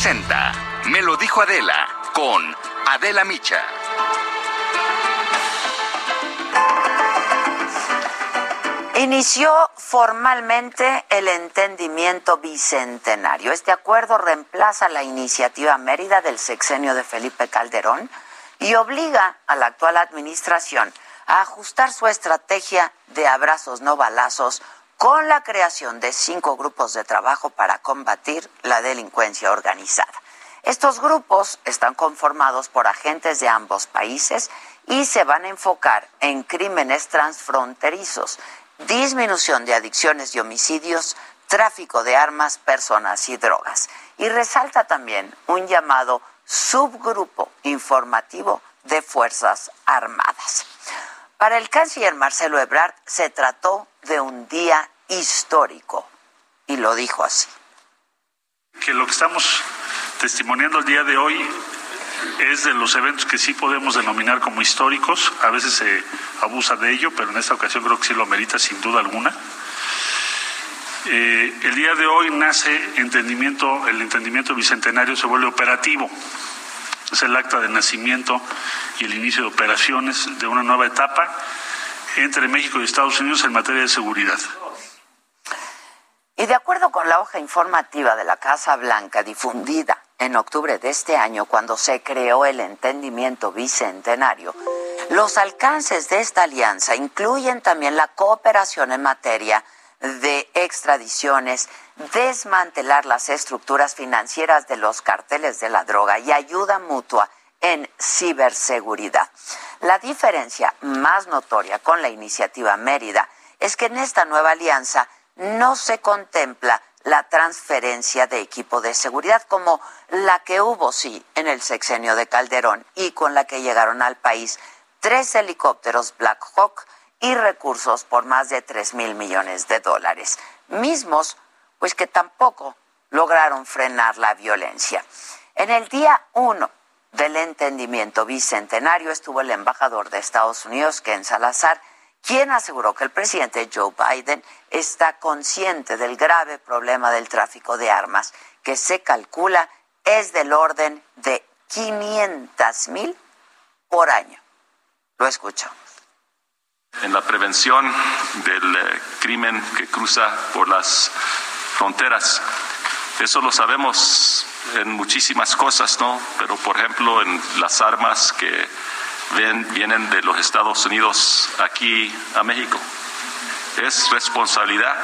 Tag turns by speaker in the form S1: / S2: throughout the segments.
S1: Presenta Me lo dijo Adela con Adela Micha.
S2: Inició formalmente el entendimiento bicentenario. Este acuerdo reemplaza la iniciativa Mérida del sexenio de Felipe Calderón y obliga a la actual administración a ajustar su estrategia de abrazos no balazos con la creación de cinco grupos de trabajo para combatir la delincuencia organizada. Estos grupos están conformados por agentes de ambos países y se van a enfocar en crímenes transfronterizos, disminución de adicciones y homicidios, tráfico de armas, personas y drogas. Y resalta también un llamado subgrupo informativo de Fuerzas Armadas. Para el canciller Marcelo Ebrard se trató de un día histórico y lo dijo así.
S3: Que lo que estamos testimoniando el día de hoy es de los eventos que sí podemos denominar como históricos. A veces se abusa de ello, pero en esta ocasión creo que sí lo merita sin duda alguna. Eh, el día de hoy nace entendimiento, el entendimiento bicentenario se vuelve operativo. Es el acta de nacimiento y el inicio de operaciones de una nueva etapa entre México y Estados Unidos en materia de seguridad.
S2: Y de acuerdo con la hoja informativa de la Casa Blanca difundida en octubre de este año, cuando se creó el entendimiento bicentenario, los alcances de esta alianza incluyen también la cooperación en materia de extradiciones, desmantelar las estructuras financieras de los carteles de la droga y ayuda mutua en ciberseguridad. La diferencia más notoria con la iniciativa Mérida es que en esta nueva alianza no se contempla la transferencia de equipo de seguridad como la que hubo, sí, en el sexenio de Calderón y con la que llegaron al país tres helicópteros Black Hawk y recursos por más de tres mil millones de dólares, mismos pues que tampoco lograron frenar la violencia. En el día uno del entendimiento bicentenario estuvo el embajador de Estados Unidos, Ken Salazar, quien aseguró que el presidente Joe Biden está consciente del grave problema del tráfico de armas, que se calcula es del orden de 500 mil por año. Lo escuchamos.
S4: En la prevención del eh, crimen que cruza por las fronteras, eso lo sabemos en muchísimas cosas, ¿no? Pero por ejemplo en las armas que ven, vienen de los Estados Unidos aquí a México. Es responsabilidad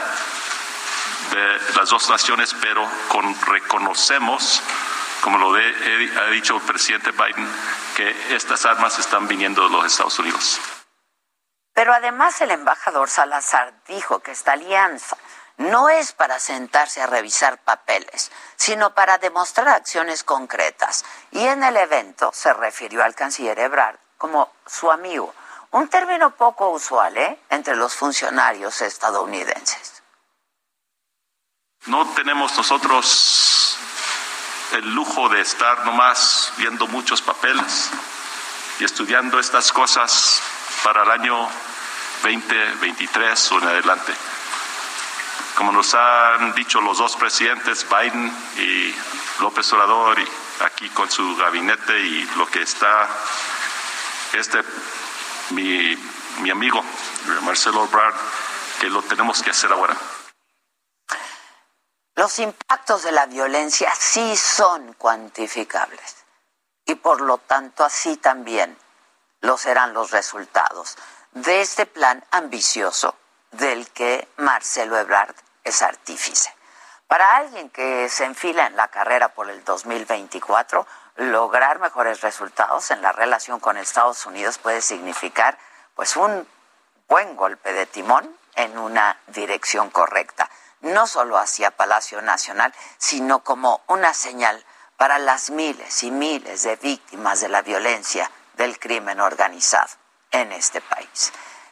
S4: de las dos naciones, pero con, reconocemos, como lo de, ha dicho el presidente Biden, que estas armas están viniendo de los Estados Unidos.
S2: Pero además el embajador Salazar dijo que esta alianza no es para sentarse a revisar papeles, sino para demostrar acciones concretas. Y en el evento se refirió al canciller Ebrard como su amigo, un término poco usual ¿eh? entre los funcionarios estadounidenses.
S4: No tenemos nosotros el lujo de estar nomás viendo muchos papeles y estudiando estas cosas para el año 2023 o en adelante. Como nos han dicho los dos presidentes, Biden y López Obrador, aquí con su gabinete y lo que está este mi, mi amigo Marcelo Obrard, que lo tenemos que hacer ahora.
S2: Los impactos de la violencia sí son cuantificables y por lo tanto así también lo serán los resultados de este plan ambicioso del que Marcelo Ebrard es artífice. Para alguien que se enfila en la carrera por el 2024, lograr mejores resultados en la relación con Estados Unidos puede significar pues un buen golpe de timón en una dirección correcta, no solo hacia Palacio Nacional, sino como una señal para las miles y miles de víctimas de la violencia del crimen organizado en este país.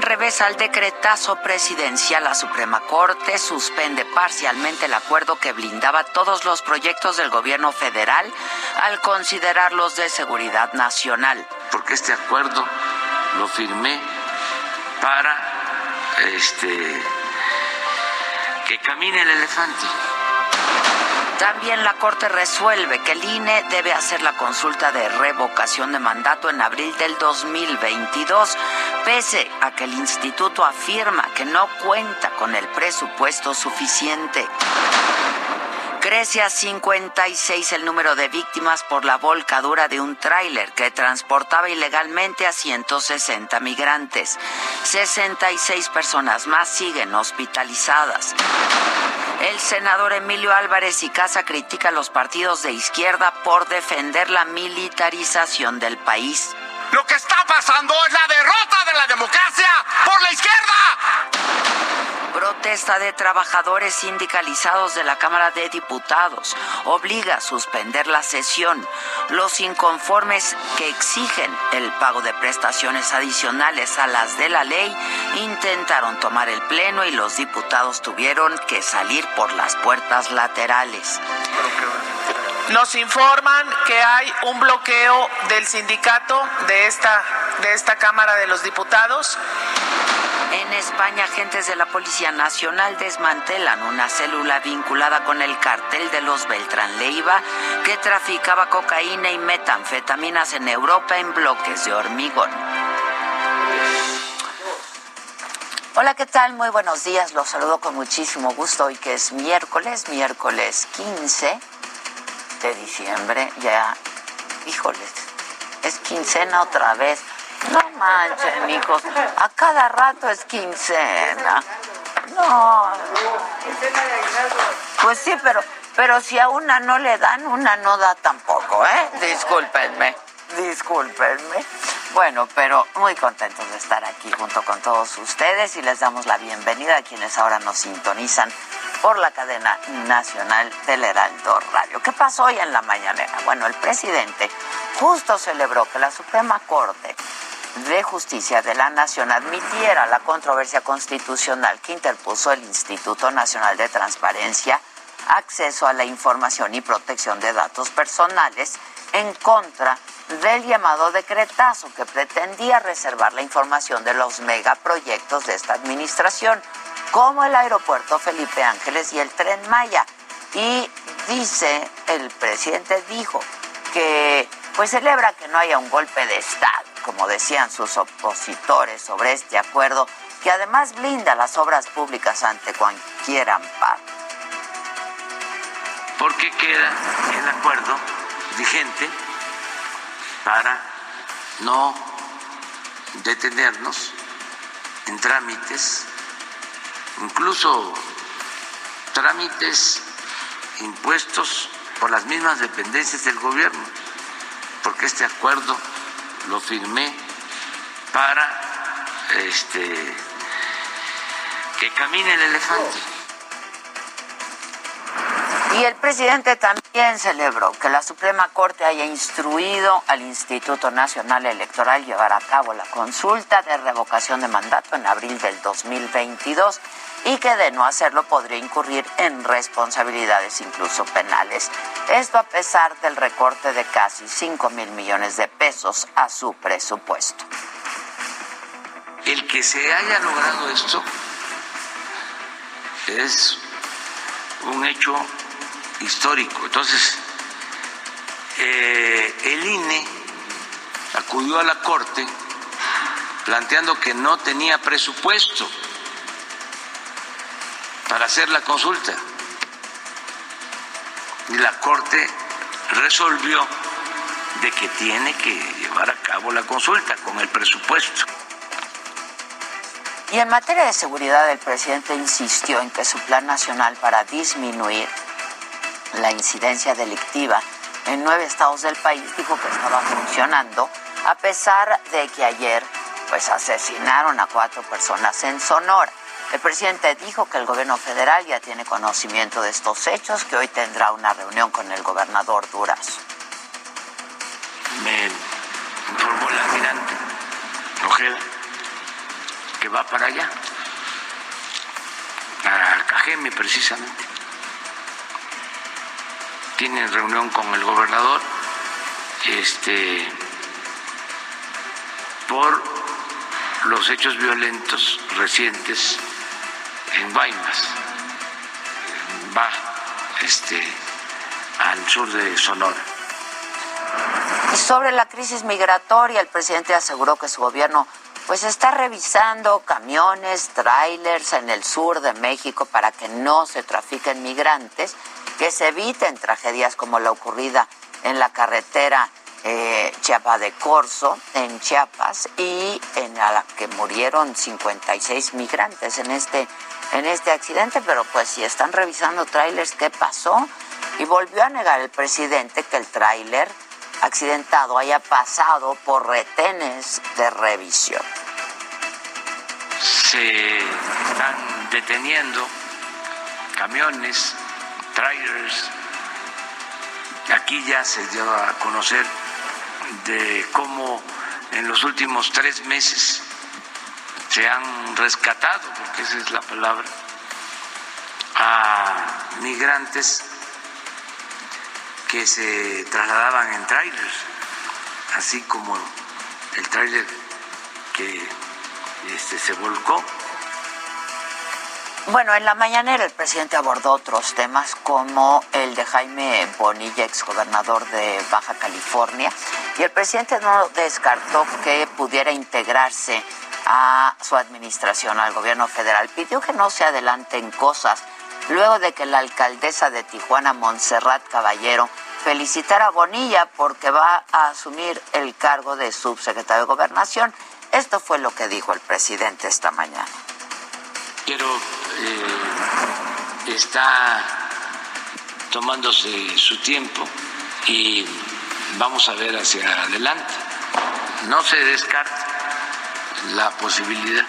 S2: Revés al decretazo presidencial, la Suprema Corte suspende parcialmente el acuerdo que blindaba todos los proyectos del gobierno federal al considerarlos de seguridad nacional.
S5: Porque este acuerdo lo firmé para este que camine el elefante.
S2: También la Corte resuelve que el INE debe hacer la consulta de revocación de mandato en abril del 2022, pese a que el instituto afirma que no cuenta con el presupuesto suficiente. Crece a 56 el número de víctimas por la volcadura de un tráiler que transportaba ilegalmente a 160 migrantes. 66 personas más siguen hospitalizadas. El senador Emilio Álvarez y Casa critica a los partidos de izquierda por defender la militarización del país.
S6: Lo que está pasando es la derrota la democracia por la izquierda.
S2: Protesta de trabajadores sindicalizados de la Cámara de Diputados obliga a suspender la sesión. Los inconformes que exigen el pago de prestaciones adicionales a las de la ley intentaron tomar el pleno y los diputados tuvieron que salir por las puertas laterales.
S7: Nos informan que hay un bloqueo del sindicato de esta, de esta Cámara de los Diputados
S2: en España, agentes de la Policía Nacional desmantelan una célula vinculada con el cartel de los Beltrán Leiva que traficaba cocaína y metanfetaminas en Europa en bloques de hormigón. Hola, ¿qué tal? Muy buenos días. Los saludo con muchísimo gusto hoy que es miércoles, miércoles 15 de diciembre. Ya, híjoles, es quincena otra vez. No manchen, hijos. A cada rato es quincena. No. Pues sí, pero, pero si a una no le dan, una no da tampoco, ¿eh? Discúlpenme, discúlpenme. Bueno, pero muy contentos de estar aquí junto con todos ustedes y les damos la bienvenida a quienes ahora nos sintonizan por la cadena nacional del Heraldo Radio. ¿Qué pasó hoy en la mañanera? Bueno, el presidente justo celebró que la Suprema Corte de Justicia de la Nación admitiera la controversia constitucional que interpuso el Instituto Nacional de Transparencia, Acceso a la Información y Protección de Datos Personales en contra del llamado decretazo que pretendía reservar la información de los megaproyectos de esta administración, como el aeropuerto Felipe Ángeles y el tren Maya. Y dice, el presidente dijo que pues celebra que no haya un golpe de Estado como decían sus opositores sobre este acuerdo, que además blinda las obras públicas ante cualquier amparo.
S5: Porque queda el acuerdo vigente para no detenernos en trámites, incluso trámites impuestos por las mismas dependencias del gobierno, porque este acuerdo lo firmé para este que camine el elefante.
S2: Y el presidente también celebró que la Suprema Corte haya instruido al Instituto Nacional Electoral llevar a cabo la consulta de revocación de mandato en abril del 2022 y que de no hacerlo podría incurrir en responsabilidades incluso penales. Esto a pesar del recorte de casi 5 mil millones de pesos a su presupuesto.
S5: El que se haya logrado esto es un hecho histórico. Entonces, eh, el INE acudió a la Corte planteando que no tenía presupuesto para hacer la consulta. Y la Corte resolvió de que tiene que llevar a cabo la consulta con el presupuesto.
S2: Y en materia de seguridad, el presidente insistió en que su plan nacional para disminuir la incidencia delictiva en nueve estados del país dijo que estaba funcionando, a pesar de que ayer pues asesinaron a cuatro personas en Sonora. El presidente dijo que el gobierno federal ya tiene conocimiento de estos hechos, que hoy tendrá una reunión con el gobernador Durazo.
S5: Me informó el almirante Ojeda que va para allá, a Cajeme precisamente. Tienen reunión con el gobernador este, por los hechos violentos recientes en Guaymas, va este, al sur de Sonora.
S2: Sobre la crisis migratoria, el presidente aseguró que su gobierno pues está revisando camiones, trailers en el sur de México para que no se trafiquen migrantes, que se eviten tragedias como la ocurrida en la carretera eh, Chiapa de Corzo, en Chiapas, y en la que murieron 56 migrantes en este en este accidente, pero pues si están revisando trailers, ¿qué pasó? Y volvió a negar el presidente que el tráiler accidentado haya pasado por retenes de revisión.
S5: Se están deteniendo camiones, trailers. Aquí ya se dio a conocer de cómo en los últimos tres meses se han rescatado, porque esa es la palabra, a migrantes que se trasladaban en trailers, así como el trailer que este, se volcó.
S2: Bueno, en la mañanera el presidente abordó otros temas como el de Jaime Bonilla, exgobernador de Baja California, y el presidente no descartó que pudiera integrarse a su administración, al gobierno federal. Pidió que no se adelanten cosas luego de que la alcaldesa de Tijuana, Montserrat Caballero, felicitara a Bonilla porque va a asumir el cargo de subsecretario de Gobernación. Esto fue lo que dijo el presidente esta mañana.
S5: Pero eh, está tomándose su tiempo y vamos a ver hacia adelante. No se descarta la posibilidad,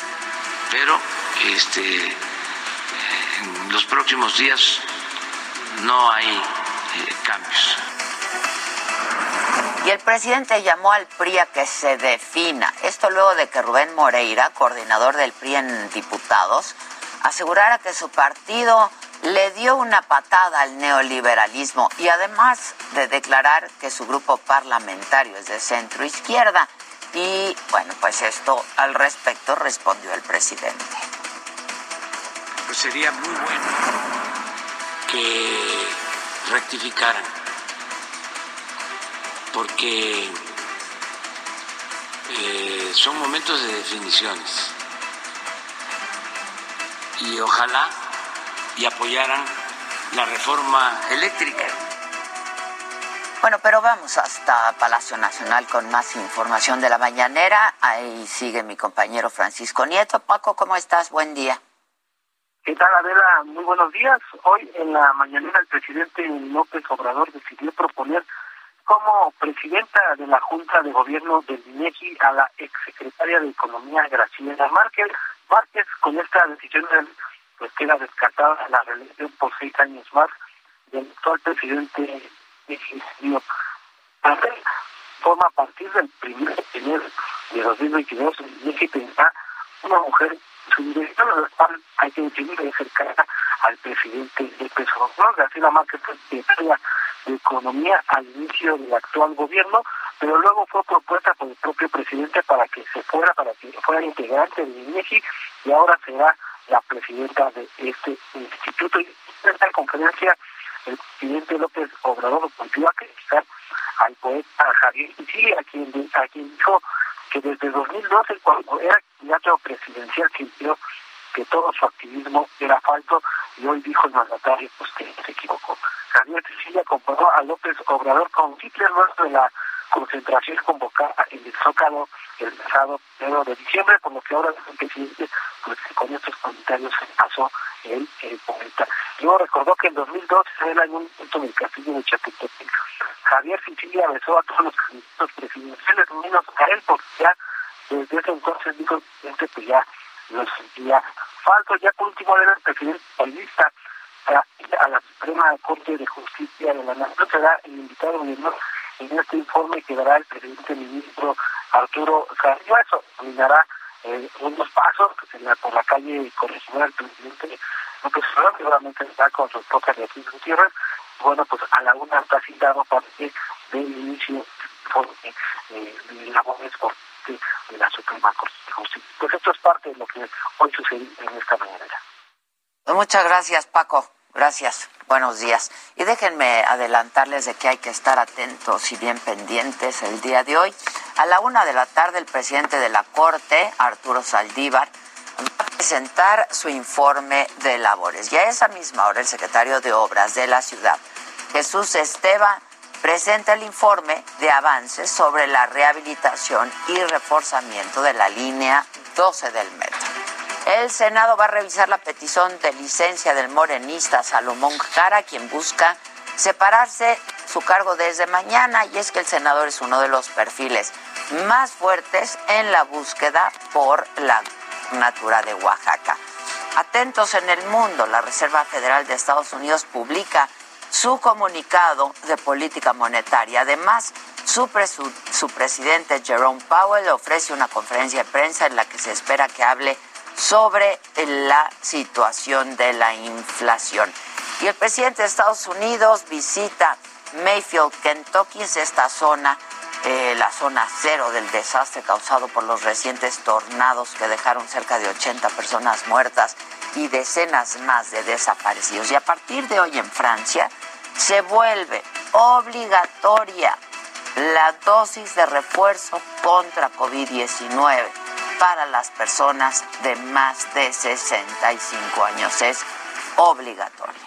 S5: pero este, en los próximos días no hay eh, cambios.
S2: Y el presidente llamó al PRI a que se defina. Esto luego de que Rubén Moreira, coordinador del PRI en diputados, asegurara que su partido le dio una patada al neoliberalismo y además de declarar que su grupo parlamentario es de centro izquierda. Y bueno, pues esto al respecto respondió el presidente.
S5: Pues sería muy bueno que rectificaran, porque eh, son momentos de definiciones. Y ojalá y apoyaran la reforma eléctrica.
S2: Bueno, pero vamos hasta Palacio Nacional con más información de la mañanera. Ahí sigue mi compañero Francisco Nieto. Paco, ¿cómo estás? Buen día.
S8: ¿Qué tal, Adela? Muy buenos días. Hoy en la mañanera el presidente López Obrador decidió proponer como presidenta de la Junta de Gobierno del INEGI a la exsecretaria de Economía Graciela Márquez. Márquez, con esta decisión, pues queda descartada la reelección por seis años más del actual presidente forma a partir del primer de enero de 2022 y tendrá una mujer su dirección la cual hay que definir de cercana al presidente del peso García Márquez fue secretaria de Economía al inicio del actual gobierno, pero luego fue propuesta por el propio presidente para que se fuera, para que fuera integrante del INEGI y ahora será la presidenta de este instituto. Y en esta conferencia el presidente López Obrador volvió a criticar al poeta Javier sí a quien, a quien dijo que desde 2012, cuando era candidato presidencial, sintió que todo su activismo era falso y hoy dijo el mandatario pues, que se equivocó. Javier Sicilia comparó a López Obrador con Hitler luego de la concentración convocada en el Zócalo el pasado primero de diciembre, por lo que ahora el presidente, pues con estos comentarios se pasó el, el poeta. Luego recordó que en 2012 era en un punto del castillo de Chapultepec. Javier Sicilia besó a todos los candidatos presidenciales, menos a él, porque ya desde ese entonces dijo el presidente que ya lo sentía falso. Ya por último era el presidente lista a, la Suprema Corte de Justicia de la Nación será el invitado menor en este informe que dará el presidente ministro Arturo Carrillo. Eso caminará eh, unos pasos que la, por la calle corregidora el presidente López Obrador, seguramente está con su esposa Beatriz Gutiérrez. Bueno, pues a la una está citado para que del inicio informe eh, de labores por de la Suprema Corte de Justicia. Pues esto es parte de lo que hoy sucedió en esta mañana.
S2: Muchas gracias, Paco. Gracias. Buenos días. Y déjenme adelantarles de que hay que estar atentos y bien pendientes el día de hoy. A la una de la tarde, el presidente de la Corte, Arturo Saldívar, va a presentar su informe de labores. Y a esa misma hora, el secretario de Obras de la ciudad, Jesús Esteban, presenta el informe de avances sobre la rehabilitación y reforzamiento de la línea 12 del metro. El Senado va a revisar la petición de licencia del morenista Salomón Jara, quien busca separarse su cargo desde mañana, y es que el senador es uno de los perfiles más fuertes en la búsqueda por la natura de Oaxaca. Atentos en el mundo, la Reserva Federal de Estados Unidos publica su comunicado de política monetaria. Además, su, su presidente Jerome Powell ofrece una conferencia de prensa en la que se espera que hable sobre la situación de la inflación. Y el presidente de Estados Unidos visita Mayfield, Kentucky, es esta zona, eh, la zona cero del desastre causado por los recientes tornados que dejaron cerca de 80 personas muertas y decenas más de desaparecidos. Y a partir de hoy en Francia se vuelve obligatoria la dosis de refuerzo contra COVID-19 para las personas de más de 65 años. Es obligatorio.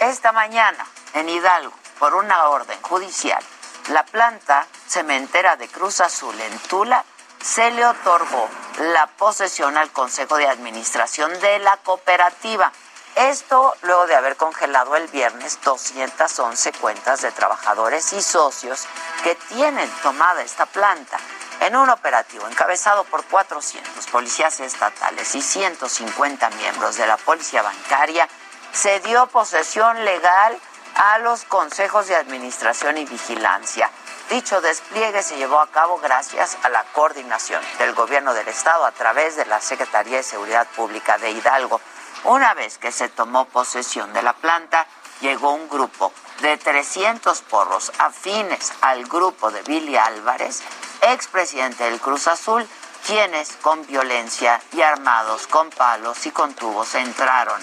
S2: Esta mañana, en Hidalgo, por una orden judicial, la planta cementera de Cruz Azul en Tula se le otorgó la posesión al Consejo de Administración de la cooperativa. Esto luego de haber congelado el viernes 211 cuentas de trabajadores y socios que tienen tomada esta planta. En un operativo encabezado por 400 policías estatales y 150 miembros de la policía bancaria, se dio posesión legal a los consejos de administración y vigilancia. Dicho despliegue se llevó a cabo gracias a la coordinación del gobierno del estado a través de la Secretaría de Seguridad Pública de Hidalgo. Una vez que se tomó posesión de la planta, llegó un grupo de 300 porros afines al grupo de Billy Álvarez expresidente del Cruz Azul, quienes con violencia y armados con palos y con tubos entraron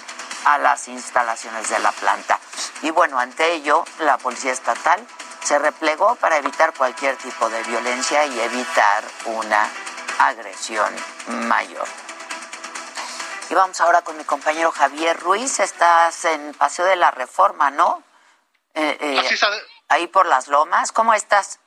S2: a las instalaciones de la planta. Y bueno, ante ello, la Policía Estatal se replegó para evitar cualquier tipo de violencia y evitar una agresión mayor. Y vamos ahora con mi compañero Javier Ruiz. Estás en Paseo de la Reforma, ¿no? Eh, eh, ahí por las lomas. ¿Cómo estás?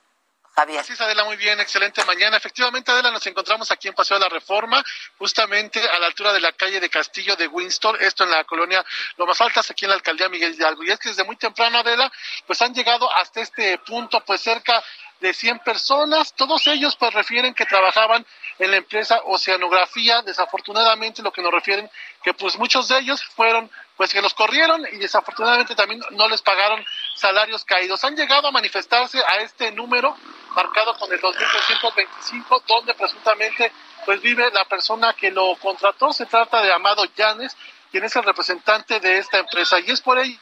S2: Javier.
S9: Así es, Adela, muy bien, excelente mañana. Efectivamente, Adela, nos encontramos aquí en Paseo de la Reforma, justamente a la altura de la calle de Castillo de Winston, esto en la colonia Lomas Altas, aquí en la alcaldía Miguel Hidalgo. Y es que desde muy temprano, Adela, pues han llegado hasta este punto, pues cerca de 100 personas. Todos ellos pues refieren que trabajaban en la empresa Oceanografía. Desafortunadamente lo que nos refieren que pues muchos de ellos fueron pues que los corrieron y desafortunadamente también no les pagaron salarios caídos. Han llegado a manifestarse a este número marcado con el 2325 donde presuntamente pues vive la persona que lo contrató. Se trata de Amado Llanes, quien es el representante de esta empresa y es por ello.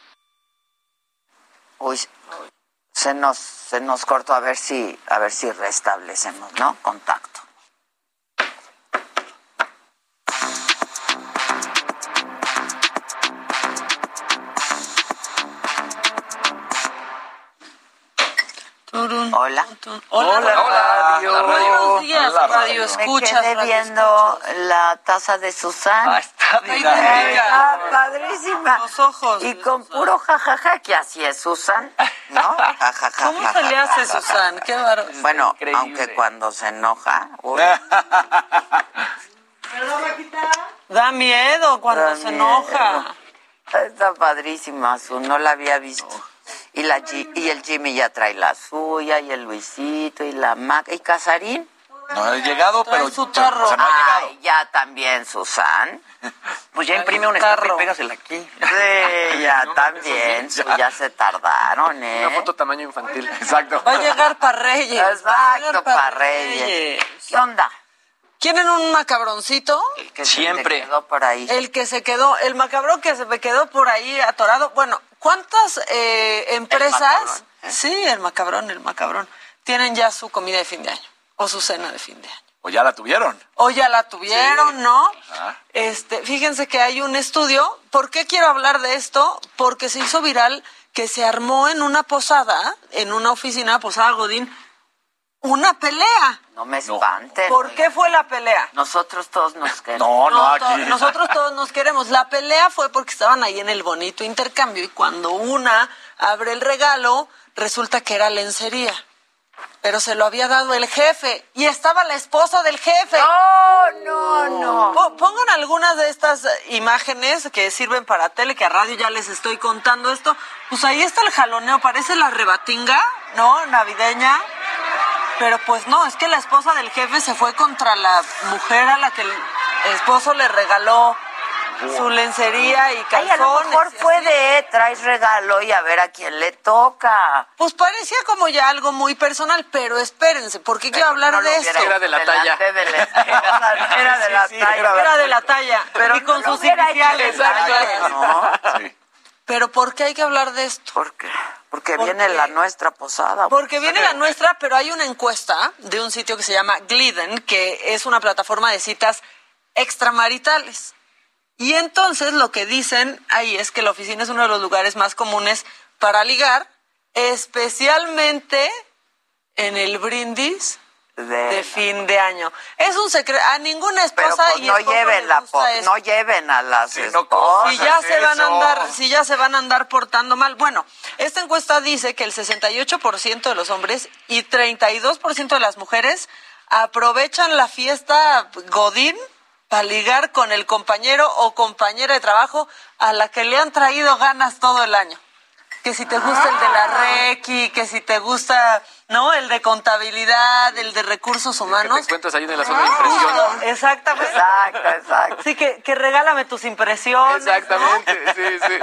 S2: Uy, se nos se nos cortó a ver si a ver si restablecemos, ¿no? Contacto. Hola.
S10: Hola, Hola,
S2: radio.
S10: Buenos días. la
S11: radio
S10: radio.
S2: Me
S11: escuchas.
S2: quedé
S11: radio
S2: viendo la taza de Susan.
S10: Ah, está
S11: Ay,
S10: divina.
S11: venga.
S2: Está padrísima.
S11: Los ojos.
S2: Y con puro jajaja, que así es Susan, ¿no? Jajaja.
S11: ¿Cómo se le hace, Susan? Qué bárbaro.
S2: Bueno,
S10: Increíble.
S2: aunque cuando se enoja, uy,
S11: Da miedo cuando
S2: Da
S11: se
S2: miedo.
S11: enoja.
S2: está padrísima, su, no la había visto. Y, la, y el Jimmy ya trae la suya, y el Luisito, y la Mac, y Casarín.
S10: No he llegado, pero
S11: su
S10: o
S11: tarro.
S10: sea, no ha llegado.
S2: Ay, ya también, Susan.
S12: Pues ya imprime un
S11: Tarro.
S12: estampado y pégasela aquí.
S2: Sí, ya también, su, ya se tardaron, ¿eh?
S12: Una foto tamaño infantil.
S10: Exacto.
S11: Va a llegar para Reyes.
S2: Exacto, para Reyes. ¿Qué onda?
S11: ¿Quieren un macabroncito?
S2: El que
S12: Siempre.
S2: Se quedó por ahí.
S11: El que se quedó, el macabrón que se me quedó por ahí atorado. Bueno, ¿cuántas eh, empresas?
S2: macabrón, ¿eh?
S11: Sí, el macabrón, el macabrón. Tienen ya su comida de fin de año o su cena de fin de año.
S10: O ya la tuvieron.
S11: O ya la tuvieron, ¿no?
S10: Ajá.
S11: Este, fíjense que hay un estudio. ¿Por qué quiero hablar de esto? Porque se hizo viral que se armó en una posada, en una oficina, posada Godín, una pelea.
S2: No me espanten.
S11: ¿Por qué fue la pelea?
S2: Nosotros todos nos queremos.
S10: No, no, aquí.
S11: nosotros todos nos queremos. La pelea fue porque estaban ahí en el bonito intercambio y cuando una abre el regalo, resulta que era lencería. Pero se lo había dado el jefe y estaba la esposa del jefe.
S2: No, no, no.
S11: Po- Pongan algunas de estas eh, imágenes que sirven para tele, que a radio ya les estoy contando esto. Pues ahí está el jaloneo, parece la rebatinga, ¿no? Navideña. Pero pues no, es que la esposa del jefe se fue contra la mujer a la que el esposo le regaló su lencería y
S2: Ay,
S11: calzones.
S2: a lo mejor fue de traes regalo y a ver a quién le toca.
S11: Pues parecía como ya algo muy personal, pero espérense, ¿por qué quiero hablar
S2: No
S11: de esto?
S12: Era de la talla.
S2: de la Era de la
S10: Sí, sí,
S2: talla.
S11: Era de la talla,
S2: Pero
S11: y con
S2: no
S11: sus iniciales. Exacto.
S2: ¿no?
S10: Sí.
S11: Pero ¿por qué hay que hablar de esto?
S2: ¿Por qué? Porque
S11: ¿Por
S2: viene
S11: qué?
S2: la nuestra posada.
S11: Porque viene la nuestra, pero hay una encuesta de un sitio que se llama Gliden, que es una plataforma de citas extramaritales. Y entonces lo que dicen ahí es que la oficina es uno de los lugares más comunes para ligar, especialmente en el brindis
S2: de,
S11: de fin de año. Es un secreto, a ninguna
S2: Pero
S11: esposa
S2: pues
S11: y
S2: no lleven
S11: le
S2: la no lleven a las
S10: Sí, no
S2: esposas.
S11: si ya se van a andar, si ya se van a andar portando mal. Bueno, esta encuesta dice que el 68% de los hombres y 32% de las mujeres aprovechan la fiesta Godín para ligar con el compañero o compañera de trabajo a la que le han traído ganas todo el año. Que si te gusta el de la Reiki, que si te gusta, ¿no? El de contabilidad, el de recursos humanos.
S12: Te cuentas ahí en la zona de impresión.
S11: Justo, exactamente.
S2: Exacto, exacto.
S11: Sí, que, que regálame tus impresiones. ¿no?
S12: Exactamente, sí, sí.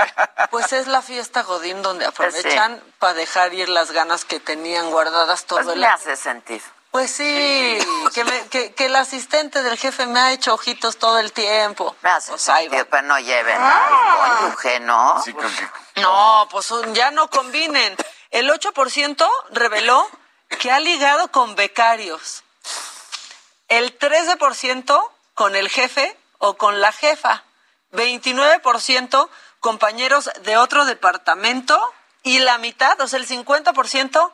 S11: Pues es la fiesta Godín donde aprovechan para dejar ir las ganas que tenían guardadas todo
S2: Pues
S11: el
S2: me
S11: año.
S2: hace sentido.
S11: Pues sí, que, me- que, que el asistente del jefe me ha hecho ojitos todo el tiempo.
S2: Me hace
S11: Pues ahí
S2: sentido,
S11: va.
S2: pero no lleven al cónyuge, ¿no?
S10: Sí,
S11: No, pues un- ya no combinen. El 8% reveló que ha ligado con becarios. El 13% con el jefe o con la jefa. 29% compañeros de otro departamento. Y la mitad, o sea, el 50%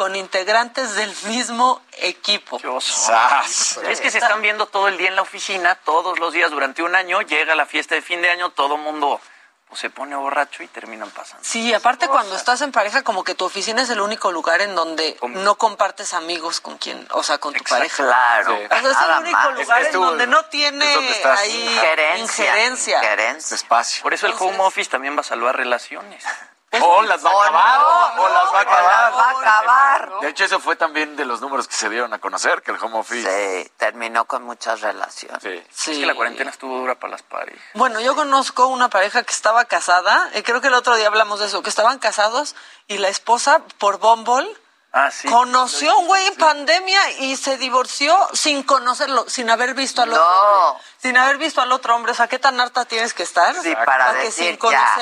S11: con integrantes del mismo equipo.
S12: Es que se están viendo todo el día en la oficina, todos los días durante un año, llega la fiesta de fin de año, todo mundo pues, se pone borracho y terminan pasando.
S11: Sí, aparte cuando estás en pareja, como que tu oficina es el único lugar en donde no compartes amigos con quien, o sea, con tu
S12: Exacto.
S11: pareja.
S2: Claro.
S12: Sí.
S11: O sea, es
S2: nada
S11: el único
S2: más.
S11: lugar
S10: Es- es
S11: en
S10: tu-
S11: donde no tiene
S10: donde
S11: ahí
S2: Injerencia.
S11: injerencia.
S2: injerencia.
S10: Espacio.
S12: Por eso el home office también va a salvar relaciones.
S10: O las va a acabar.
S2: no,
S10: o las va a
S2: las va a
S10: acabar.
S2: acabar.
S10: De hecho, eso fue también de los números que se dieron a conocer, que el home office.
S2: Sí, terminó con muchas relaciones.
S10: Sí.
S11: Sí.
S12: Es que la cuarentena estuvo dura para las parejas.
S11: Bueno, yo conozco una pareja que estaba casada, eh, creo que el otro día hablamos de eso, que estaban casados y la esposa por Bumble
S12: Ah, sí.
S11: conoció a un güey en pandemia y se divorció sin conocerlo, sin haber visto al
S2: No.
S11: otro. Sin haber visto al otro hombre, o sea, ¿qué tan harta tienes que estar?
S2: Sí, para
S11: que
S2: decir,
S11: sin
S2: ya.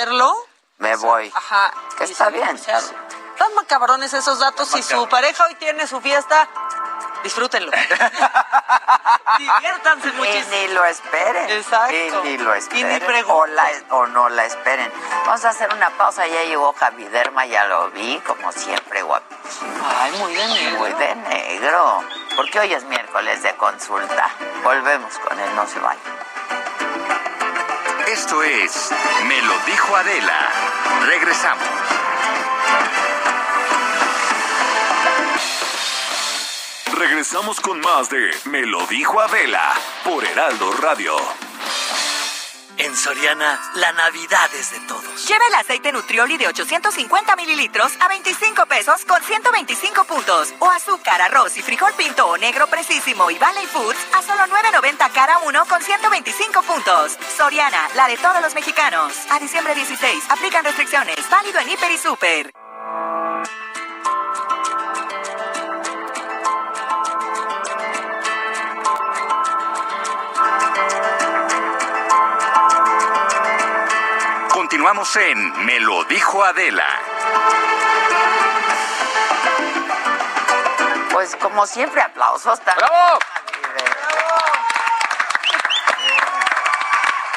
S2: Me voy.
S11: Ajá.
S2: Que
S11: y
S2: está bien.
S11: divorciaron. Están macabrones esos datos. Si su pareja hoy tiene su fiesta, disfrútenlo. Diviértanse
S2: Y
S11: muchísimo.
S2: ni lo esperen.
S11: Exacto.
S2: Y ni lo
S11: Y ni
S2: esperen.
S11: pregunten.
S2: o, la- o no la esperen. Vamos a hacer una pausa. Ya llegó Javi Derma, ya lo vi, como siempre, guapísimo.
S11: Ay, muy de negro.
S2: Muy de negro. porque hoy es miércoles de consulta. Volvemos con él, no se vaya.
S1: Esto es Me lo dijo Adela. Regresamos.
S13: Regresamos con más de Me lo dijo Adela por Heraldo Radio.
S14: En Soriana, la Navidad es de todos.
S15: Lleva el aceite Nutrioli de 850 mililitros a 25 pesos con 125 puntos. O azúcar, arroz y frijol pinto o negro precisísimo y Valley Foods a solo 9.90 cada uno con 125 puntos. Soriana, la de todos los mexicanos. A diciembre 16, aplican restricciones. Válido en Hiper y Super.
S1: Continuamos en Me lo dijo Adela.
S2: Pues como siempre, aplausos también.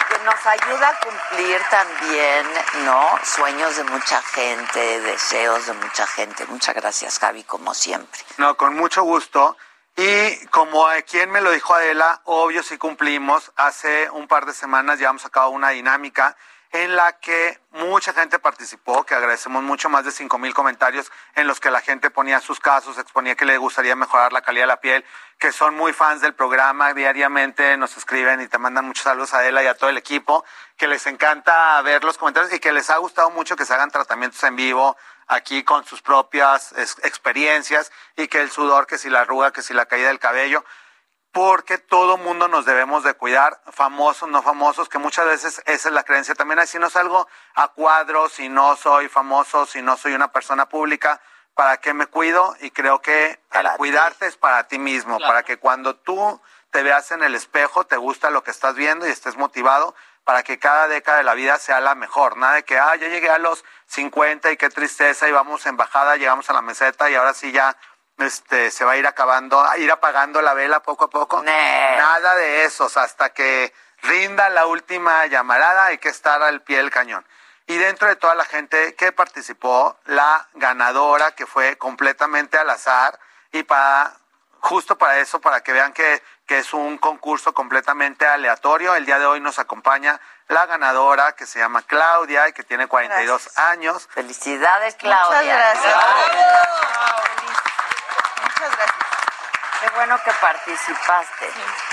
S2: Que nos ayuda a cumplir también, ¿no? Sueños de mucha gente, deseos de mucha gente. Muchas gracias, Javi, como siempre.
S16: No, con mucho gusto. Y como a quien me lo dijo Adela, obvio sí cumplimos. Hace un par de semanas llevamos a cabo una dinámica en la que mucha gente participó, que agradecemos mucho, más de cinco mil comentarios en los que la gente ponía sus casos, exponía que le gustaría mejorar la calidad de la piel, que son muy fans del programa, diariamente nos escriben y te mandan muchos saludos a Adela y a todo el equipo, que les encanta ver los comentarios y que les ha gustado mucho que se hagan tratamientos en vivo aquí con sus propias experiencias y que el sudor, que si la arruga, que si la caída del cabello, porque todo mundo nos debemos de cuidar, famosos, no famosos, que muchas veces esa es la creencia. También si no salgo a cuadro, si no soy famoso, si no soy una persona pública, ¿para qué me cuido? Y creo que el cuidarte es para ti mismo, para que cuando tú te veas en el espejo, te gusta lo que estás viendo y estés motivado para que cada década de la vida sea la mejor. Nada de que, ah, ya llegué a los 50 y qué tristeza y vamos en bajada, llegamos a la meseta y ahora sí ya este, se va a ir acabando, a ir apagando la vela poco a poco. Nada de esos, hasta que rinda la última llamarada hay que estar al pie del cañón. Y dentro de toda la gente que participó, la ganadora, que fue completamente al azar, y para, justo para eso, para que vean que, que es un concurso completamente aleatorio, el día de hoy nos acompaña la ganadora que se llama Claudia y que tiene 42 años.
S2: Felicidades, Claudia.
S11: Muchas gracias.
S2: Gracias. Qué bueno que participaste,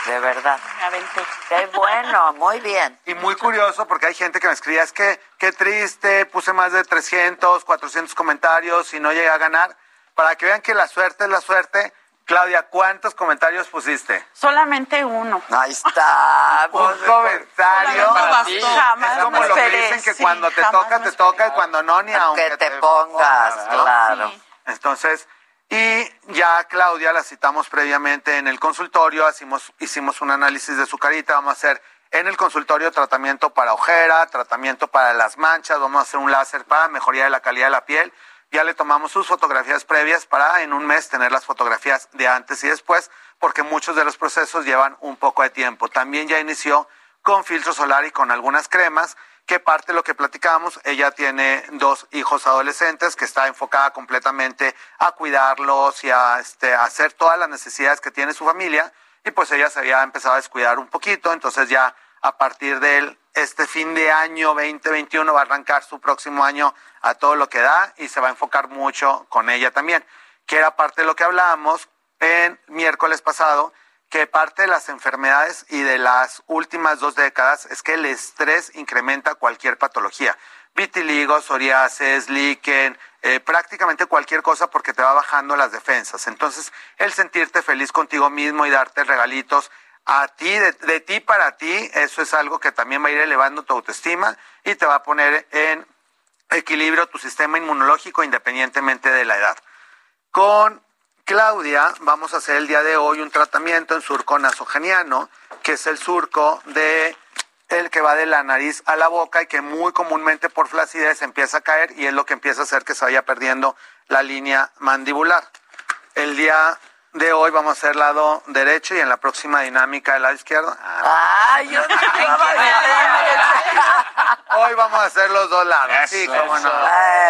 S2: de verdad.
S11: Me aventé.
S2: Qué bueno, muy bien.
S16: Y muy curioso porque hay gente que me escribía, es que qué triste, puse más de 300, 400 comentarios y no llegué a ganar. Para que vean que la suerte es la suerte. Claudia, ¿cuántos comentarios pusiste?
S11: Solamente uno.
S2: Ahí está.
S16: Un comentario.
S11: Ti. Jamás
S16: es como
S11: me
S16: lo que
S11: esperé,
S16: dicen que
S11: sí,
S16: cuando te toca, te toca y cuando no, ni aunque
S2: te pongas,
S16: ¿no?
S2: claro. Sí.
S16: Entonces, y ya Claudia la citamos previamente en el consultorio, hicimos, un análisis de su carita, vamos a hacer en el consultorio tratamiento para ojera, tratamiento para las manchas, vamos a hacer un láser para mejoría de la calidad de la piel. Ya le tomamos sus fotografías previas para en un mes tener las fotografías de antes y después, porque muchos de los procesos llevan un poco de tiempo. También ya inició con filtro solar y con algunas cremas que parte de lo que platicábamos, ella tiene dos hijos adolescentes que está enfocada completamente a cuidarlos y a, este, a hacer todas las necesidades que tiene su familia y pues ella se había empezado a descuidar un poquito, entonces ya a partir de este fin de año 2021 va a arrancar su próximo año a todo lo que da y se va a enfocar mucho con ella también, que era parte de lo que hablábamos en miércoles pasado, que parte de las enfermedades y de las últimas dos décadas es que el estrés incrementa cualquier patología. Vitiligo, psoriasis, líquen, eh, prácticamente cualquier cosa porque te va bajando las defensas. Entonces, el sentirte feliz contigo mismo y darte regalitos a ti, de, de ti para ti, eso es algo que también va a ir elevando tu autoestima y te va a poner en equilibrio tu sistema inmunológico independientemente de la edad. Con Claudia, vamos a hacer el día de hoy un tratamiento en surco nasogeniano, que es el surco de el que va de la nariz a la boca y que muy comúnmente por flacidez empieza a caer y es lo que empieza a hacer que se vaya perdiendo la línea mandibular. El día de hoy vamos a hacer lado derecho y en la próxima dinámica el lado izquierdo.
S2: Ay, yo
S16: Hoy vamos a hacer los dos lados.
S2: Eso,
S16: sí, cómo no.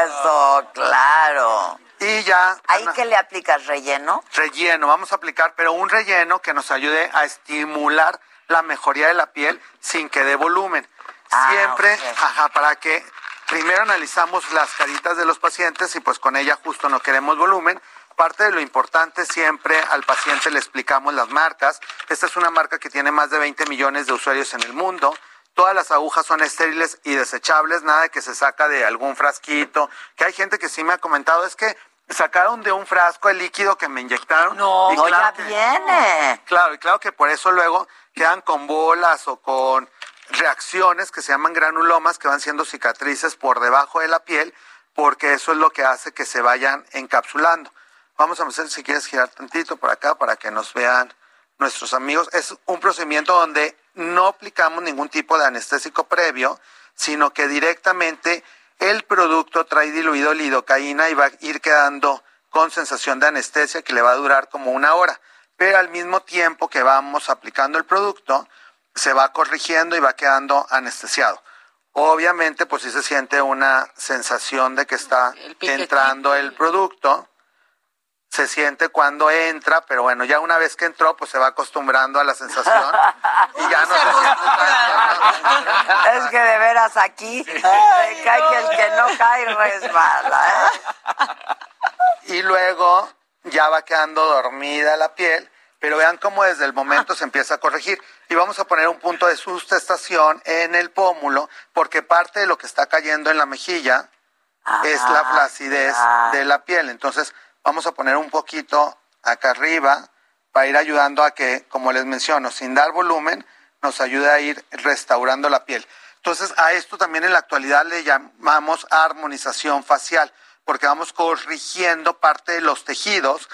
S2: Eso, claro.
S16: Y ya...
S2: ¿Ahí que le aplicas relleno?
S16: Relleno, vamos a aplicar, pero un relleno que nos ayude a estimular la mejoría de la piel sin que dé volumen.
S2: Ah,
S16: Siempre, ajá, para que primero analizamos las caritas de los pacientes y pues con ella justo no queremos volumen. Parte de lo importante siempre al paciente le explicamos las marcas. Esta es una marca que tiene más de 20 millones de usuarios en el mundo. Todas las agujas son estériles y desechables, nada que se saca de algún frasquito. Que hay gente que sí me ha comentado, es que sacaron de un frasco el líquido que me inyectaron.
S2: No,
S16: Y
S2: ya
S16: que-
S2: viene.
S16: Claro, y claro que por eso luego quedan con bolas o con reacciones que se llaman granulomas, que van siendo cicatrices por debajo de la piel, porque eso es lo que hace que se vayan encapsulando. Vamos a hacer, si quieres girar tantito por acá para que nos vean nuestros amigos. Es un procedimiento donde no aplicamos ningún tipo de anestésico previo, sino que directamente el producto trae diluido lidocaína y va a ir quedando con sensación de anestesia que le va a durar como una hora. Pero al mismo tiempo que vamos aplicando el producto, se va corrigiendo y va quedando anestesiado. Obviamente, pues sí se siente una sensación de que está entrando el producto. Se siente cuando entra, pero bueno, ya una vez que entró, pues se va acostumbrando a la sensación y ya no se siente
S2: Es que de veras aquí me cae que el que no cae resbala. ¿eh?
S16: y luego ya va quedando dormida la piel, pero vean cómo desde el momento se empieza a corregir. Y vamos a poner un punto de sustentación en el pómulo, porque parte de lo que está cayendo en la mejilla es la flacidez de la piel. Entonces vamos a poner un poquito acá arriba para ir ayudando a que, como les menciono, sin dar volumen, nos ayude a ir restaurando la piel. Entonces, a esto también en la actualidad le llamamos armonización facial, porque vamos corrigiendo parte de los tejidos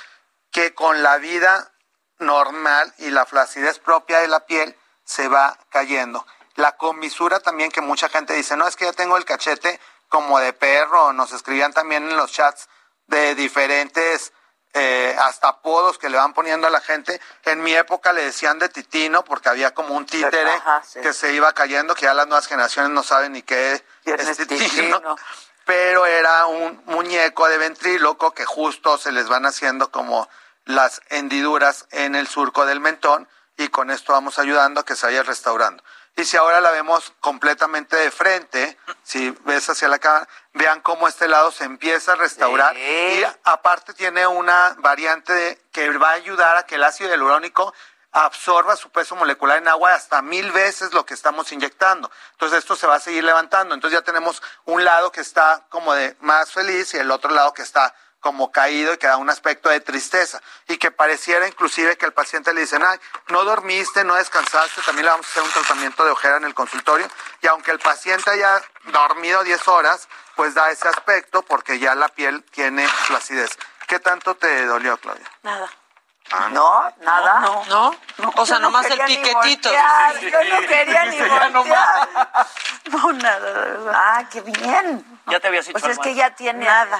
S16: que con la vida normal y la flacidez propia de la piel se va cayendo. La comisura también que mucha gente dice, no, es que ya tengo el cachete como de perro, nos escribían también en los chats de diferentes eh, hasta apodos que le van poniendo a la gente. En mi época le decían de titino porque había como un títere
S2: Ajá, sí.
S16: que se iba cayendo, que ya las nuevas generaciones no saben ni qué es titino.
S2: titino.
S16: Pero era un muñeco de ventríloco que justo se les van haciendo como las hendiduras en el surco del mentón y con esto vamos ayudando a que se vaya restaurando. Y si ahora la vemos completamente de frente, si ves hacia la cámara, vean cómo este lado se empieza a restaurar y aparte tiene una variante de- que va a ayudar a que el ácido hialurónico absorba su peso molecular en agua hasta mil veces lo que estamos inyectando. Entonces esto se va a seguir levantando. Entonces ya tenemos un lado que está como de más feliz y el otro lado que está como caído y que da un aspecto de tristeza y que pareciera inclusive que al paciente le dicen, ay, no dormiste, no descansaste, también le vamos a hacer un tratamiento de ojera en el consultorio y aunque el paciente haya dormido 10 horas, pues da ese aspecto porque ya la piel tiene flacidez. ¿Qué tanto te dolió, Claudia?
S11: Nada.
S2: No, nada.
S11: No, no. O sea,
S2: Yo no
S11: nomás el piquetito.
S2: voltear, Yo no quería ni
S11: no
S2: voltear. No, nada, de verdad. Ah, qué bien.
S12: Ya te habías hecho
S2: Pues es que ya tiene
S7: Nada.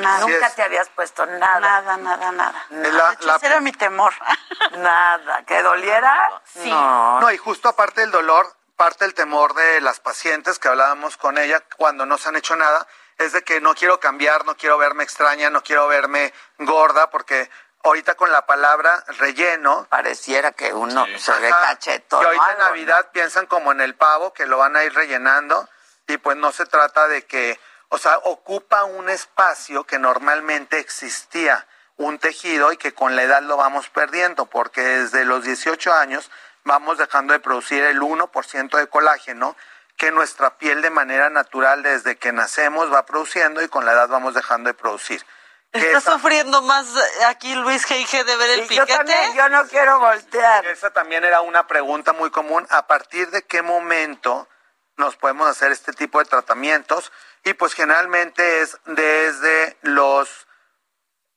S7: Nada.
S2: Nunca
S16: es.
S2: te habías puesto nada.
S7: Nada, nada, nada.
S16: La-
S7: De hecho,
S16: la-
S7: ese era mi temor.
S2: Nada. ¿Que doliera?
S7: Sí.
S2: No.
S16: No, y justo aparte del dolor, parte del temor de las pacientes que hablábamos con ella cuando no se han hecho nada, es de que no quiero cambiar, no quiero verme extraña, no quiero verme gorda, porque ahorita con la palabra relleno...
S2: Pareciera que uno se ve cachetón.
S16: Y ahorita en Navidad piensan como en el pavo, que lo van a ir rellenando, y pues no se trata de que, o sea, ocupa un espacio que normalmente existía un tejido y que con la edad lo vamos perdiendo, porque desde los 18 años vamos dejando de producir el 1% de colágeno que nuestra piel de manera natural desde que nacemos va produciendo y con la edad vamos dejando de producir.
S11: Está
S16: esa-
S11: sufriendo más eh, aquí Luis G.I.G. de ver el
S2: Sí, yo
S11: piquete.
S2: también, yo no quiero voltear.
S16: Esa también era una pregunta muy común. ¿A partir de qué momento nos podemos hacer este tipo de tratamientos? Y pues generalmente es desde los,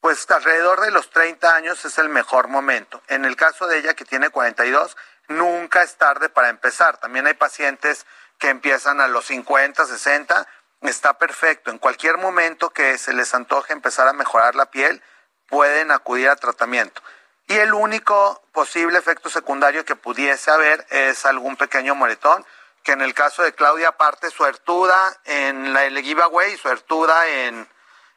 S16: pues alrededor de los 30 años es el mejor momento. En el caso de ella que tiene 42, nunca es tarde para empezar. También hay pacientes que empiezan a los 50, 60, está perfecto. En cualquier momento que se les antoje empezar a mejorar la piel, pueden acudir a tratamiento. Y el único posible efecto secundario que pudiese haber es algún pequeño moretón, que en el caso de Claudia, aparte suertuda en la, el giveaway, suertuda en,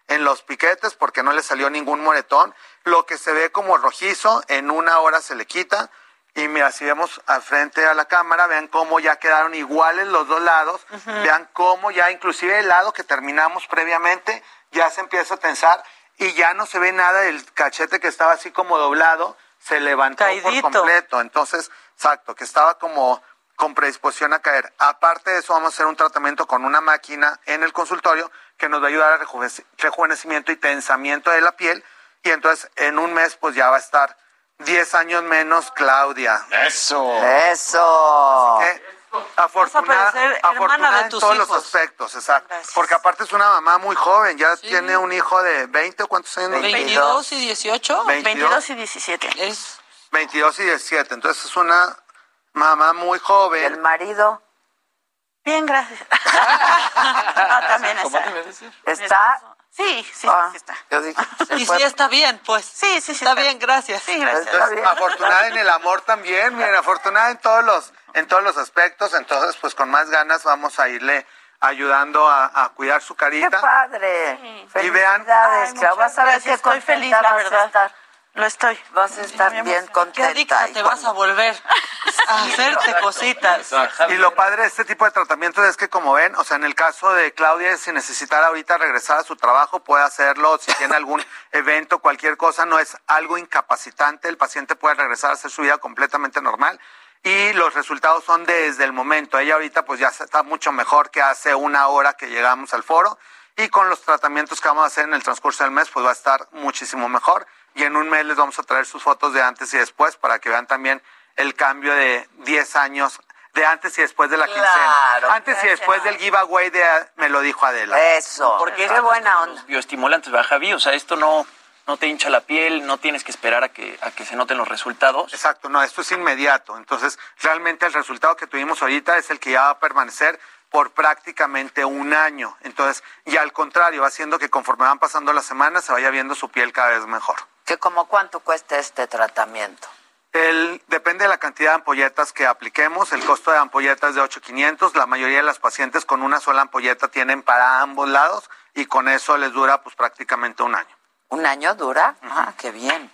S16: en los piquetes porque no le salió ningún moretón. Lo que se ve como rojizo, en una hora se le quita. Y mira, si vemos al frente a la cámara, vean cómo ya quedaron iguales los dos lados. Vean cómo ya inclusive el lado que terminamos previamente ya se empieza a tensar y ya no se ve nada del cachete que estaba así como doblado, se levantó por completo. Entonces, exacto, que estaba como con predisposición a caer. Aparte de eso, vamos a hacer un tratamiento con una máquina en el consultorio que nos va a ayudar a rejuvenecimiento y tensamiento de la piel. Y entonces, en un mes, pues ya va a estar 10 años menos Claudia.
S10: Eso.
S2: Eso.
S16: afortunada, afortunada en todos los aspectos, exacto. Porque aparte es una mamá muy joven, ya tiene un hijo de 20 o cuántos años.
S11: 22 y 18.
S7: 22, y 17.
S11: Es
S16: 22 y 17. Entonces es una mamá muy joven.
S2: ¿El marido?
S7: Bien, gracias. ah, también está.
S2: ¿Está?
S7: Sí, sí,
S2: Ah,
S7: sí está.
S2: yo dije, se
S11: y sí está bien, pues.
S7: Sí, sí, sí.
S11: Está bien, gracias.
S7: Sí, gracias.
S16: Entonces, afortunada en el amor también, miren, afortunada en todos los, en todos los aspectos, entonces pues con más ganas vamos a irle ayudando a, a cuidar su
S2: ¡Qué
S16: carita.
S2: padre!
S16: Y vean-
S2: Felicidades,
S7: Ay,
S2: Clau. Vas a ver qué
S7: gracias, estoy feliz, la
S2: vas a
S7: verdad. Lo estoy.
S2: Vas a estar
S7: Muy
S2: bien
S7: emocionada.
S11: Qué
S2: contenta.
S11: adicta
S2: y
S11: te vas a volver a hacerte cositas.
S16: Y lo padre de este tipo de tratamientos es que, como ven, o sea, en el caso de Claudia, si necesitara ahorita regresar a su trabajo, puede hacerlo. Si tiene algún evento, cualquier cosa, no es algo incapacitante. El paciente puede regresar a hacer su vida completamente normal. Y los resultados son desde el momento. Ella ahorita, pues ya está mucho mejor que hace una hora que llegamos al foro. Y con los tratamientos que vamos a hacer en el transcurso del mes, pues va a estar muchísimo mejor. Y en un mes les vamos a traer sus fotos de antes y después para que vean también el cambio de 10 años de antes y después de la
S2: Claro,
S16: quincena. Antes y después del giveaway de me lo dijo Adela.
S2: Eso.
S12: Porque
S2: Qué buena onda.
S12: bioestimulantes, ¿verdad, Javi? O sea, esto no, no te hincha la piel, no tienes que esperar a que, a que se noten los resultados.
S16: Exacto, no, esto es inmediato. Entonces, realmente el resultado que tuvimos ahorita es el que ya va a permanecer por prácticamente un año. Entonces, y al contrario, va haciendo que conforme van pasando las semanas se vaya viendo su piel cada vez mejor.
S2: ¿Que como cuánto cuesta este tratamiento?
S16: El, depende de la cantidad de ampolletas que apliquemos. El costo de ampolletas es de 8.500. La mayoría de las pacientes con una sola ampolleta tienen para ambos lados y con eso les dura pues prácticamente un año.
S2: ¿Un año dura? Ah, qué bien.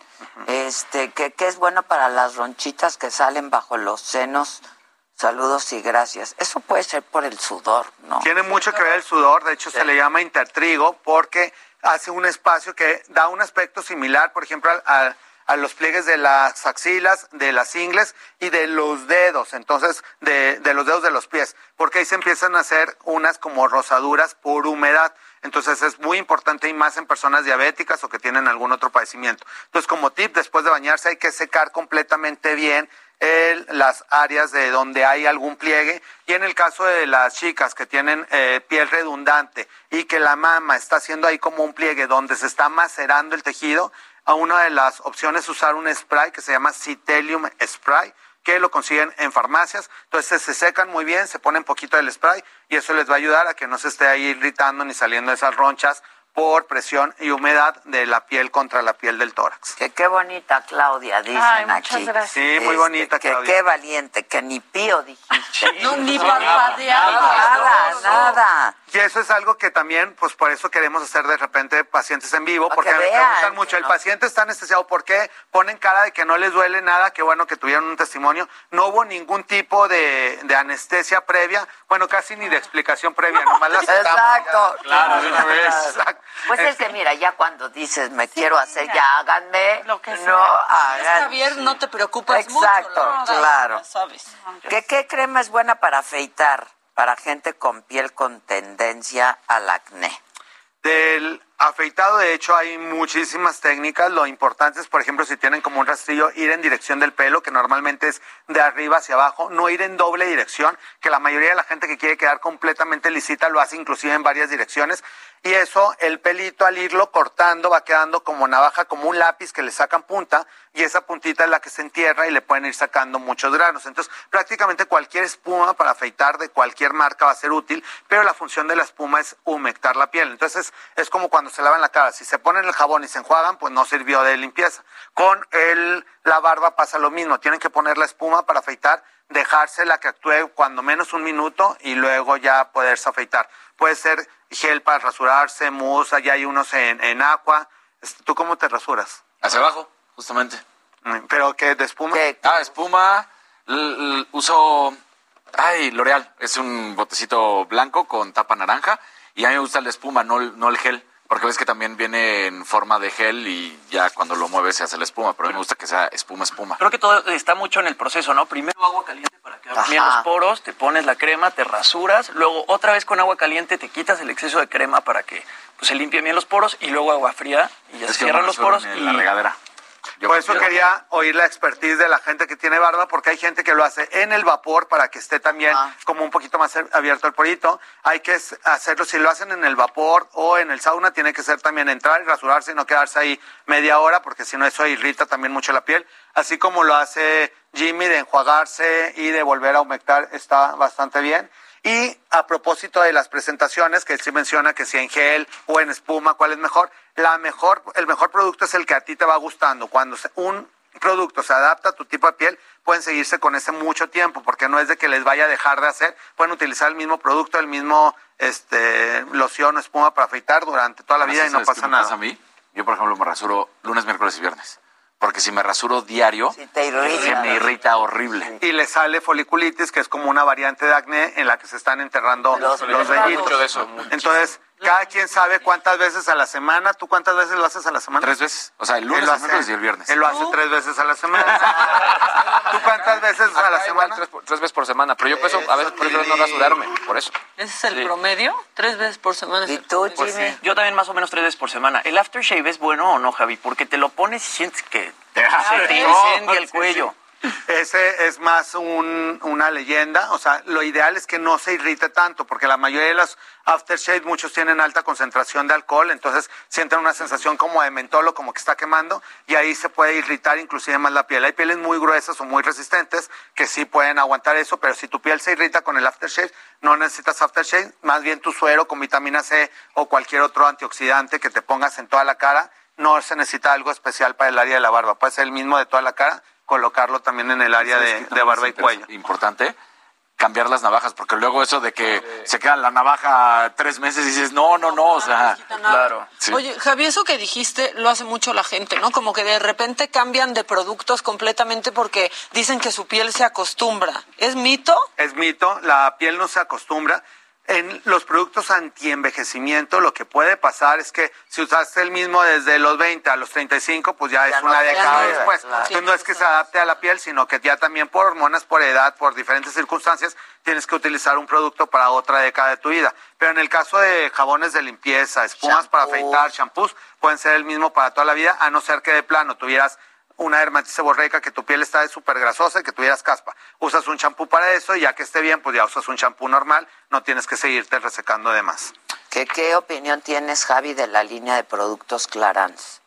S2: Este, que es bueno para las ronchitas que salen bajo los senos. Saludos y gracias. Eso puede ser por el sudor, ¿no?
S16: Tiene mucho que ver el sudor, de hecho se le llama intertrigo porque hace un espacio que da un aspecto similar, por ejemplo, al- a, los pliegues de las axilas, de las ingles y de los dedos, entonces de, de los dedos de los pies, porque ahí se empiezan a hacer unas como rosaduras por humedad. Entonces es muy importante y más en personas diabéticas o que tienen algún otro padecimiento. Entonces como tip, después de bañarse hay que secar completamente bien el- las áreas de donde hay algún pliegue y en el caso de las chicas que tienen eh, piel redundante y que la mama está haciendo ahí como un pliegue donde se está macerando el tejido, a una de las opciones es usar un spray que se llama Citelium Spray que lo consiguen en farmacias. Entonces se secan muy bien, se ponen poquito del spray y eso les va a ayudar a que no se esté ahí irritando ni saliendo esas ronchas por presión y humedad de la piel contra la piel del tórax.
S2: Que qué bonita Claudia, dicen
S7: Ay, muchas
S2: aquí.
S7: gracias.
S16: Sí, muy bonita,
S2: que
S16: Claudia.
S2: qué valiente, que ni pío dijiste.
S11: No, ni
S2: Nada,
S11: parpadeaba.
S2: nada, nada.
S16: Y eso es algo que también, pues por eso queremos hacer de repente pacientes en vivo, porque
S2: que
S16: me
S2: vean,
S16: preguntan mucho, el
S2: ¿no?
S16: paciente está anestesiado, ¿por qué ponen cara de que no les duele nada? Qué bueno que tuvieron un testimonio. No hubo ningún tipo de, de anestesia previa, bueno, casi ni de explicación previa, nomás la
S2: Exacto.
S16: ya. Claro, de una vez. Exacto.
S2: Pues es
S16: Este,
S2: que mira, ya cuando dices me quiero hacer, ya háganme,
S7: Lo que sea.
S2: no hagan.
S11: Está bien, no te preocupes mucho.
S2: Exacto,
S11: la verdad,
S2: claro.
S11: ya sabes.
S2: ¿Qué, ¿Qué crema es buena para afeitar? Para gente con piel con tendencia al acné.
S16: Del afeitado, de hecho, hay muchísimas técnicas. Lo importante es, por ejemplo, si tienen como un rastrillo, ir en dirección del pelo, que normalmente es de arriba hacia abajo, no ir en doble dirección, que la mayoría de la gente que quiere quedar completamente lisita lo hace inclusive en varias direcciones. Y eso, el pelito al irlo cortando va quedando como navaja, como un lápiz que le sacan punta, y esa puntita es la que se entierra y le pueden ir sacando muchos granos. Entonces, prácticamente cualquier espuma para afeitar de cualquier marca va a ser útil, pero la función de la espuma es humectar la piel. Entonces, es como cuando se lavan la cara. Si se ponen el jabón y se enjuagan, pues no sirvió de limpieza. Con el, la barba pasa lo mismo. Tienen que poner la espuma para afeitar, dejársela que actúe cuando menos un minuto y luego ya poderse afeitar. Puede ser gel para rasurarse, mousse, ya hay unos en, en agua. Este, ¿Tú cómo te rasuras?
S10: Hacia abajo, justamente.
S16: Mm, ¿Pero qué? ¿De espuma?
S10: Ah, espuma. uso. Ay, L'Oreal. Es un botecito blanco con tapa naranja. Y a mí me gusta la espuma, no, el- no el gel. Porque ves que también viene en forma de gel y ya cuando lo mueves se hace la espuma. Pero a mí me gusta que sea espuma, espuma.
S12: Creo que todo está mucho en el proceso, ¿no? Primero agua caliente para que abran los poros, te pones la crema, te rasuras, luego otra vez con agua caliente te quitas el exceso de crema para que pues, se limpien bien los poros y luego agua fría y ya
S10: Es
S12: se cierran los poros
S10: en
S12: y
S10: la regadera. Yo
S16: Por eso quería oír la expertise de la gente que tiene barba, porque hay gente que lo hace en el vapor para que esté también como un poquito más abierto el porito. Hay que hacerlo, si lo hacen en el vapor o en el sauna, tiene que ser también entrar y rasurarse y no quedarse ahí media hora, porque si no eso irrita también mucho la piel. Así como lo hace Jimmy de enjuagarse y de volver a humectar, está bastante bien. Y a propósito de las presentaciones, que sí menciona que si en gel o en espuma, ¿cuál es mejor? La mejor, el mejor producto es el que a ti te va gustando. Cuando un producto se adapta a tu tipo de piel, pueden seguirse con ese mucho tiempo, porque no es de que les vaya a dejar de hacer, pueden utilizar el mismo producto, el mismo este loción o espuma para afeitar durante toda la vida y no
S10: ¿Sabes qué
S16: pasa nada.
S10: pasa a mí? Yo, por ejemplo, me rasuro lunes, miércoles y viernes. Porque si me rasuro diario,
S2: te irrita.
S10: se me irrita horrible.
S16: Y le sale foliculitis, que es como una variante de acné en la que se están enterrando los,
S10: vellitos.
S16: vellitos. Entonces, cada quien sabe cuántas veces a la semana. ¿Tú cuántas veces lo haces a la semana?
S10: Tres veces. O sea, el lunes, el miércoles y el viernes.
S16: Él lo hace tres veces a la semana. ¿Tú cuántas veces a la semana?
S17: Tres, por- tres veces por semana, pero yo por eso a veces prefiero no rasurarme, por eso.
S11: ¿Ese es el
S12: Sí.
S11: promedio? ¿Tres veces por semana? ¿Y
S2: tú,
S12: Pues sí, Yo también más o menos tres veces por semana. ¿El aftershave es bueno o no, Javi? Porque te lo pones y sientes que se te incendia el cuello.
S16: Ese es más un- una leyenda, o sea, lo ideal es que no se irrite tanto, porque la mayoría de los aftershave, muchos tienen alta concentración de alcohol, entonces sienten una sensación como de mentolo, como que está quemando, y ahí se puede irritar inclusive más la piel. Hay pieles muy gruesas o muy resistentes que sí pueden aguantar eso, pero si tu piel se irrita con el aftershave, no necesitas aftershave, más bien tu suero con vitamina C o cualquier otro antioxidante que te pongas en toda la cara, no se necesita algo especial para el área de la barba, puede ser el mismo de toda la cara, colocarlo también en el área
S10: ¿Sabes
S16: de, barba y cuello.
S10: Importante cambiar las navajas, porque luego eso de que se queda la navaja tres meses y dices, no, no, no, o sea,
S11: Claro.
S10: Sí.
S11: Oye, Javi, eso que dijiste lo hace mucho la gente, ¿no? Como que de repente cambian de productos completamente porque dicen que su piel se acostumbra. ¿Es mito?
S16: Es mito, la piel no se acostumbra. En los productos antienvejecimiento lo que puede pasar es que si usaste el mismo desde los 20 a los 35, pues ya,
S2: Ya
S16: es
S2: no
S16: una década después.
S2: claro.
S16: Entonces no es que se adapte a la piel, sino que ya también por hormonas, por edad, por diferentes circunstancias, tienes que utilizar un producto para otra década de tu vida. Pero en el caso de jabones de limpieza, espumas para afeitar, shampoos, pueden ser el mismo para toda la vida, a no ser que de plano tuvieras una dermatitis seborreica, que tu piel está súper grasosa y que tuvieras caspa. Usas un champú para eso y ya que esté bien, pues ya usas un champú normal, no tienes que seguirte resecando de más.
S2: ¿Qué, ¿Qué opinión tienes, Javi, de la línea de productos Clarance?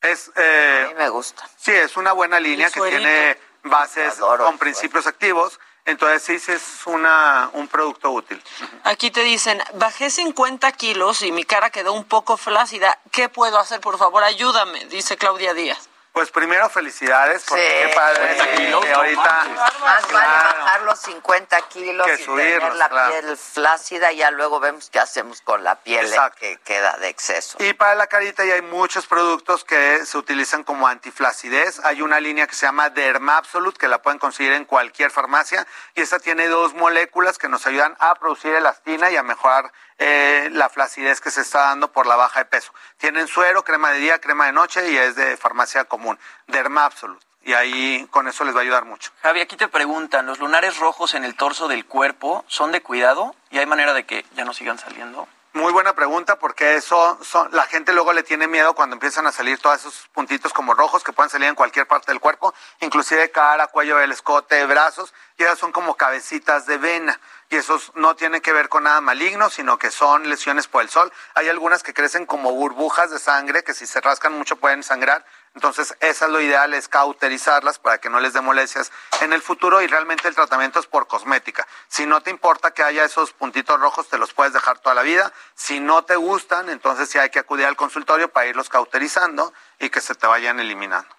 S16: Es, eh,
S2: A mí me gusta.
S16: Sí, es una buena línea que tiene bases
S2: Adoro
S16: con principios activos, entonces sí, sí es una, un producto útil.
S11: Aquí te dicen, bajé 50 kilos y mi cara quedó un poco flácida. ¿Qué puedo hacer? Por favor, ayúdame, dice Claudia Díaz.
S16: Pues primero felicidades, porque
S2: Sí,
S16: qué padre
S2: sí,
S16: que, ahorita...
S2: Más vale
S16: Claro.
S2: bajar los 50 kilos
S16: Que
S2: y tener
S16: subirlos,
S2: la
S16: claro.
S2: piel flácida y ya luego vemos qué hacemos con la piel
S16: Exacto.
S2: que queda de exceso.
S16: Y para la carita ya hay muchos productos que se utilizan como antiflacidez. Hay una línea que se llama Derma Absolute que la pueden conseguir en cualquier farmacia y esta tiene dos moléculas que nos ayudan a producir elastina y a mejorar eh, la flacidez que se está dando por la baja de peso. Tienen suero, crema de día, crema de noche y es de farmacia común. Derma Absolute. Y ahí con eso les va a ayudar mucho.
S12: Javi, aquí te preguntan, ¿los lunares rojos en el torso del cuerpo son de cuidado y hay manera de que ya no sigan saliendo?
S16: Muy buena pregunta porque eso son, la gente luego le tiene miedo cuando empiezan a salir todos esos puntitos como rojos que pueden salir en cualquier parte del cuerpo, inclusive cara, cuello del escote, brazos, y esas son como cabecitas de vena. Y esos no tienen que ver con nada maligno, sino que son lesiones por el sol. Hay algunas que crecen como burbujas de sangre que si se rascan mucho pueden sangrar. Entonces, esa es lo ideal, es cauterizarlas para que no les dé molestias en el futuro y realmente el tratamiento es por cosmética. Si no te importa que haya esos puntitos rojos, te los puedes dejar toda la vida. Si no te gustan, entonces sí hay que acudir al consultorio para irlos cauterizando y que se te vayan eliminando.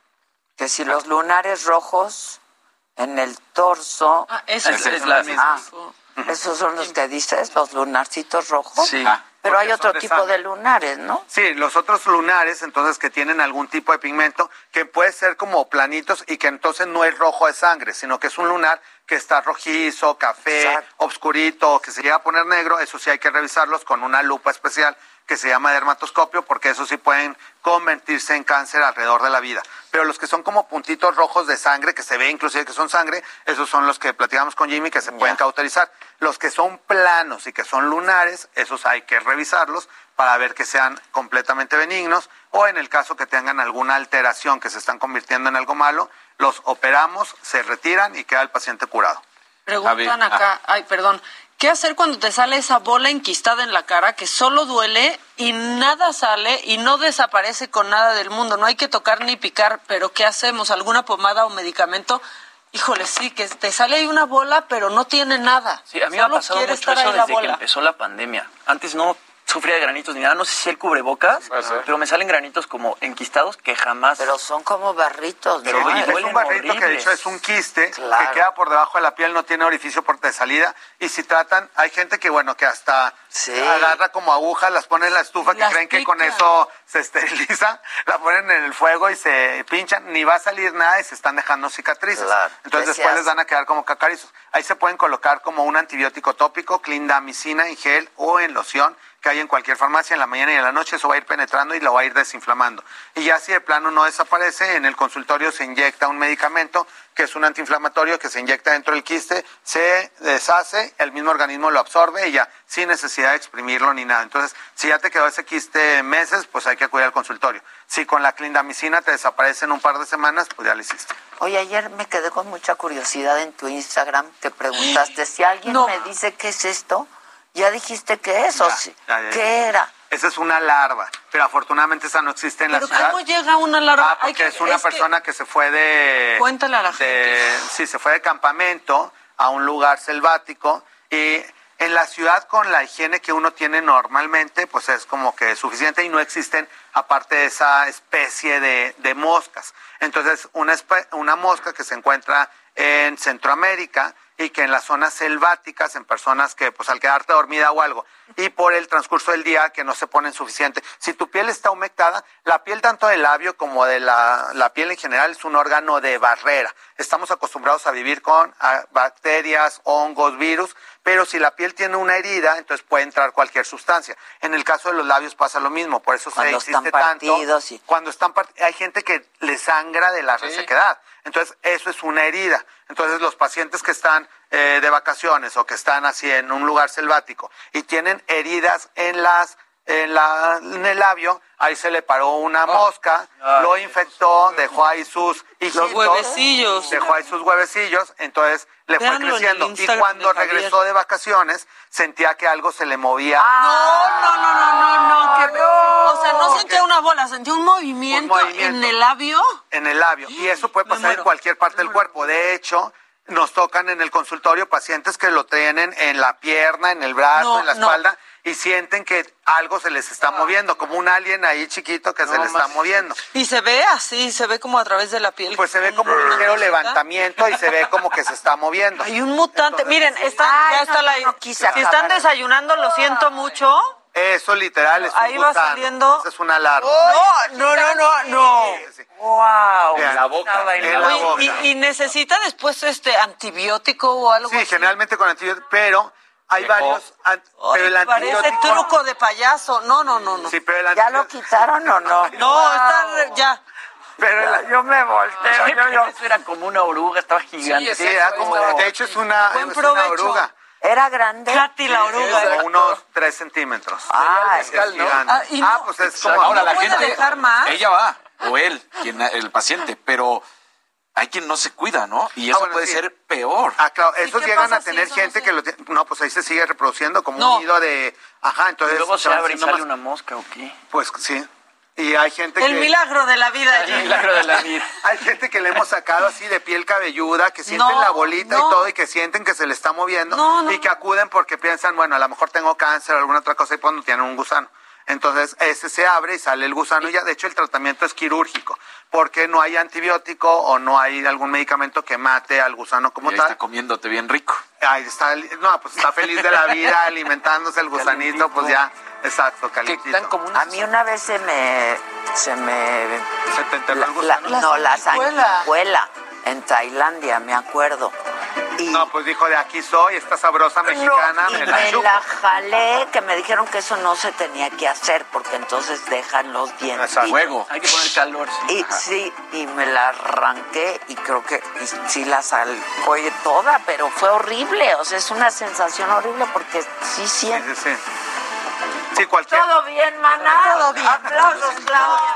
S2: Que si los lunares rojos en el torso...
S11: Ah, eso
S2: Esa
S11: es
S2: es
S11: la
S2: la
S11: misma.
S2: Ah, esos son los que dices, los lunarcitos rojos.
S16: Sí.
S2: Pero hay otro
S16: de
S2: tipo
S16: sangre.
S2: de lunares, ¿no?
S16: Sí, los otros lunares, entonces, que tienen algún tipo de pigmento, que puede ser como planitos y que entonces no es rojo de sangre, sino que es un lunar que está rojizo, café, obscurito, que se llega a poner negro, eso sí hay que revisarlos con una lupa especial que se llama dermatoscopio, porque eso sí pueden convertirse en cáncer alrededor de la vida. Pero los que son como puntitos rojos de sangre, que se ve inclusive que son sangre, esos son los que platicamos con Jimmy, que se pueden cauterizar. Los que son planos y que son lunares, esos hay que revisarlos para ver que sean completamente benignos o en el caso que tengan alguna alteración que se están convirtiendo en algo malo, los operamos, se retiran y queda el paciente curado.
S11: Preguntan
S16: A ver,
S11: acá, ay, perdón, ¿qué hacer cuando te sale esa bola enquistada en la cara que solo duele y nada sale y no desaparece con nada del mundo? No hay que tocar ni picar, pero ¿qué hacemos? ¿Alguna pomada o medicamento? Híjole, sí, que te sale ahí una bola, pero no tiene nada.
S12: Sí, a mí me ha
S11: Solo
S12: pasado mucho eso desde que
S11: bola.
S12: empezó la pandemia. Antes no sufría de granitos ni nada, no sé si el cubrebocas, pero me salen granitos como enquistados que jamás...
S2: Pero son como barritos,
S12: Pero
S2: ¿no?
S16: es un barrito que de hecho es un quiste
S2: Claro.
S16: que queda por debajo de la piel, no tiene orificio por de salida. Y si tratan, hay gente que bueno, que hasta agarra como agujas, las pone en la estufa, que
S11: Las
S16: creen que con eso se esteriliza, la ponen en el fuego y se pinchan, ni va a salir nada y se están dejando cicatrices.
S2: Claro.
S16: Entonces después les van a quedar como cacarizos. Ahí se pueden colocar como un antibiótico tópico, clindamicina en gel o en loción que hay en cualquier farmacia en la mañana y en la noche, eso va a ir penetrando y lo va a ir desinflamando. Y ya si de plano no desaparece, en el consultorio se inyecta un medicamento que es un antiinflamatorio que se inyecta dentro del quiste, se deshace, el mismo organismo lo absorbe y ya, sin necesidad de exprimirlo ni nada. Entonces, si ya te quedó ese quiste meses, pues hay que acudir al consultorio. Si con la clindamicina te desaparece en un par de semanas, pues ya lo hiciste.
S2: Oye, ayer me quedé con mucha curiosidad en tu Instagram. Te preguntaste si alguien me dice qué es esto. Ya dijiste qué es, o
S16: Ya,
S2: sí.
S16: ya, ya,
S2: ¿Qué
S16: ya.
S2: era?
S16: Esa es una larva, pero afortunadamente esa no existe en la
S11: Pero
S16: ciudad.
S11: ¿cómo llega una larva?
S16: Ah, porque
S11: que-
S16: es una
S11: es que-
S16: persona que... se fue de...
S11: Cuéntale a la
S16: de-
S11: gente.
S16: Sí, se fue de campamento a un lugar selvático y en la ciudad con la higiene que uno tiene normalmente, pues es como que suficiente y no existen aparte de esa especie de, de moscas. Entonces, una, una mosca que se encuentra en Centroamérica y que en las zonas selváticas, en personas que pues al quedarte dormida o algo, y por el transcurso del día que no se ponen suficiente. Si tu piel está humectada, la piel tanto del labio como de la, la piel en general es un órgano de barrera. Estamos acostumbrados a vivir con ah, bacterias, hongos, virus, pero si la piel tiene una herida, entonces puede entrar cualquier sustancia. En el caso de los labios pasa lo mismo, por eso
S2: Cuando
S16: se existe
S2: están
S16: tanto.
S2: partidos y-
S16: Cuando están hay gente que le sangra de la resequedad. Entonces, eso es una herida. Entonces, los pacientes que están eh, de vacaciones o que están así en un lugar selvático y tienen heridas en las en, la, en el labio, ahí se le paró una mosca, lo infectó, dejó ahí sus hijitos,
S11: huevecillos.
S16: dejó ahí sus huevecillos, entonces le fue creciendo. Y cuando
S11: de
S16: regresó de vacaciones, sentía que algo se le movía.
S11: No, no, no, no, no, no. que- o sea, no sentía una bola, sentía un movimiento,
S16: Un movimiento.
S11: en el labio.
S16: en el labio. Y eso puede pasar en cualquier parte del cuerpo. De hecho, nos tocan en el consultorio pacientes que lo tienen en la pierna, en el brazo,
S11: No,
S16: en la
S11: no.
S16: espalda y sienten que algo se les está moviendo, como un alien ahí chiquito que se le está moviendo.
S11: Y se ve así, se ve como a través de la piel.
S16: Pues se ve como un ligero levantamiento y se ve como que se está moviendo.
S11: Hay un mutante. Miren, está,
S2: Ay,
S11: ya
S2: no,
S11: está la. si están desayunando, lo siento mucho.
S16: Eso literal es un
S11: Ahí va
S16: gusano.
S11: saliendo-
S16: Esa es una larva.
S11: No, no, no, no, no.
S12: ¡Wow!
S16: Vean,
S12: la boca.
S16: en la boca.
S11: Y, y necesita después este antibiótico o algo
S16: Sí,
S11: así?
S16: generalmente con antibióticos, pero hay varios... pero el
S11: Ay, parece
S16: antibiótico...
S11: truco de payaso. No, no, no, no.
S16: Sí, pero el
S2: ¿Ya lo quitaron o no?
S11: No, está re- ya.
S16: Pero el-
S2: Yo me volteo, yo, yo.
S12: Eso era como una oruga, estaba gigante.
S16: Sí, era como, de hecho es una,
S11: Buen
S16: es una oruga.
S2: ¿Era grande?
S11: Katy la oruga.
S16: Como unos 3 centímetros.
S2: Ah,
S16: es
S10: mezcal, ¿no?
S11: Ah, y
S16: Ah, pues es como...
S10: Ahora la
S11: puede
S10: gente,
S11: dejar más?
S10: ella va, o él, quien, el paciente, pero hay quien no se cuida, ¿no? Y eso
S16: Ah, bueno,
S10: puede
S16: sí.
S10: ser peor.
S16: Ah, claro,
S11: ¿Y
S16: esos llegan a tener
S11: eso
S16: gente
S11: no
S16: que lo tiene... No, pues ahí se sigue reproduciendo como
S11: No.
S16: un nido de... Ajá,
S12: Y
S16: entonces...
S12: luego se abre y sale
S16: más-
S12: una mosca o qué.
S16: Pues sí. Y hay gente que...
S11: El milagro de la vida,
S17: El milagro de la vida.
S16: Hay gente que le hemos sacado así de piel cabelluda, que sienten
S11: No,
S16: la bolita
S11: no.
S16: y todo y que sienten que se le está moviendo
S11: No, no,
S16: y que acuden porque piensan, bueno, a lo mejor tengo cáncer o alguna otra cosa y pues no tienen un gusano. Entonces ese se abre y sale el gusano y ya, de hecho el tratamiento es quirúrgico porque no hay antibiótico o no hay algún medicamento que mate al gusano como
S10: Y ahí
S16: tal.
S10: está comiéndote bien rico.
S16: Ahí está, no, pues está feliz de la vida alimentándose el gusanito, pues ya, exacto, calientito.
S2: A mí una vez se me... Se me...
S16: ¿Se te enterró
S2: la- no, la
S16: sanguijuela.
S2: en Tailandia, me acuerdo. Y
S16: No, pues dijo, de aquí soy, esta sabrosa mexicana,
S2: No, y
S16: me la
S2: me la jalé, que me dijeron que eso no se tenía que hacer porque entonces dejan los dientes.
S10: Fuego.
S12: Hay que poner calor. Sí.
S2: Y sí, y me la arranqué y creo que y sí la salgo toda, pero fue horrible, o sea, es una sensación horrible porque sí siento.
S16: Sí, sí. Sí, cualquier...
S2: Todo bien, maná.
S11: Todo bien.
S2: Aplausos, Claudia.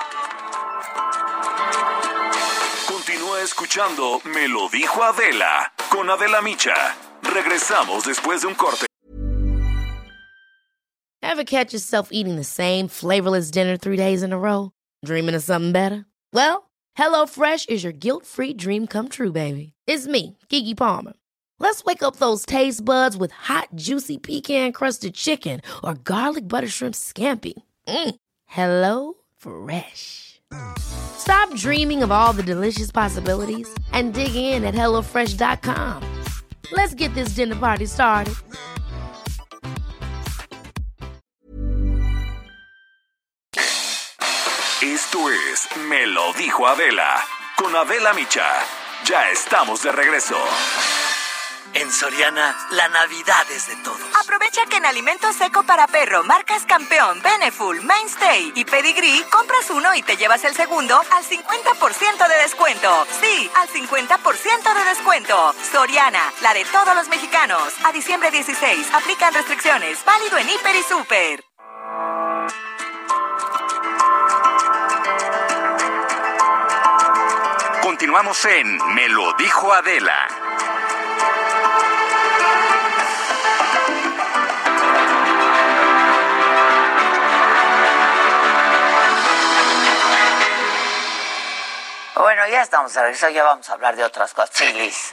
S13: Continúa escuchando Me lo dijo Adela con Adela Micha. Regresamos después de un corte.
S18: Ever catch yourself eating the same flavorless dinner three days in a row? Dreaming of something better? Well, HelloFresh is your guilt-free dream come true, baby. It's me, Kiki Palmer. Let's wake up those taste buds with hot, juicy pecan-crusted chicken or garlic butter shrimp scampi. Mm. Hello Fresh. Stop dreaming of all the delicious possibilities and dig in at HelloFresh.com. Let's get this dinner party started.
S13: Esto es Me lo dijo Adela con Adela Micha. Ya estamos de regreso.
S14: En Soriana, la Navidad es de todos.
S15: Aprovecha que en alimento seco para perro, marcas Campeón, Beneful, Mainstay y Pedigree, compras uno y te llevas el segundo al 50% de descuento. Sí, al 50% de descuento. Soriana, la de todos los mexicanos. A diciembre 16, aplican restricciones. Válido en Hiper y Super.
S1: Continuamos en Me lo dijo Adela.
S2: Bueno, ya estamos a regreso, ya vamos a hablar de otras cosas. Sí, Liz.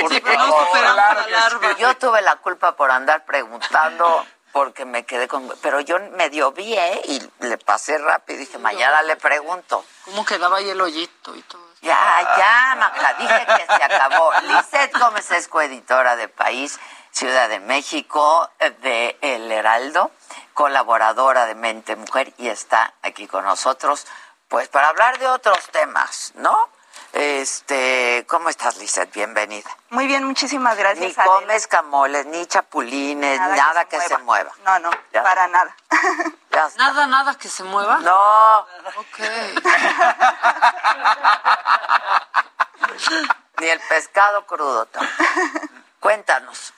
S2: Por
S11: Sí, pero no
S2: favor.
S11: superamos la larva.
S2: Yo tuve la culpa por andar preguntando porque me quedé con... Pero yo medio vi, ¿eh? Y le pasé rápido y dije, mañana le pregunto.
S11: ¿Cómo quedaba ahí el hoyito y todo?
S2: Ya, ya, Maca, dije que se acabó. Lizeth Gómez es coeditora de País, Ciudad de México, eh, de El Heraldo, colaboradora de Mente Mujer y está aquí con nosotros, pues para hablar de otros temas, ¿no? Este, ¿cómo estás, Lizeth? Bienvenida.
S19: Muy bien, muchísimas gracias.
S2: Ni comes camoles, ni chapulines, nada, que, se, mueva.
S19: No, no,
S2: Ya.
S19: para nada.
S2: Ya está.
S11: Nada, nada que se mueva.
S2: No,
S11: Ok.
S2: ni el pescado crudo tampoco. Cuéntanos.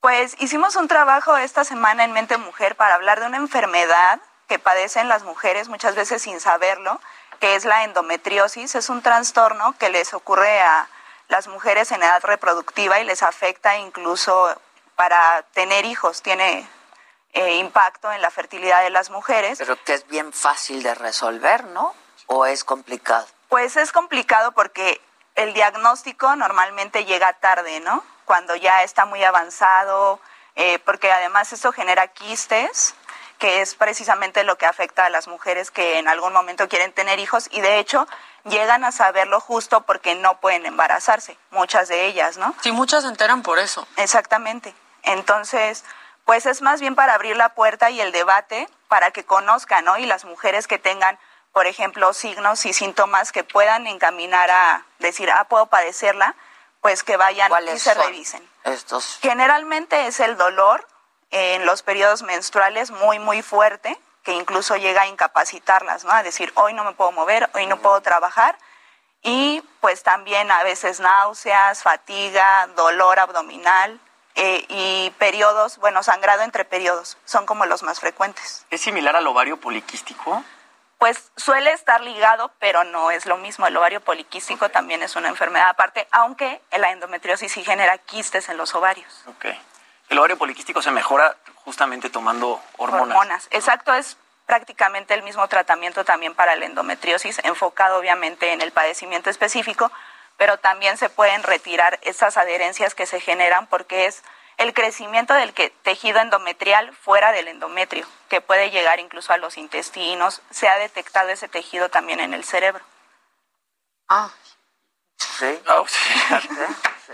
S19: Pues hicimos un trabajo esta semana en Mente Mujer para hablar de una enfermedad que padecen las mujeres muchas veces sin saberlo, que es la endometriosis. Es un trastorno que les ocurre a las mujeres en edad reproductiva y les afecta incluso para tener hijos. Tiene eh, impacto en la fertilidad de las mujeres.
S2: Pero que es bien fácil de resolver, ¿no? ¿O es complicado?
S19: Pues es complicado porque el diagnóstico normalmente llega tarde, ¿no? Cuando ya está muy avanzado, eh, porque además esto genera quistes, que es precisamente lo que afecta a las mujeres que en algún momento quieren tener hijos y de hecho llegan a saberlo justo porque no pueden embarazarse, muchas de ellas, ¿no?
S11: Sí, muchas se enteran por eso.
S19: Exactamente. Entonces, pues es más bien para abrir la puerta y el debate para que conozcan, ¿no? Y las mujeres que tengan, por ejemplo, signos y síntomas que puedan encaminar a decir, ah, puedo padecerla, pues que vayan y
S2: ¿Cuáles
S19: se revisen.
S2: Estos.
S19: Generalmente es el dolor en los periodos menstruales muy, muy fuerte, que incluso llega a incapacitarlas, ¿no? A decir, hoy no me puedo mover, hoy no puedo trabajar. Y pues también a veces náuseas, fatiga, dolor abdominal eh, y periodos, bueno, sangrado entre periodos, son como los más frecuentes.
S12: ¿Es similar al ovario poliquístico?
S19: Pues suele estar ligado, pero no es lo mismo. El ovario poliquístico también es una enfermedad aparte, aunque la endometriosis sí genera quistes en los ovarios.
S12: Ok. El ovario poliquístico se mejora justamente tomando hormonas.
S19: Hormonas. Exacto, es prácticamente el mismo tratamiento también para la endometriosis, enfocado obviamente en el padecimiento específico, pero también se pueden retirar esas adherencias que se generan porque es el crecimiento del que, tejido endometrial fuera del endometrio, que puede llegar incluso a los intestinos. Se ha detectado ese tejido también en el cerebro.
S2: Ah, sí.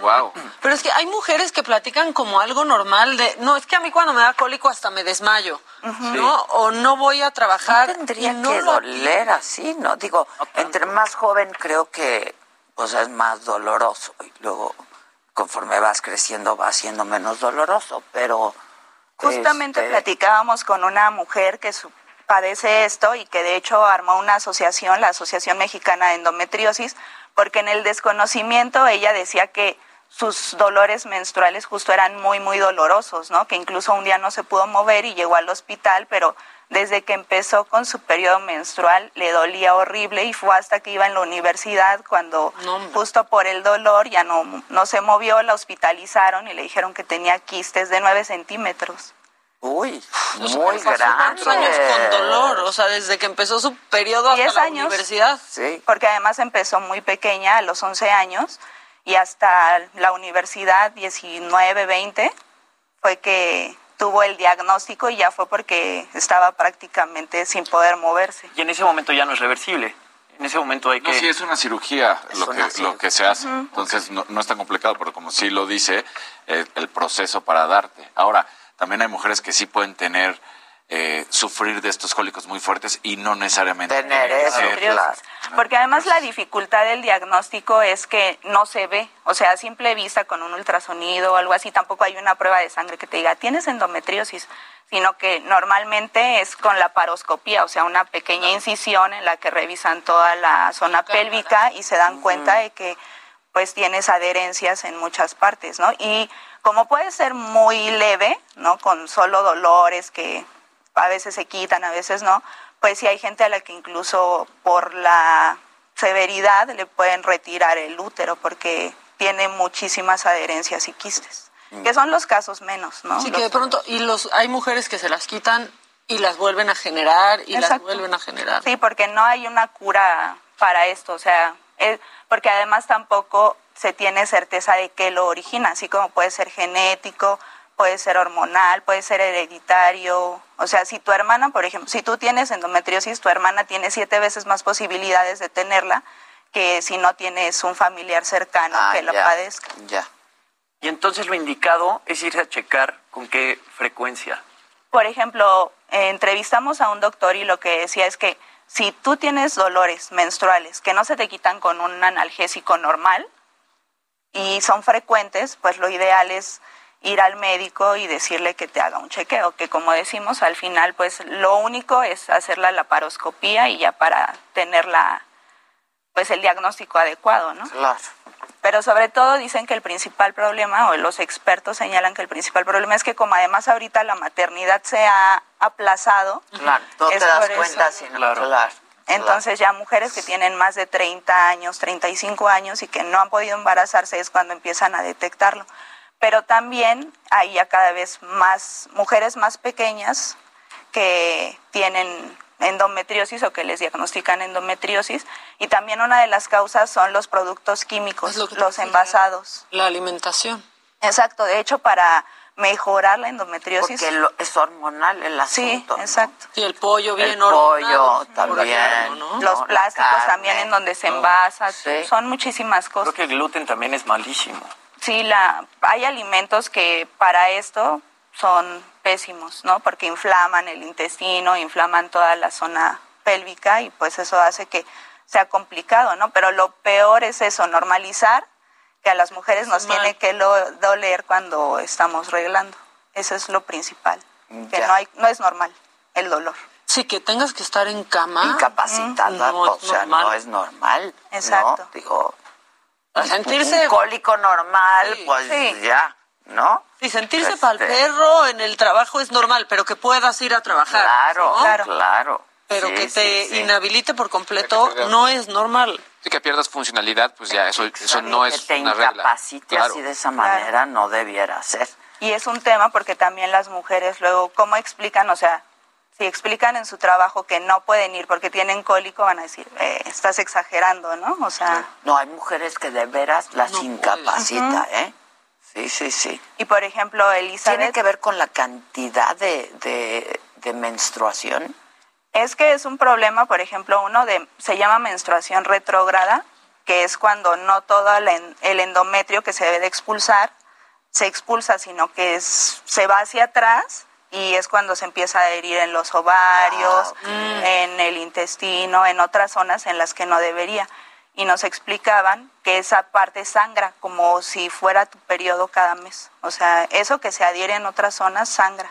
S10: Wow.
S11: Pero es que hay mujeres que platican como algo normal de, no, es que a mí cuando me da cólico hasta me desmayo, ¿no? O no voy a trabajar.
S2: No tendría
S11: no
S2: que
S11: lo-
S2: doler así, ¿no? Digo, entre más joven creo que pues es más doloroso y luego conforme vas creciendo va siendo menos doloroso, pero
S19: Justamente
S2: este,
S19: platicábamos con una mujer que su- padece esto y que de hecho armó una asociación, la Asociación Mexicana de Endometriosis, porque en el desconocimiento ella decía que sus dolores menstruales justo eran muy, muy dolorosos, ¿no? Que incluso un día no se pudo mover y llegó al hospital, pero desde que empezó con su periodo menstrual le dolía horrible y fue hasta que iba en la universidad cuando justo por el dolor ya no, no se movió, la hospitalizaron y le dijeron que tenía quistes de 9 centímetros.
S2: Uy,
S11: O sea,
S2: muy grande.
S11: cuántos años con dolor, o sea, desde que empezó su periodo hasta
S19: 10
S11: la
S19: años.
S11: universidad.
S2: Sí.
S19: Porque además empezó muy pequeña, a los 11 años, y hasta la universidad, 19, 20, fue que tuvo el diagnóstico y ya fue porque estaba prácticamente sin poder moverse.
S12: Y en ese momento ya no es reversible. En ese momento hay
S10: No,
S12: que...
S10: sí, es una cirugía lo,
S12: una
S10: que, lo que se hace. Entonces no, no es tan complicado, pero como sí lo dice, eh, el proceso para darte. Ahora, también hay mujeres que sí pueden tener, eh, sufrir de estos cólicos muy fuertes y no necesariamente
S2: Tener eso, claro.
S19: Porque además la dificultad del diagnóstico es que no se ve, o sea, a simple vista con un ultrasonido o algo así, tampoco hay una prueba de sangre que te diga, tienes endometriosis, sino que normalmente es con la paroscopía, o sea, una pequeña incisión en la que revisan toda la zona pélvica y se dan cuenta de que pues tienes adherencias en muchas partes, ¿no? Y como puede ser muy leve, ¿no? Con solo dolores que a veces se quitan, a veces no, pues sí hay gente a la que incluso por la severidad le pueden retirar el útero porque tiene muchísimas adherencias y quistes, que son los casos menos, ¿no?
S11: Sí,
S19: Los-
S11: que de pronto, y los hay mujeres que se las quitan y las vuelven a generar y las vuelven a generar.
S19: Sí, porque no hay una cura para esto, o sea, es- porque además tampoco se tiene certeza de qué lo origina, así como puede ser genético, puede ser hormonal, puede ser hereditario. O sea, si tu hermana, por ejemplo, si tú tienes endometriosis, tu hermana tiene siete veces más posibilidades de tenerla que si no tienes un familiar cercano
S2: Ah,
S19: que lo
S2: ya,
S19: padezca.
S2: Ya.
S12: Y entonces lo indicado es irse a checar con qué frecuencia.
S19: Por ejemplo, eh, entrevistamos a un doctor y lo que decía es que si tú tienes dolores menstruales que no se te quitan con un analgésico normal y son frecuentes, pues lo ideal es ir al médico y decirle que te haga un chequeo, que como decimos, al final pues lo único es hacer la laparoscopía y ya para tener la pues el diagnóstico adecuado, ¿no?
S2: Claro.
S19: Pero sobre todo dicen que el principal problema, o los expertos señalan que el principal problema es que como además ahorita la maternidad se ha aplazado,
S2: Claro, no te das cuenta, sino claro.
S19: Entonces ya mujeres que tienen más de 30 años, 35 años y que no han podido embarazarse es cuando empiezan a detectarlo. Pero también hay ya cada vez más mujeres más pequeñas que tienen endometriosis o que les diagnostican endometriosis y también una de las causas son los productos químicos, los envasados.
S11: La alimentación.
S19: Exacto, de hecho para mejorar la endometriosis
S2: Porque lo- es hormonal el
S19: Sí,
S2: asunto. ¿no?
S19: exacto.
S11: Y el pollo bien
S2: El
S11: hormonado,
S2: pollo también.
S11: ¿no?
S19: Los
S2: ¿no?
S19: Plásticos
S2: carne,
S19: también en donde se envasa,
S2: Sí.
S19: son muchísimas cosas.
S12: Creo que el gluten también es malísimo.
S19: Sí, la, hay alimentos que para esto son pésimos, ¿no? Porque inflaman el intestino, inflaman toda la zona pélvica y pues eso hace que sea complicado, ¿no? Pero lo peor es eso, normalizar que a las mujeres nos tiene que lo- doler cuando estamos reglando. Eso es lo principal, que
S2: Ya.
S19: no, hay, no es normal el dolor.
S11: Sí, que tengas que estar en cama.
S2: Incapacitada,
S11: No
S2: o
S11: es
S2: sea,
S11: normal.
S2: no es normal.
S19: Exacto.
S2: ¿no? Digo,
S11: A sentirse-
S2: un cólico normal,
S11: Sí,
S2: pues
S11: sí.
S2: ya, ¿no?
S11: Sí, sentirse
S2: Este,
S11: para el perro en el trabajo es normal, pero que puedas ir a trabajar.
S2: Claro,
S11: ¿no?
S2: claro.
S11: Pero
S2: Sí,
S11: que
S2: sí,
S11: te
S2: sí.
S11: inhabilite por completo no es normal.
S17: Sí, que pierdas funcionalidad, pues ya, eso, eso no
S2: que
S17: es
S2: te
S17: una regla.
S2: incapacite
S17: Claro.
S2: así de esa manera no debiera ser.
S19: Y es un tema porque también las mujeres luego, ¿cómo explican? O sea, si explican en su trabajo que no pueden ir porque tienen cólico, van a decir, eh, estás exagerando, ¿no? O sea...
S2: No, hay mujeres que de veras las incapacita, ¿eh? Sí, sí, sí.
S19: Y por ejemplo, Elizabeth...
S2: ¿Tiene que ver con la cantidad de, de, de menstruación?
S19: Es que es un problema, por ejemplo, uno de se llama menstruación retrógrada, que es cuando no todo el, en- el endometrio que se debe de expulsar se expulsa, sino que es, se va hacia atrás y es cuando se empieza a adherir en los ovarios, en el intestino, en otras zonas en las que no debería. Y nos explicaban que esa parte sangra como si fuera tu periodo cada mes. O sea, eso que se adhiere en otras zonas sangra.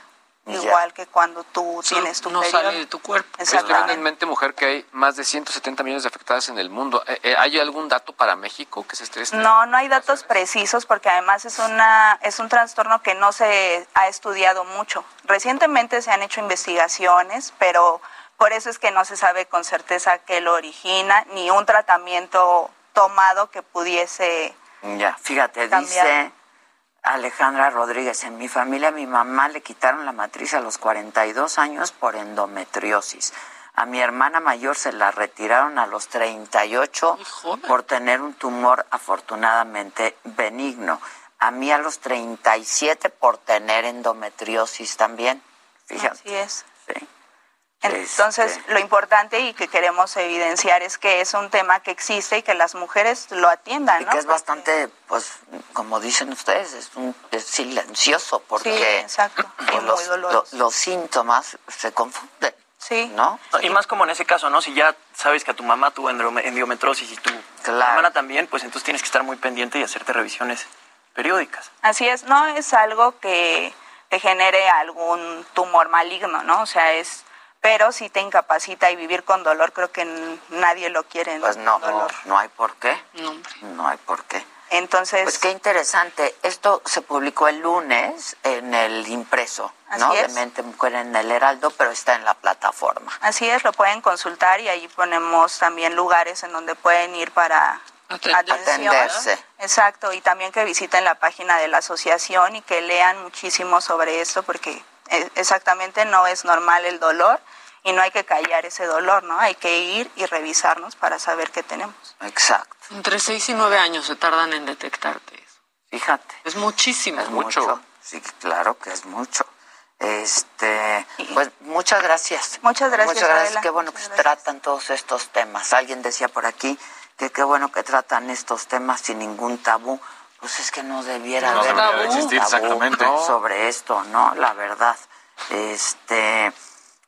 S19: Igual que cuando tú tienes tu
S17: no
S19: periodo.
S17: sale de tu cuerpo.
S19: Exactamente.
S17: en mente, mujer, que hay más de 170 millones de afectadas en el mundo. Eh, eh, ¿Hay algún dato para México que se esté...
S19: No, no hay datos precisos porque además es una es un trastorno que no se ha estudiado mucho. Recientemente se han hecho investigaciones, pero por eso es que no se sabe con certeza qué lo origina ni un tratamiento tomado que pudiese
S2: Ya, fíjate,
S19: Cambiar.
S2: dice Alejandra Rodríguez, en mi familia a mi mamá le quitaron la matriz a los 42 años por endometriosis. A mi hermana mayor se la retiraron a los 38 por tener un tumor afortunadamente benigno. A mí a los 37 por tener endometriosis también. Fíjate.
S19: Así es.
S2: Sí.
S19: Entonces,
S2: Este.
S19: lo importante y que queremos evidenciar es que es un tema que existe y que las mujeres lo atiendan,
S2: Y
S19: ¿no?
S2: que es bastante, pues, como dicen ustedes, es, un, es silencioso porque
S19: Sí, exacto.
S2: pues,
S19: Y muy
S2: los,
S19: doloroso.
S2: lo- los síntomas se confunden.
S19: Sí.
S2: ¿No?
S12: Y más como en ese caso, ¿no? Si ya sabes que a tu mamá tuvo endometriosis y tu hermana también, pues entonces tienes que estar muy pendiente y hacerte revisiones periódicas.
S19: Así es, no es algo que te genere algún tumor maligno, ¿no? O sea, es, pero si te incapacita y vivir con dolor, creo que nadie lo quiere.
S2: Pues no,
S19: Dolor.
S2: no hay por qué. No hay por qué.
S19: Entonces,
S2: Pues qué interesante. Esto se publicó el lunes en el impreso, ¿no?
S19: Así
S2: De
S19: es.
S2: Mente Mujer en el Heraldo, pero está en la plataforma.
S19: así es, lo pueden consultar y ahí ponemos también lugares en donde pueden ir para atención.
S2: Atenderse.
S19: Exacto, y también que visiten la página de la asociación y que lean muchísimo sobre esto porque exactamente no es normal el dolor y no hay que callar ese dolor, ¿no? Hay que ir y revisarnos para saber qué tenemos.
S2: Exacto.
S11: Entre 6 y 9 años se tardan en detectarte eso.
S2: Fíjate.
S11: Es muchísimo.
S2: Es mucho. Sí, claro que es mucho. Este, pues muchas gracias.
S19: Muchas gracias,
S2: Muchas gracias.
S19: Adela.
S2: Qué bueno que se tratan todos estos temas. Alguien decía por aquí que qué bueno que tratan estos temas sin ningún tabú. Pues es que no debiera
S10: No
S2: haber
S10: debería existir,
S2: tabú
S10: exactamente.
S2: sobre esto, ¿no? La verdad. Este,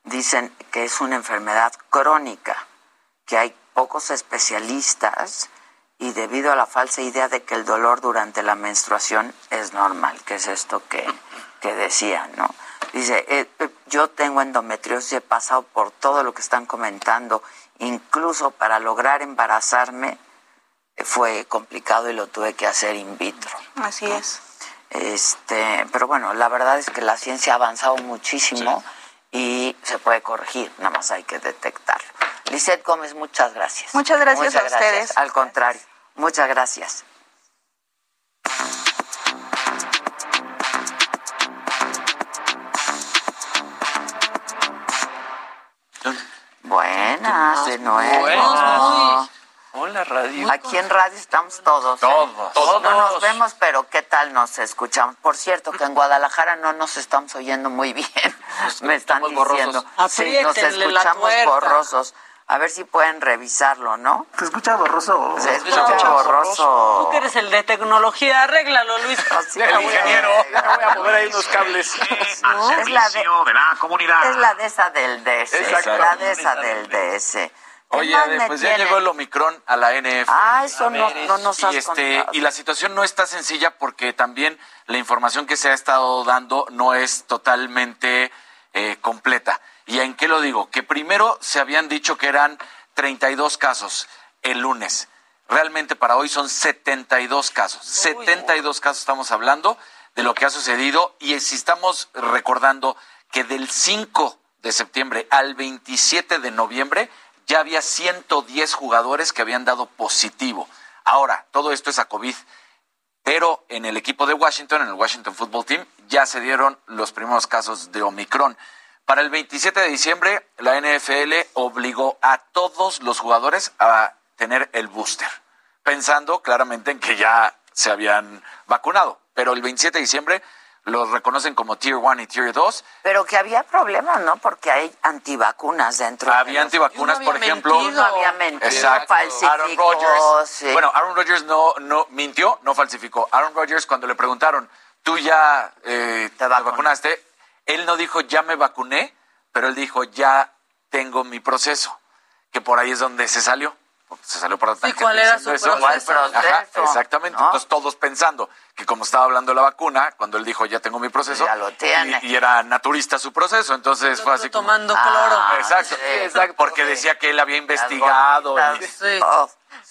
S2: dicen que es una enfermedad crónica, que hay pocos especialistas y debido a la falsa idea de que el dolor durante la menstruación es normal, que es esto que, que decía, ¿no? Dice, eh, eh, yo tengo endometriosis, he pasado por todo lo que están comentando, incluso para lograr embarazarme fue complicado y lo tuve que hacer in vitro.
S19: Así es.
S2: Este, pero bueno, la verdad es que la ciencia ha avanzado muchísimo y se puede corregir, nada más hay que detectarlo. Lizeth Gómez, muchas gracias.
S19: Muchas gracias
S2: Muchas
S19: a ustedes.
S2: Al contrario, muchas gracias. Buenas, de nuevo.
S12: Buenas. Hola, radio.
S2: Aquí en radio estamos todos. ¿eh?
S12: Todos.
S2: No nos vemos, pero ¿qué tal nos escuchamos? Por cierto, que en Guadalajara no nos estamos oyendo muy bien. Me están diciendo. Sí, nos
S11: la
S2: escuchamos borrosos. A ver si pueden revisarlo, ¿no?
S8: ¿Te escucha borroso?
S2: Se escucha borroso.
S11: Tú que eres el de tecnología, arréglalo, Luis.
S2: El ingeniero.
S17: voy a mover ahí unos cables.
S2: Es la de,
S6: de la comunidad.
S2: es la de esa del DS.
S10: Exacto.
S2: La de esa del DS. ¿Qué
S10: Oye, Ade, pues ya llegó el Omicron a la NF.
S2: Ah, eso no, no nos has
S10: y, este,
S2: contado.
S10: y la situación no está sencilla porque también la información que se ha estado dando no es totalmente eh, completa. ¿Y en qué lo digo? Que primero se habían dicho que eran 32 casos el lunes. Realmente para hoy son 72 casos. 72 casos estamos hablando de lo que ha sucedido y si estamos recordando que del 5 de septiembre al 27 de noviembre ya había 110 jugadores que habían dado positivo. Ahora, todo esto es a COVID, pero en el equipo de Washington, en el Washington Football Team, ya se dieron los primeros casos de Omicron. Para el 27 de diciembre, la NFL obligó a todos los jugadores a tener el booster, pensando claramente en que ya se habían vacunado. Pero el 27 de diciembre los reconocen como Tier 1 y Tier 2.
S2: Pero que había problemas, ¿no? Porque hay antivacunas dentro.
S10: Había
S2: de los-
S10: antivacunas, por ejemplo.
S2: No había mentido,
S10: Exacto.
S2: falsificó,
S10: Aaron Rodgers.
S2: sí.
S10: Bueno, Aaron Rodgers no, no mintió, no falsificó. Aaron Rodgers, cuando le preguntaron, ¿tú ya eh, te vacunaste? Él no dijo, ya me vacuné, pero él dijo, ya tengo mi proceso. Que por ahí es donde se salió. Se salió por la tangente
S11: ¿cuál era su
S10: eso.
S11: proceso?
S10: Ajá, exactamente.
S2: ¿no?
S10: Entonces todos pensando que como estaba hablando de la vacuna, cuando él dijo, ya tengo mi proceso,
S2: Ya lo tiene.
S10: Y, y era naturista su proceso, entonces fue así como-
S11: tomando
S2: Ah,
S11: cloro.
S10: Exacto, exacto, porque decía que él había investigado. y-
S11: Sí.
S2: Oh,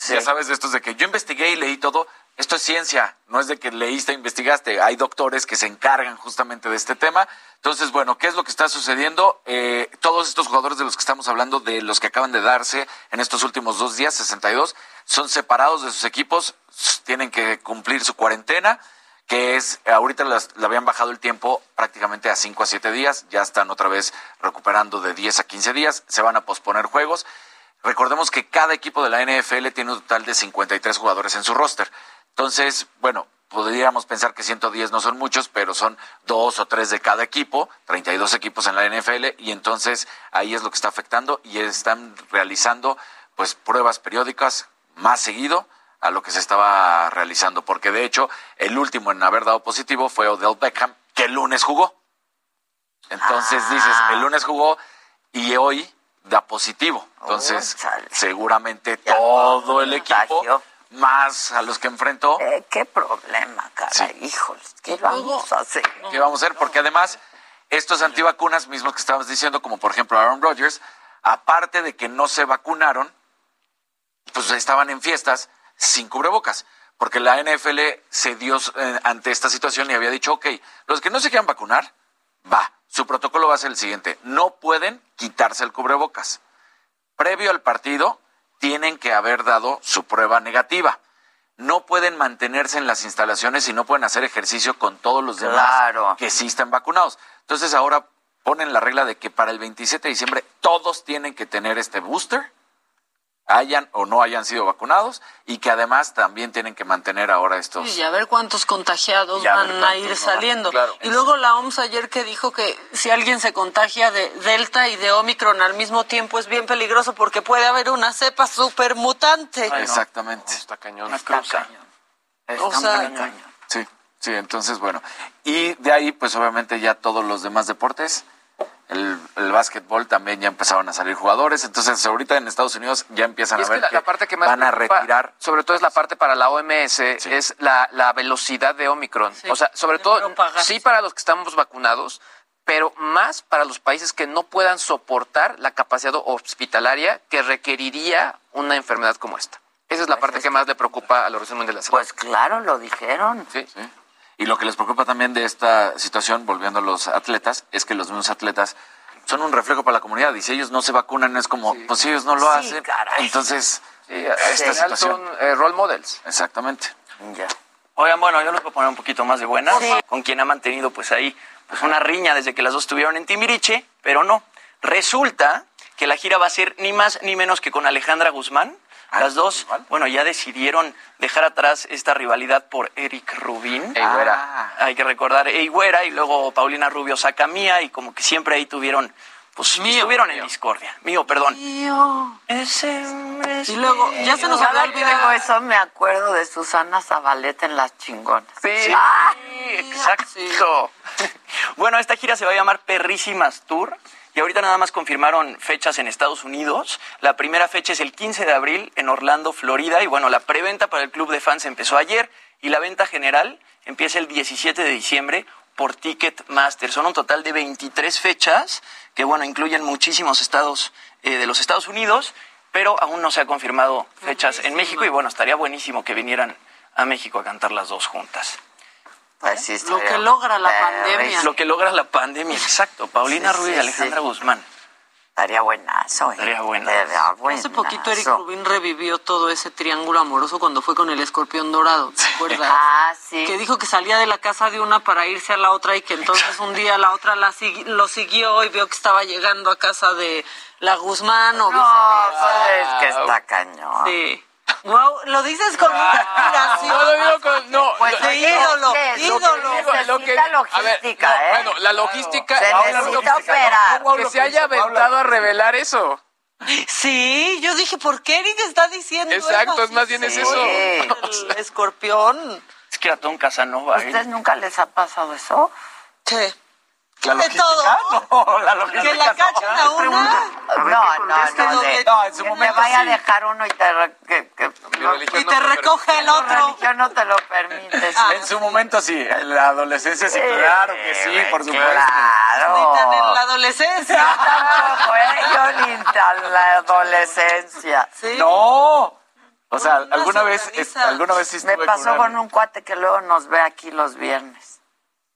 S10: Ya sabes de estos de que yo investigué y leí todo. Esto es ciencia, no es de que leíste investigaste. Hay doctores que se encargan justamente de este tema. Entonces, bueno, ¿qué es lo que está sucediendo? Eh, todos estos jugadores de los que estamos hablando, de los que acaban de darse en estos últimos dos días, 62, son separados de sus equipos, tienen que cumplir su cuarentena, que es, ahorita le habían bajado el tiempo prácticamente a 5 a 7 días, ya están otra vez recuperando de 10 a 15 días, se van a posponer juegos. Recordemos que cada equipo de la NFL tiene un total de 53 jugadores en su roster. Entonces, bueno, podríamos pensar que 110 no son muchos, pero son dos o tres de cada equipo, 32 equipos en la NFL, y entonces ahí es lo que está afectando y están realizando pues pruebas periódicas más seguido a lo que se estaba realizando, porque de hecho el último en haber dado positivo fue Odell Beckham, que el lunes jugó. Entonces dices, el lunes jugó y hoy da positivo. Entonces, seguramente todo el equipo, más a los que enfrentó.
S2: Eh, qué problema, cara. Híjoles, ¿qué vamos a hacer?
S10: ¿Qué vamos a hacer? Porque además, estos antivacunas mismos que estabas diciendo, como por ejemplo Aaron Rodgers, aparte de que no se vacunaron, pues estaban en fiestas sin cubrebocas. Porque la NFL se dio eh, ante esta situación y había dicho, ok, los que no se quieran vacunar, va, su protocolo va a ser el siguiente, no pueden quitarse el cubrebocas. Previo al partido, tienen que haber dado su prueba negativa. No pueden mantenerse en las instalaciones y no pueden hacer ejercicio con todos los demás
S2: Claro.
S10: que sí están vacunados. Entonces ahora ponen la regla de que para el 27 de diciembre todos tienen que tener este booster, hayan o no hayan sido vacunados, y que además también tienen que mantener ahora estos...
S11: Y a ver cuántos contagiados
S10: a
S11: van a ir
S10: no
S11: saliendo.
S10: Claro.
S11: y luego la OMS ayer que dijo que si alguien se contagia de Delta y de Omicron al mismo tiempo es bien peligroso porque puede haber una cepa super mutante.
S10: Exactamente.
S17: Está cañón.
S11: Una cruza.
S2: Está
S11: O sea,
S2: muy cañón.
S10: Sí, sí, entonces bueno. Y de ahí, pues obviamente ya todos los demás deportes, el, el básquetbol también ya empezaron a salir jugadores. Entonces ahorita en Estados Unidos ya empiezan
S17: Y
S10: a ver
S17: que la,
S10: que
S17: la parte que más
S10: van a retirar.
S17: sobre todo es la parte para la OMS, es la, la velocidad de Omicron. o sea, sobre todo, sí para los que estamos vacunados, pero más para los países que no puedan soportar la capacidad hospitalaria que requeriría una enfermedad como esta. Esa es la parte que más le preocupa a la Organización Mundial de la Salud.
S2: Pues claro, lo dijeron.
S10: Sí. Y lo que les preocupa también de esta situación, volviendo a los atletas, es que los mismos atletas son un reflejo para la comunidad. Y si ellos no se vacunan, es como, pues si ellos no lo
S2: Sí,
S10: hacen.
S2: caray.
S10: Entonces,
S17: Sí,
S10: esta situación.
S17: son eh, role models.
S10: Exactamente.
S2: Ya.
S12: Oigan, bueno, yo les voy a poner un poquito más de buenas, con quien ha mantenido pues ahí pues una riña desde que las dos estuvieron en Timbiriche, pero no. Resulta que la gira va a ser ni más ni menos que con Alejandra Guzmán. Las dos, bueno, ya decidieron dejar atrás esta rivalidad por Eric Rubín.
S17: Eigüera.
S12: Hay que recordar Eigüera y luego Paulina Rubio saca Mía y como que siempre ahí tuvieron, pues estuvieron en discordia. Mío, perdón. Ese
S11: Y luego, ya se nos había olvidado.
S2: eso me acuerdo de Susana Zabaleta en Las Chingonas.
S12: Sí,
S2: Ah,
S12: exacto. Bueno, esta gira se va a llamar Perrísimas Tour. Y ahorita nada más confirmaron fechas en Estados Unidos. La primera fecha es el 15 de abril en Orlando, Florida. Y bueno, la preventa para el club de fans empezó ayer. Y la venta general empieza el 17 de diciembre por Ticketmaster. Son un total de 23 fechas que, bueno, incluyen muchísimos estados eh, de los Estados Unidos. Pero aún no se ha confirmado fechas en México. Y bueno, estaría buenísimo que vinieran a México a cantar las dos juntas.
S2: Pues sí,
S11: Lo que logra la pandemia.
S12: Lo que logra la pandemia, exacto. Paulina
S2: Sí,
S12: Rubio y
S2: sí,
S12: Alejandra
S2: sí.
S12: Guzmán.
S2: Estaría buenazo. ¿eh?
S12: Estaría buenazo.
S2: Buenazo.
S11: Hace poquito Eric Rubin revivió todo ese triángulo amoroso cuando fue con el escorpión dorado, ¿te acuerdas?
S2: Ah, sí.
S11: Que dijo que salía de la casa de una para irse a la otra y que entonces un día la otra la sigui- lo siguió y vio que estaba llegando a casa de la Guzmán o
S2: No, pues es que está cañón.
S11: Sí. Wow, lo dices con una admiración.
S17: No lo digo con. No,
S2: Pues
S17: lo-
S11: de ídolo,
S2: ¿qué es?
S11: ídolo.
S2: Lo que
S17: a ver,
S2: logística,
S17: no,
S2: ¿eh?
S17: Bueno, la logística.
S2: Se necesita
S17: no,
S2: operar.
S17: que se haya aventado a revelar eso.
S11: Sí, yo dije, ¿por qué Eric está diciendo
S17: Exacto,
S11: eso?
S17: es más bien es
S11: Sí,
S17: eso.
S11: El escorpión.
S12: Es que era todo un Casanova. ¿eh?
S2: ¿Ustedes nunca les ha pasado eso?
S11: ¿Qué?
S16: ¿La
S11: de todo?
S16: No, la logística
S11: Que la cachen a una.
S2: No, no, no, de-
S16: No, en su
S2: que
S16: momento
S2: te vaya a
S16: sí.
S2: dejar uno y te, que, no,
S11: recoge el otro.
S2: religión no te lo permite. sí.
S16: En su momento sí, en la adolescencia sí, claro que sí, por supuesto.
S2: Claro.
S11: Ni tan en la
S2: Yo
S11: adolescencia.
S2: tampoco, ¿eh? Yo ni tan la adolescencia.
S11: Sí.
S16: No. O sea,
S11: Una
S16: alguna vez,
S11: sorpresa.
S16: alguna vez sí
S2: Me pasó con un cuate que luego nos ve aquí los viernes.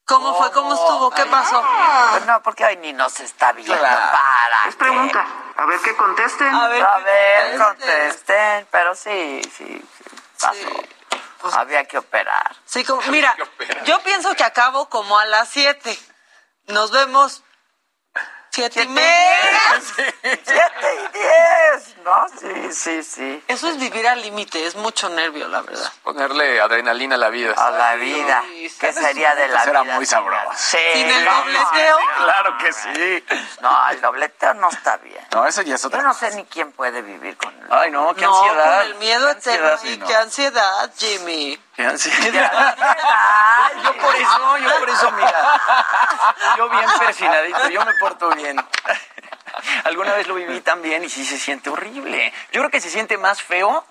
S11: ¿Cómo fue? ¿Cómo estuvo? ¿Qué pasó?
S2: Pues no, porque hoy ni nos está viendo.
S16: Claro.
S2: Para.
S8: Es pregunta. A ver qué contesten.
S11: A ver,
S2: A
S11: ¿qué
S2: ver,
S11: conteste?
S2: contesten. Pero sí, sí, sí. Pasó. Había que operar.
S11: Sí, como, mira, yo pienso que acabo como a las 7. Nos vemos siete y media.
S2: Siete y diez, ¿no? Sí, sí, sí.
S11: Eso es vivir al límite, es mucho nervio, la verdad.
S17: Ponerle adrenalina a la vida.
S2: A la vida. ¿Qué sería de la
S16: Será
S2: vida?
S16: muy sabroso.
S2: Sí.
S11: Sin el
S2: no,
S11: dobleteo.
S16: Claro que sí.
S2: No, el dobleteo no está bien.
S16: No, eso ya es
S2: Yo
S16: otra
S2: no
S16: cosa.
S2: sé ni quién puede vivir con él.
S12: Ay, no, qué
S11: no,
S12: ansiedad.
S11: con el miedo eterno.
S12: no.
S11: qué ansiedad, Jimmy.
S12: Qué ansiedad. Yo por eso, yo por eso, mira. Yo bien persinadito, yo me porto bien. Alguna vez lo viví también y sí se siente horrible. Yo creo que se siente más feo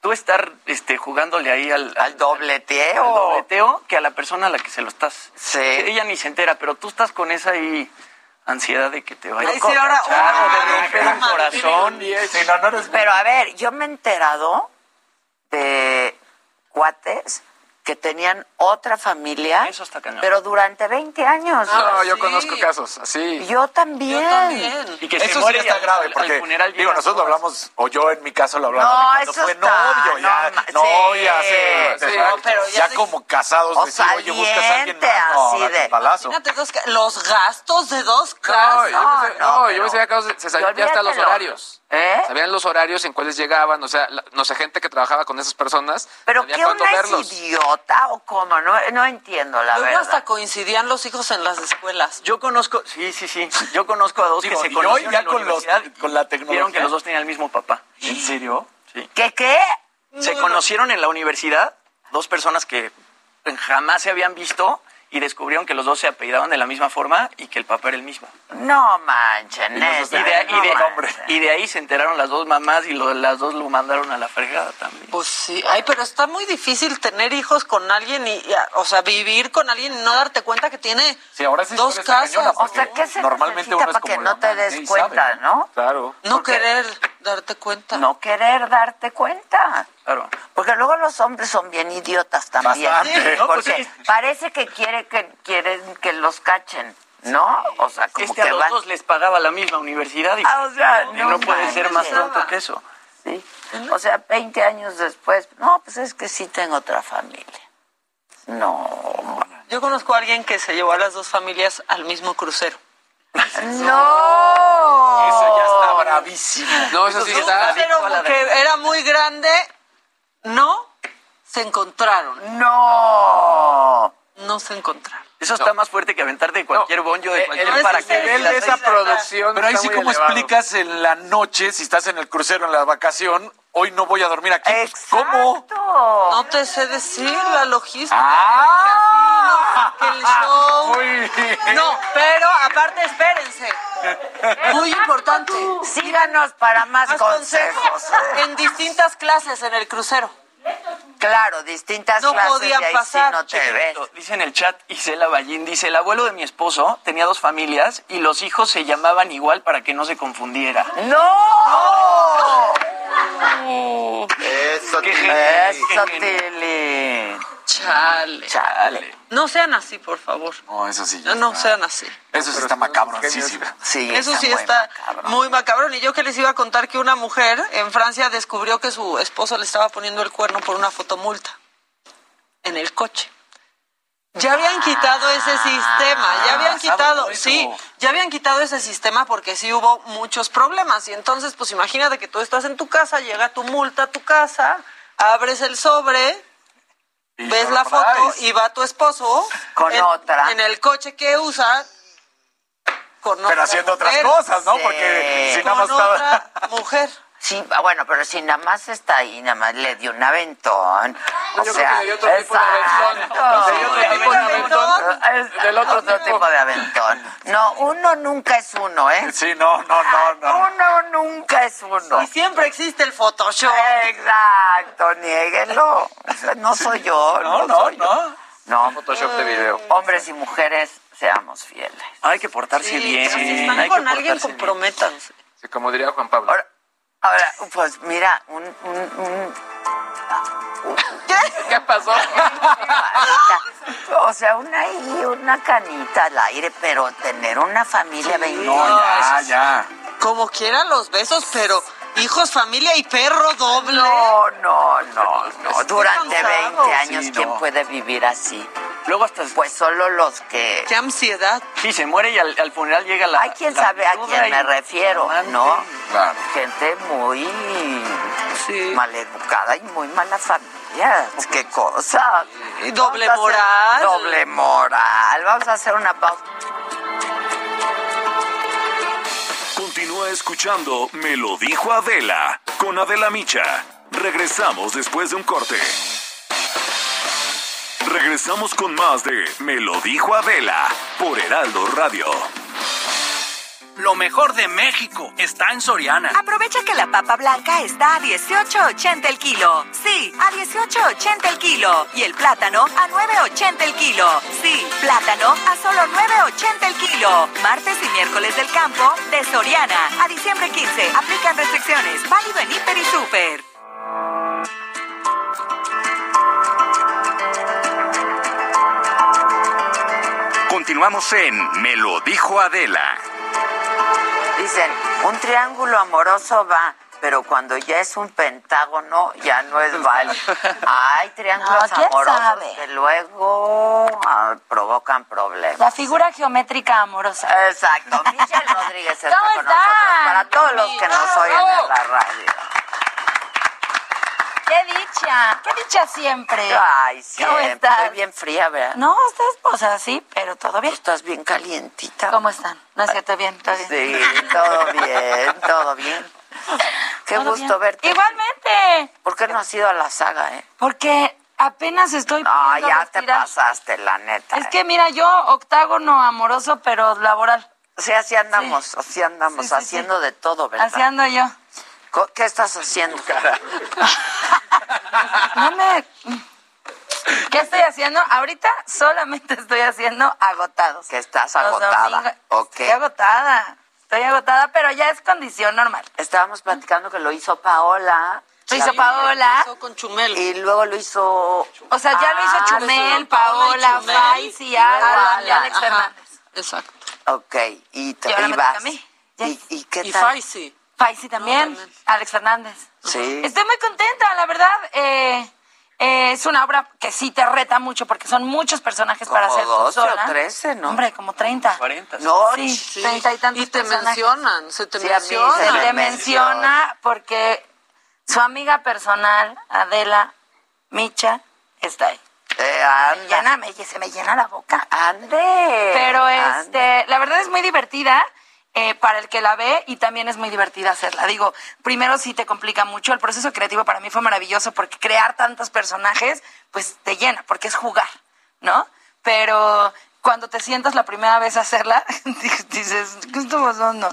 S12: tú estar este, jugándole ahí al,
S2: Al dobleteo.
S12: al dobleteo que a la persona a la que se lo estás.
S2: Sí.
S12: ella ni se entera, pero tú estás con esa ahí ansiedad de que te vaya
S11: Ay,
S12: a
S11: sí, ahora-
S12: de
S11: Ay,
S12: romper un corazón.
S16: Sí, no, no eres-
S2: Pero a ver, yo me he enterado de cuates que tenían otra familia,
S12: Eso está cañón.
S2: pero durante 20 años.
S17: No, yo
S11: sí.
S17: conozco casos así.
S2: Yo también.
S11: Yo también.
S12: Y que se
S16: Eso sí
S12: muere
S16: está
S12: al-
S16: grave, porque digo, nosotros lo hablamos, o yo en mi caso lo hablamos,
S2: No,
S16: cuando
S2: eso
S16: fue
S2: está,
S16: novio, ya,
S2: no
S16: novia,
S2: sí,
S16: sí,
S2: sí,
S16: exacto.
S11: pero
S16: ya,
S11: ya
S16: como casados,
S2: O
S16: decir, oye, buscas a alguien
S2: saliente,
S16: más, no,
S2: así de-
S16: palazo.
S11: Imagínate dos ca- los gastos de dos
S17: No,
S11: casas.
S17: yo
S2: No,
S17: pensé,
S2: no,
S17: no,
S2: pero-
S17: yo acá se ya hasta los horarios.
S2: ¿Eh?
S17: Sabían los horarios en cuáles llegaban, o sea, la- no sé, gente que trabajaba con esas personas.
S2: Pero
S17: cuándo
S2: una
S17: verlos.
S2: es idiota o cómo, no, no entiendo la
S11: Luego
S2: verdad.
S11: hasta coincidían los hijos en las escuelas.
S12: Yo conozco, sí, sí, sí. Yo conozco a dos
S16: Digo,
S12: que se
S16: y hoy
S12: conocieron
S16: ya
S12: en la
S16: con los- con la tecnología.
S12: Vieron que los dos tenían el mismo papá.
S16: ¿En serio?
S12: Sí.
S2: ¿Qué qué?
S12: Se conocieron en la universidad dos personas que jamás se habían visto y descubrieron que los dos se apellidaban de la misma forma y que el papá era el mismo.
S2: No manchen,
S12: Y,
S2: neta,
S12: de,
S2: no
S12: y de-
S2: manchen.
S12: y de ahí se enteraron las dos mamás y lo- las dos lo mandaron a la fregada también.
S11: Pues sí, ay, pero está muy difícil tener hijos con alguien y, y, o sea, vivir con alguien y no darte cuenta que tiene
S16: Sí, ahora sí
S11: dos
S16: cañona,
S11: casas.
S2: O sea, ¿qué se
S16: Normalmente
S2: necesita
S16: uno es
S2: para que
S16: como
S2: no
S16: la
S2: te des cuenta,
S16: sabe,
S2: no?
S16: Claro.
S11: No
S2: porque-
S11: querer darte cuenta.
S2: No querer darte cuenta.
S12: Claro.
S2: Porque luego los hombres son bien idiotas también.
S16: Bastante.
S12: No, pues
S2: Porque
S12: sí.
S2: parece que quiere que quieren que los cachen, ¿no? O sea, como
S12: Este a
S2: que
S12: los
S2: van.
S12: dos les pagaba la misma universidad y,
S2: Ah, o sea,
S12: y no, puede ser más tonto que eso.
S2: Sí. O sea, 20 años después, no, pues es que sí tengo otra familia. No.
S11: Yo conozco a alguien que se llevó a las dos familias al mismo crucero.
S2: No.
S16: Bravísimo.
S17: No, eso sí está.
S12: la
S11: que era muy grande, no se encontraron.
S2: No.
S11: No se encontraron.
S12: Eso está más fuerte que aventarte de cualquier boncho de
S17: El,
S12: cualquier
S17: el
S11: ese
S12: paracaídas.
S17: nivel de esa producción.
S16: Pero ahí sí, como
S17: elevado.
S16: explicas en la noche, si estás en el crucero en la vacación, hoy no voy a dormir aquí. ¿Cómo?
S11: No te sé decir la logística.
S16: ¡Ah!
S11: El show.
S16: Muy bien.
S11: No, pero aparte, espérense. Muy importante.
S2: Síganos para más,
S11: Más
S2: consejos.
S11: consejos
S2: ¿eh?
S11: en distintas clases en el crucero.
S2: Claro, distintas
S11: No
S2: clases
S11: podían
S2: y ahí
S11: pasar.
S2: sí no te ves.
S12: Dice en el chat Isela Ballín, dice, el abuelo de mi esposo tenía dos familias y los hijos se llamaban igual para que no se confundiera.
S2: ¡No!
S16: Eso,
S12: Qué
S16: Tili.
S2: Eso, Tili.
S11: Chale.
S2: Chale.
S11: No sean así, por favor.
S10: No, eso sí.
S11: No, no sean así.
S10: Eso sí está macabroncísimo.
S2: Sí,
S11: Eso sí está muy macabrón. Y yo que les iba a contar que una mujer en Francia descubrió que su esposo le estaba poniendo el cuerno por una fotomulta en el coche. Ya habían quitado ese sistema, ya habían quitado, sí, ya habían quitado ese sistema porque sí hubo muchos problemas. Y entonces, pues imagínate que tú estás en tu casa, llega tu multa a tu casa, abres el sobre, ves la foto y va tu esposo
S2: Con
S11: en,
S2: otra.
S11: en el coche que usa con
S10: Pero
S11: otra
S10: haciendo otras cosas, ¿no?
S2: Sí.
S10: Porque si
S11: con
S10: nada más estaba...
S11: otra mujer.
S2: Sí, ah, bueno, pero si nada más está ahí, nada más le dio un aventón. O
S17: Yo creo
S2: sea,
S17: que le dio otro tipo de aventón. Le dio otro tipo de aventón.
S2: Es-
S17: Del otro
S2: otro
S17: tipo.
S2: tipo de aventón. No, uno nunca es uno, ¿eh?
S10: Sí, no, no, no, no.
S2: Uno nunca es uno.
S11: Y siempre existe el Photoshop.
S2: Exacto, niéguenlo. O sea, No soy yo.
S10: No,
S2: No,
S10: no,
S2: soy yo.
S10: no.
S2: No.
S17: Photoshop de video.
S2: Hombres y mujeres, seamos fieles.
S12: Hay que portarse
S11: Sí,
S12: bien.
S11: si
S12: hay
S11: están
S12: que
S11: con alguien,
S12: portarse bien.
S11: comprométanse.
S17: Sí, como diría Juan Pablo.
S2: Ahora, ahora pues mira, un, un, un-
S17: ¿Qué pasó?
S2: o sea, una y una canita al aire, pero tener una familia bien
S10: No, ya, ya.
S11: Como quieran los besos, pero hijos, familia y perro doble.
S2: No, no, no, no. Durante
S11: cansado.
S2: 20 años,
S10: Sí,
S2: ¿quién
S10: no.
S2: puede vivir así?
S12: Luego hasta
S2: Pues solo los que...
S11: Qué ansiedad.
S12: sí se muere y al, al funeral llega la.
S2: Hay quien
S12: la
S2: sabe a quién me refiero,
S12: amante.
S2: ¿no?
S10: Claro.
S2: Gente muy
S11: Sí.
S2: maleducada y muy mala familia. Qué cosa.
S11: Y doble
S2: Vamos
S11: moral.
S2: Doble moral. Vamos a hacer una pausa.
S13: Continúa escuchando Me lo dijo Adela con Adela Micha. Regresamos después de un corte. Regresamos con más de Me lo dijo Adela por Heraldo Radio.
S14: Lo mejor de México está en Soriana.
S15: Aprovecha que la papa blanca está a 18.80 el kilo. Sí, a 18.80 el kilo. Y el plátano a 9.80 el kilo. Sí, plátano a solo 9.80 el kilo. Martes y miércoles del campo de Soriana. A diciembre 15. Aplican restricciones. Válido en Hiper y Super.
S1: Continuamos en Me lo dijo Adela.
S2: Dicen, un triángulo amoroso va, pero cuando ya es un pentágono, ya no es válido. Hay triángulos
S20: No, ¿quién
S2: amorosos
S20: sabe?
S2: que luego ah, provocan problemas.
S20: La figura geométrica amorosa.
S2: Exacto. Michelle Rodríguez está
S20: ¿Cómo
S2: con nosotros. Para todos los que nos oyen en la radio.
S20: ¡Qué dicha! ¡Qué dicha siempre!
S2: Ay,
S20: ¿Cómo
S2: siempre.
S20: estás?
S2: Estoy bien fría, ¿verdad?
S20: No, estás, o sea, sí, pero todo bien.
S2: Estás bien calientita.
S20: ¿Cómo están? No es cierto, bien, todo bien.
S2: Sí, todo bien, todo bien. Qué
S20: Todo
S2: gusto
S20: bien.
S2: verte.
S20: Igualmente,
S2: ¿Por qué no has ido a la saga, eh?
S20: porque apenas estoy
S2: No, ya te pasaste, la neta.
S20: Es
S2: eh.
S20: que mira, yo octágono amoroso, pero laboral.
S2: Sí, así andamos, así andamos,
S20: Sí, sí,
S2: haciendo de todo, ¿verdad?
S20: Así ando yo.
S2: ¿Qué estás haciendo?
S20: No me... ¿Qué estoy haciendo? Ahorita solamente estoy haciendo agotados.
S2: Que estás agotada.
S20: domingos-
S2: Ok.
S20: Estoy agotada. Estoy agotada, pero ya es condición normal.
S2: Estábamos platicando que lo hizo Paola.
S20: Lo hizo Paola.
S11: con Chumel.
S2: Y luego lo hizo...
S20: O sea, ya lo hizo
S2: Ah,
S20: Chumel,
S11: Paola y
S20: Faiz y
S11: y
S20: Alan y Alex. Fernández.
S11: Exacto.
S2: Ok, y te
S20: Y ahora me
S2: ibas.
S20: toca a mí.
S2: ¿Y, y qué
S11: Y
S2: tal?
S11: Faisy.
S20: Faisy también, Alex Fernández.
S2: Sí.
S20: Estoy muy contenta, la verdad. eh, eh, es una obra que sí te reta mucho porque son muchos personajes para hacer tú
S2: 12 o
S20: sola.
S2: 13, ¿no?
S20: Hombre, como 30.
S12: 40.
S2: No,
S20: Sí, treinta y tantos
S11: Y te
S20: personajes.
S11: mencionan, se te
S2: Sí,
S11: menciona.
S2: se
S20: le
S2: menciona.
S20: porque su amiga personal, Adela Micha, está ahí.
S2: Eh,
S20: Me
S2: anda.
S20: llena, me- se me llena la boca.
S2: Ande.
S20: Pero
S2: ande.
S20: este, la verdad es muy divertida eh, para el que la ve y también es muy divertida hacerla. Digo, primero sí te complica mucho. El proceso creativo para mí fue maravilloso porque crear tantos personajes, pues te llena, porque es jugar, ¿no? Pero cuando te sientas la primera vez a hacerla, dices, ¿qué está pasando?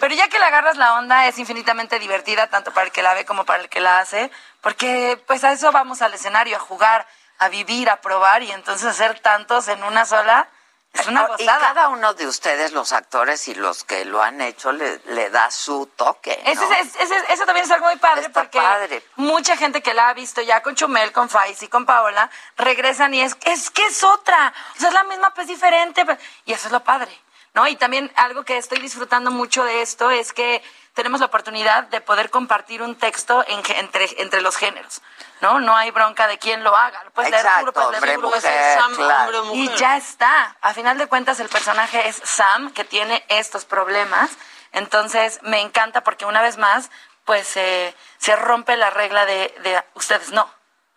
S20: Pero ya que le agarras la onda, es infinitamente divertida, tanto para el que la ve como para el que la hace, porque pues a eso vamos al escenario, a jugar, a vivir, a probar, y entonces hacer tantos en una sola Es una
S2: Ah, Y cada uno de ustedes, los actores y los que lo han hecho, le, le da su toque. ¿no?
S20: Ese, es- ese- eso también es algo muy padre
S2: Está
S20: porque
S2: padre.
S20: mucha gente que la ha visto ya con Chumel, con Faiz y con Paola, regresan y es, es que es otra. O sea, es la misma, pues diferente. Y eso es lo padre. ¿No? Y también algo que estoy disfrutando mucho de esto es que tenemos la oportunidad de poder compartir un texto en entre, entre los géneros. ¿no? No hay bronca de quién lo haga. Puedes leer lo puedes leer
S2: hombre, mujer,
S20: leer Sam,
S2: claro.
S20: hombre, mujer. Y ya está. A final de cuentas, el personaje es Sam, que tiene estos problemas. Entonces, me encanta porque una vez más, pues eh, se rompe la regla de, de ustedes no.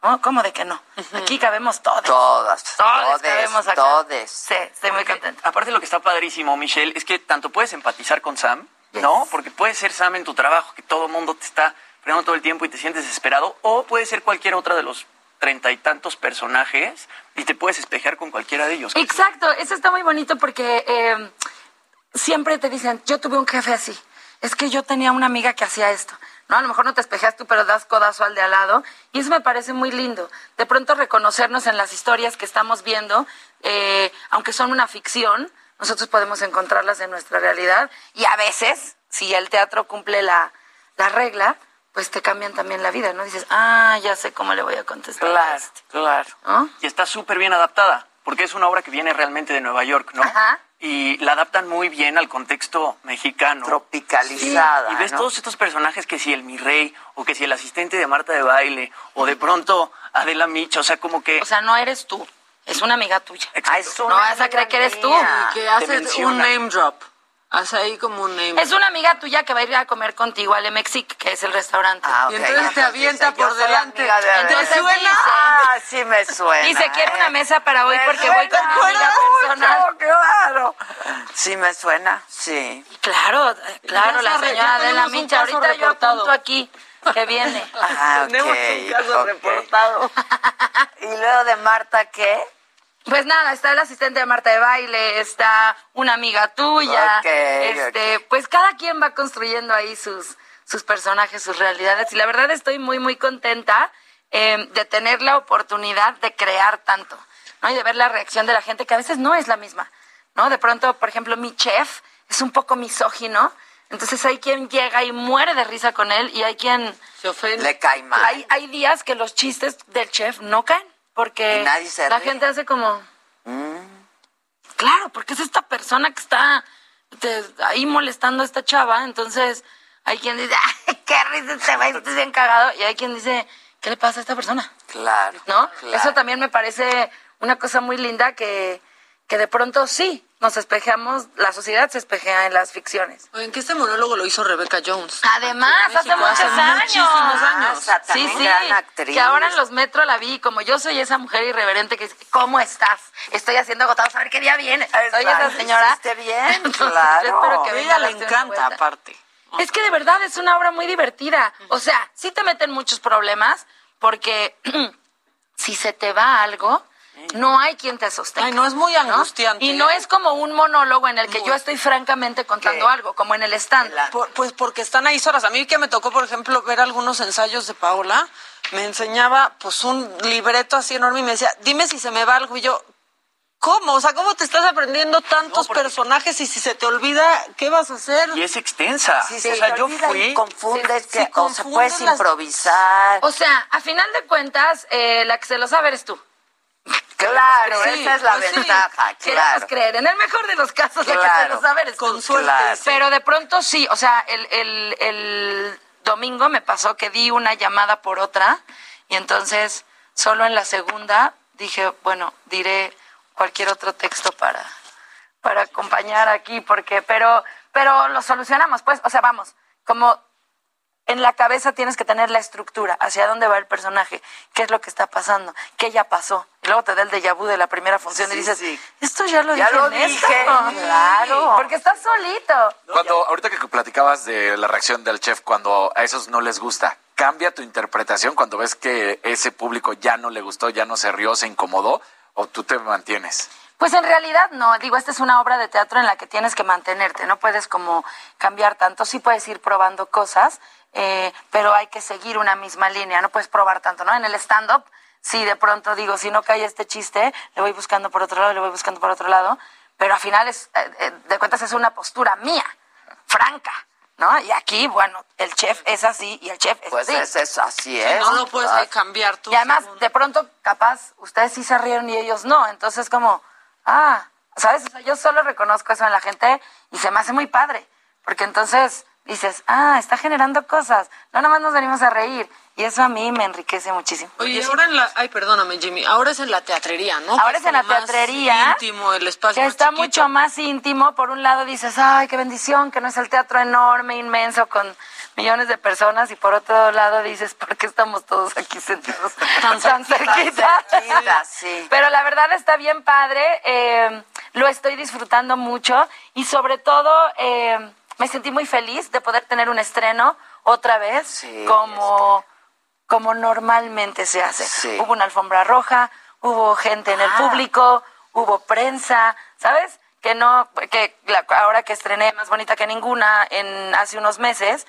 S20: ¿No? ¿Cómo de que no? Aquí cabemos todos.
S2: Todas.
S20: Todos
S2: todes,
S20: cabemos acá.
S2: todes.
S20: Sí, estoy muy contenta.
S12: Aparte lo que está padrísimo, Michelle, es que tanto puedes empatizar con Sam, ¿no? Porque puede ser Sam en tu trabajo, que todo el mundo te está fregando todo el tiempo y te sientes desesperado, o puede ser cualquier otra de los treinta y tantos personajes y te puedes espejar con cualquiera de ellos.
S20: Exacto, eso está muy bonito porque eh, siempre te dicen, yo tuve un jefe así, es que yo tenía una amiga que hacía esto. No, a lo mejor no te espejas tú, pero das codazo al de al lado. Y eso me parece muy lindo. De pronto reconocernos en las historias que estamos viendo, eh, aunque son una ficción, nosotros podemos encontrarlas en nuestra realidad. Y a veces, si el teatro cumple la, la regla, pues te cambian también la vida, ¿no? Dices, ah, ya sé cómo le voy a contestar. a este".
S2: claro.
S12: Y está súper bien adaptada, porque es una obra que viene realmente de Nueva York, ¿no? Y la adaptan muy bien al contexto mexicano.
S2: Tropicalizada,
S12: Y ves
S2: ¿no?
S12: todos estos personajes que si el mi rey, o que si el asistente de Marta de baile, o de pronto Adela Micha, o sea, como que...
S20: O sea, no eres tú, es una amiga tuya.
S2: Ah, es
S20: No vas a creer que eres tú.
S11: Y que haces un name drop. Hace ahí como un name
S20: Es una amiga tuya que va a ir a comer contigo al Mexic, que es el restaurante.
S2: Ah,
S11: Y entonces te avienta por delante.
S20: Entonces
S11: ¿Te suena?
S20: dice-
S2: Ah, sí me suena.
S20: Dice, quiero
S2: ¿eh?
S20: una mesa para hoy
S2: Me
S20: porque voy con mi amiga
S2: mucho,
S20: personal.
S2: claro. Sí me suena, sí.
S20: Claro, claro, la señora
S11: un
S20: Micha.
S11: caso
S20: Ahorita yo
S11: reportado.
S20: apunto aquí que viene.
S2: Ah, ok,
S11: Tenemos un caso
S2: ok.
S11: reportado.
S2: ¿Y luego de Marta qué?
S20: Pues nada, está el asistente de Marta de baile, está una amiga tuya.
S2: Ok,
S20: este, pues cada quien va construyendo ahí sus, sus personajes, sus realidades. Y la verdad estoy muy, muy contenta eh, de tener la oportunidad de crear tanto, ¿no? Y de ver la reacción de la gente, que a veces no es la misma, ¿no? De pronto, por ejemplo, mi chef es un poco misógino. Entonces hay quien llega y muere de risa con él y hay quien
S11: se ofende.
S2: Le cae mal.
S20: Hay, hay días que los chistes del chef no caen porque
S2: Y nadie se
S20: la
S2: ríe.
S20: gente hace como
S2: Mm.
S20: claro, porque es esta persona que está te- ahí molestando a esta chava, entonces hay quien dice, ¡ay, qué risa este güey, estás bien cagado! Y hay quien dice, ¿qué le pasa a esta persona?
S2: Claro.
S20: ¿No?
S2: claro.
S20: Eso también me parece una cosa muy linda que, que de pronto sí, nos espejamos, la sociedad se espejea en las ficciones.
S11: Oye, que este monólogo lo hizo Rebecca Jones.
S20: Además, hace
S11: México,
S20: muchos años.
S11: muchísimos años.
S2: Ah,
S20: Sí, sí.
S2: gran actriz.
S20: Que ahora en los metros la vi, como yo soy esa mujer irreverente que dice, ¿cómo estás? Estoy haciendo agotado, a ver qué día viene. Soy esa señora.
S2: hiciste bien,
S20: Entonces, yo
S2: claro.
S20: espero que
S11: A ella
S20: la
S11: le encanta,
S20: vuelta.
S11: aparte.
S20: Es que de verdad es una obra muy divertida. O sea, sí te meten muchos problemas porque si se te va algo, no hay quien te sostenga.
S11: Ay, no, es muy angustiante.
S20: Y no es como un monólogo en el que yo estoy francamente contando algo, como en el stand.
S11: Por- pues porque están ahí solas. A mí que me tocó, por ejemplo, ver algunos ensayos de Paola, me enseñaba pues un libreto así enorme y me decía, dime si se me va algo. Y yo, ¿cómo? O sea, ¿cómo te estás aprendiendo tantos personajes y si se te olvida, qué vas a hacer?
S12: Y es extensa.
S2: Sí,
S12: o
S2: se
S12: sea,
S2: te
S12: yo fui...
S2: y confundes
S11: Sí,
S2: que,
S11: sí,
S2: o sea, puedes
S11: las-
S2: improvisar.
S20: O sea, a final de cuentas, eh, la que se lo sabe eres tú.
S2: Claro, esa es la
S20: Pues sí,
S2: ventaja,
S20: Queremos
S2: claro.
S20: creer. En el mejor de los casos, la que se
S2: Claro.
S20: tú.
S11: Con suerte,
S2: Claro.
S11: sí.
S20: Pero de pronto sí, o sea, el, el, el domingo me pasó que di una llamada por otra y entonces solo en la segunda dije, bueno, diré cualquier otro texto para, para acompañar aquí, porque, pero, pero lo solucionamos, pues, o sea, vamos, como en la cabeza tienes que tener la estructura, hacia dónde va el personaje, qué es lo que está pasando, qué ya pasó. Y luego te da el déjà vu de la primera función y dices,
S2: sí.
S20: esto ya lo
S2: Ya
S20: dije
S2: lo
S20: en esto".
S2: claro.
S20: Porque estás solito.
S10: Cuando, ahorita que platicabas de la reacción del chef cuando a esos no les gusta, ¿cambia tu interpretación cuando ves que ese público ya no le gustó, ya no se rió, se incomodó o tú te mantienes?
S20: Pues en realidad no, digo, esta es una obra de teatro en la que tienes que mantenerte, no puedes como cambiar tanto, sí puedes ir probando cosas, eh, pero hay que seguir una misma línea, no puedes probar tanto, ¿no? En el stand-up, si de pronto digo, si no cae este chiste, le voy buscando por otro lado, le voy buscando por otro lado, pero al final es, eh, eh, de cuentas es una postura mía, franca. ¿No? Y aquí, bueno, el chef es así y el chef es
S2: Pues
S20: así.
S2: es, es así
S11: Sí,
S2: es.
S11: no lo puedes
S2: Ah,
S11: cambiar tú.
S20: Y además, de pronto, capaz, ustedes sí se rieron y ellos no. Entonces, como, ah, ¿sabes? O sea, yo solo reconozco eso en la gente y se me hace muy padre. Porque entonces dices, ah, está generando cosas. No nomás nos venimos a reír. Y eso a mí me enriquece muchísimo.
S11: Oye, ahora en la... Ay, perdóname, Jimmy. Ahora es en la teatrería, ¿no?
S20: Ahora
S11: Que
S20: es en la
S11: como más
S20: teatrería.
S11: íntimo, el espacio
S20: que está mucho más íntimo. Por un lado dices, ay, qué bendición, que no es el teatro enorme, inmenso, con millones de personas. Y por otro lado dices, ¿por qué estamos todos aquí sentados tan, cerquita?
S2: cerquita, sí.
S20: Pero la verdad está bien padre. eh, lo estoy disfrutando mucho. Y sobre todo, eh, me sentí muy feliz de poder tener un estreno otra vez,
S2: Sí,
S20: como, como normalmente se hace.
S2: Sí.
S20: Hubo una alfombra roja, hubo gente en el
S2: Ah.
S20: público, hubo prensa, ¿sabes? Que no, que la- ahora que estrené Más Bonita que Ninguna en hace unos meses,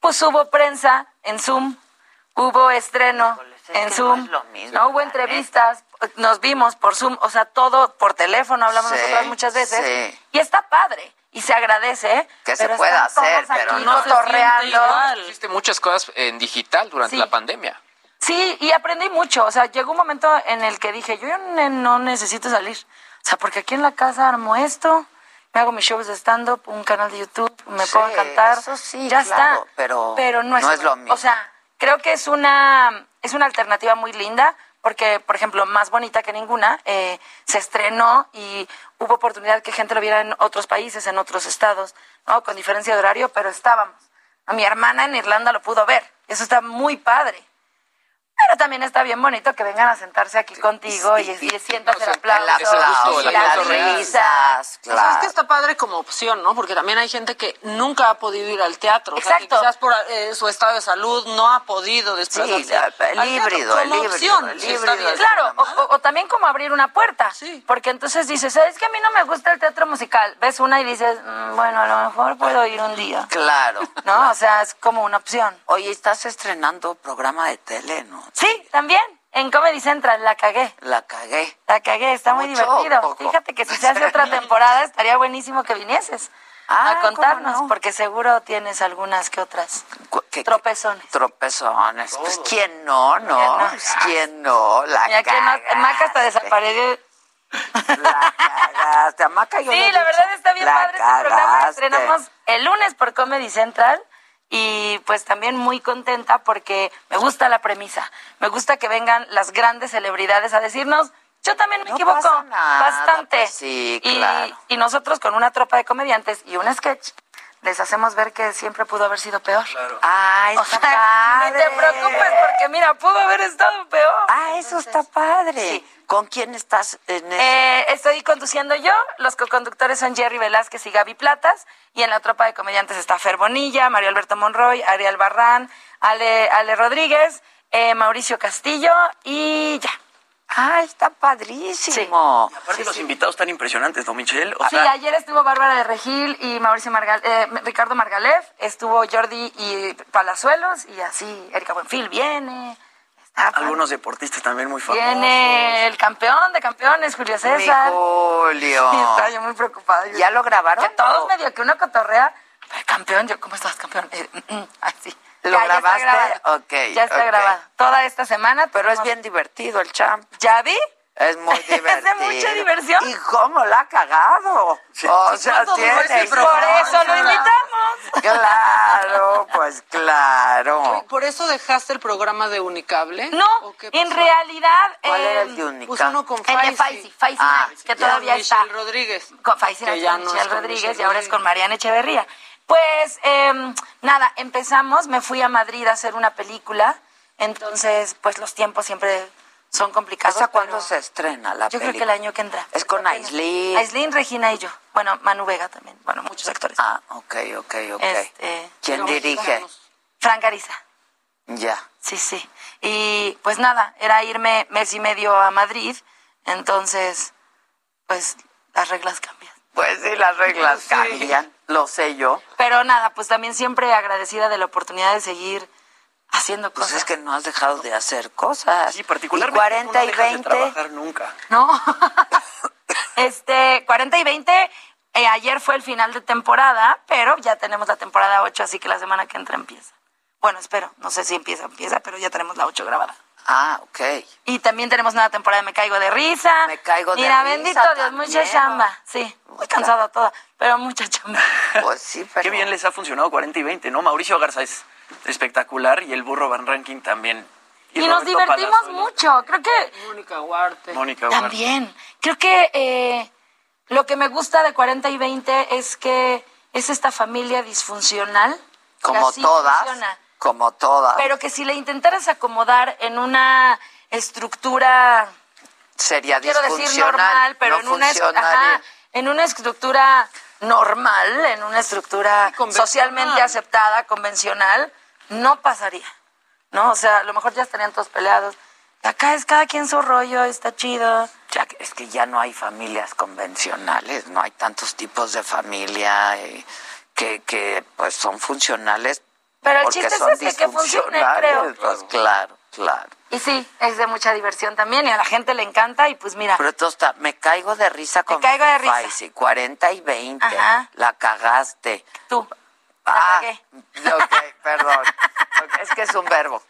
S20: pues hubo prensa en Zoom, hubo estreno
S2: es
S20: en Zoom,
S2: no es lo mismo,
S20: ¿no? hubo entrevistas, nos vimos por Zoom, o sea, todo por teléfono, hablamos
S2: Sí,
S20: nosotras muchas veces,
S2: sí.
S20: y está padre, y se agradece,
S2: Que se
S20: pero
S2: pueda hacer, pero no se
S20: cotorreando.
S17: Hiciste muchas cosas en digital durante
S20: Sí.
S17: la pandemia.
S20: Sí, y aprendí mucho. O sea, llegó un momento en el que dije, yo ne- no necesito salir. O sea, porque aquí en la casa armo esto, me hago mis shows de stand-up, un canal de YouTube, me
S2: Sí,
S20: a cantar.
S2: eso sí,
S20: ya
S2: claro,
S20: está.
S2: pero
S20: no es,
S2: no es lo mismo.
S20: O sea, creo que es una, es una alternativa muy linda. Porque, por ejemplo, más bonita que ninguna, eh, se estrenó y hubo oportunidad que gente lo viera en otros países, en otros estados, ¿no? Con diferencia de horario, pero estábamos. A mi hermana en Irlanda lo pudo ver. Eso está muy padre. Pero también está bien bonito que vengan a sentarse aquí contigo y, y sientas el aplauso,
S2: el aplauso,
S20: y
S2: el
S20: las risas.
S2: risas,
S11: O sea, es que está padre como opción, ¿no? Porque también hay gente que nunca ha podido ir al teatro. O sea, que
S20: Exacto.
S11: quizás por eh, su estado de salud no ha podido desplazarse.
S2: Sí, el
S11: al teatro.
S2: híbrido, el
S11: Como
S2: híbrido,
S11: opción,
S2: el
S11: sí,
S2: híbrido.
S20: Claro, o, o- también como abrir una puerta. Porque entonces dices, ¿sabes que a mí no me gusta el teatro musical? Ves una y dices, "Mm, bueno, a lo mejor puedo ir un día.
S2: Claro.
S20: ¿No? O sea, es como una opción.
S2: Oye, estás estrenando programa de tele, ¿no?
S20: Sí, también. En Comedy Central la cagué.
S2: La cagué.
S20: La cagué, está muy
S2: Mucho,
S20: divertido. Fíjate que si se hace otra temporada estaría buenísimo que vinieses
S2: Ah,
S20: a contarnos,
S2: ¿cómo no?
S20: porque seguro tienes algunas que otras
S2: Cu- ¿Qué-
S20: tropezones.
S2: Tropezones. Pues quién no, no.
S20: ¿Quién no?
S2: Pues, ¿Quién no? La
S20: Mira que no,
S2: cagaste.
S20: Maca hasta desapareció.
S2: La cagaste. Maca, yo
S20: Sí, la
S2: dicho.
S20: verdad está bien
S2: La
S20: padre este programa.
S2: Cagaste.
S20: estrenamos el lunes por Comedy Central y pues también muy contenta porque me gusta la premisa. Me gusta que vengan las grandes celebridades a decirnos, yo también me
S2: No
S20: equivoco
S2: pasa nada,
S20: bastante.
S2: pues sí,
S20: y,
S2: claro.
S20: y nosotros con una tropa de comediantes y un sketch les hacemos ver que siempre pudo haber sido peor.
S2: Ay,
S20: O
S2: está
S20: sea, ni te
S2: padre.
S20: preocupes porque mira, pudo haber estado peor.
S2: Ah, eso está padre. ¿Con quién estás en eso?
S20: Eh, estoy conduciendo yo, los coconductores son Jerry Velázquez y Gaby Platas, y en la tropa de comediantes está Fer Bonilla, Mario Alberto Monroy, Ariel Barrán, Ale, Ale Rodríguez, eh, Mauricio Castillo y ya.
S2: Ah, está padrísimo.
S12: Aparte, los invitados están impresionantes, ¿no, Michelle? O
S20: Sí,
S12: sea,
S20: ayer estuvo Bárbara de Regil y Mauricio Margal, eh, Ricardo Margalef, estuvo Jordi y Palazuelos, y así Erika Buenfil viene,
S12: algunos deportistas también muy famosos.
S20: viene el campeón de campeones, Julio
S2: Mi
S20: César.
S2: Julio.
S20: Y estaba yo muy preocupada. Yo-
S2: ¿Ya lo grabaron?
S20: Que todos medio que uno cotorrea. "Ay, Campeón, yo, ¿cómo estás, campeón? Eh, mm, mm, así.
S2: ¿Lo
S20: Ya, ya está
S2: grabaste?
S20: grabado.
S2: Ok,
S20: Ya está
S2: ok.
S20: grabado. Toda esta semana.
S2: Pero es bien divertido el champ.
S20: ¿Ya vi?
S2: Es muy
S20: Es de
S2: divertido.
S20: mucha diversión.
S2: ¿Y cómo la ha cagado? O sea,
S11: ¿Cuánto duró
S2: tiene...
S20: Por eso lo invitamos.
S2: Claro, pues claro.
S11: ¿Por eso dejaste el programa de Unicable?
S20: No,
S11: ¿O
S20: en realidad.
S2: ¿Cuál
S20: eh,
S2: era el de Única?
S11: Pues uno con
S20: El de
S11: Faisy.
S20: Faisy, Faisy
S2: Ah,
S20: que todavía
S11: Con
S20: está.
S11: Michelle Rodríguez.
S20: Con Faisy
S11: no
S20: Michelle Rodríguez
S11: Michelle
S20: y ahora es
S11: Rodríguez.
S20: con Mariana Echeverría. Pues em, nada, empezamos, me fui a Madrid a hacer una película, entonces pues los tiempos siempre son complicados.
S2: ¿Hasta cuándo se estrena la
S20: Yo creo que el
S2: película?
S20: año que entra.
S2: Es con
S20: Apenas.
S2: Aislinn.
S20: Aislinn, Regina y yo. Bueno, Manu Vega también. Bueno, muchos actores.
S2: Ah, ok, ok, ok.
S20: Este,
S2: ¿Quién dirige?
S11: mexicanos.
S20: Fran Gariza.
S2: Ya.
S20: Sí, sí. Y pues nada, era irme mes y medio a Madrid, entonces pues las reglas cambian.
S2: Pues sí, las reglas
S20: Sí.
S2: cambian. Lo sé yo.
S20: Pero nada, pues también siempre agradecida de la oportunidad de seguir haciendo
S2: Pues
S20: cosas.
S2: es que no has dejado de hacer cosas.
S12: Sí, particularmente
S2: Y 40
S12: tú no
S2: y
S12: dejas de
S2: 20.
S12: trabajar nunca.
S20: No. Este, 40 y 20, eh, ayer fue el final de temporada, pero ya tenemos la temporada 8, así que la semana que entra empieza. Bueno, espero, no sé si empieza, empieza, pero ya tenemos la 8 grabada.
S2: Ah, ok.
S20: Y también tenemos nueva temporada de Me Caigo de Risa.
S2: Me Caigo de
S20: Mira,
S2: Risa
S20: bendito Dios, mucha chamba. Sí, muy cansada toda, pero mucha chamba.
S2: Pues sí, pero...
S12: Qué bien les ha funcionado 40 y 20, ¿no? Mauricio Garza es espectacular y el burro Van Ranking también.
S20: Y, nos divertimos
S12: Palazuelos.
S20: mucho. Creo que
S11: Mónica Huarte.
S12: Mónica Huarte.
S20: También. Creo que eh, lo que me gusta de 40 y 20 es que es esta familia disfuncional.
S2: Como todas.
S20: funciona,
S2: Como todas.
S20: pero que si le intentaras acomodar en una estructura,
S2: Sería
S20: quiero decir
S2: disfuncional.
S20: normal, pero
S2: no
S20: en, una, ajá, en una estructura normal, en una estructura socialmente aceptada, convencional, no pasaría. ¿No? O sea, a lo mejor ya estarían todos peleados. Acá es cada quien su rollo, está chido.
S2: Ya que- es que ya no hay familias convencionales, no hay tantos tipos de familia eh, que, que pues son funcionales.
S20: Pero el chiste es
S2: son
S20: ese, que funcione, creo.
S2: Pues claro, claro.
S20: Y sí, es de mucha diversión también y a la gente le encanta y pues mira,
S2: Pero entonces está- me caigo de risa con
S20: caigo de risa.
S2: Faisy, 40 y 20.
S20: Ajá.
S2: La cagaste.
S20: Tú.
S2: Ah, ok, perdón. Es que es un verbo.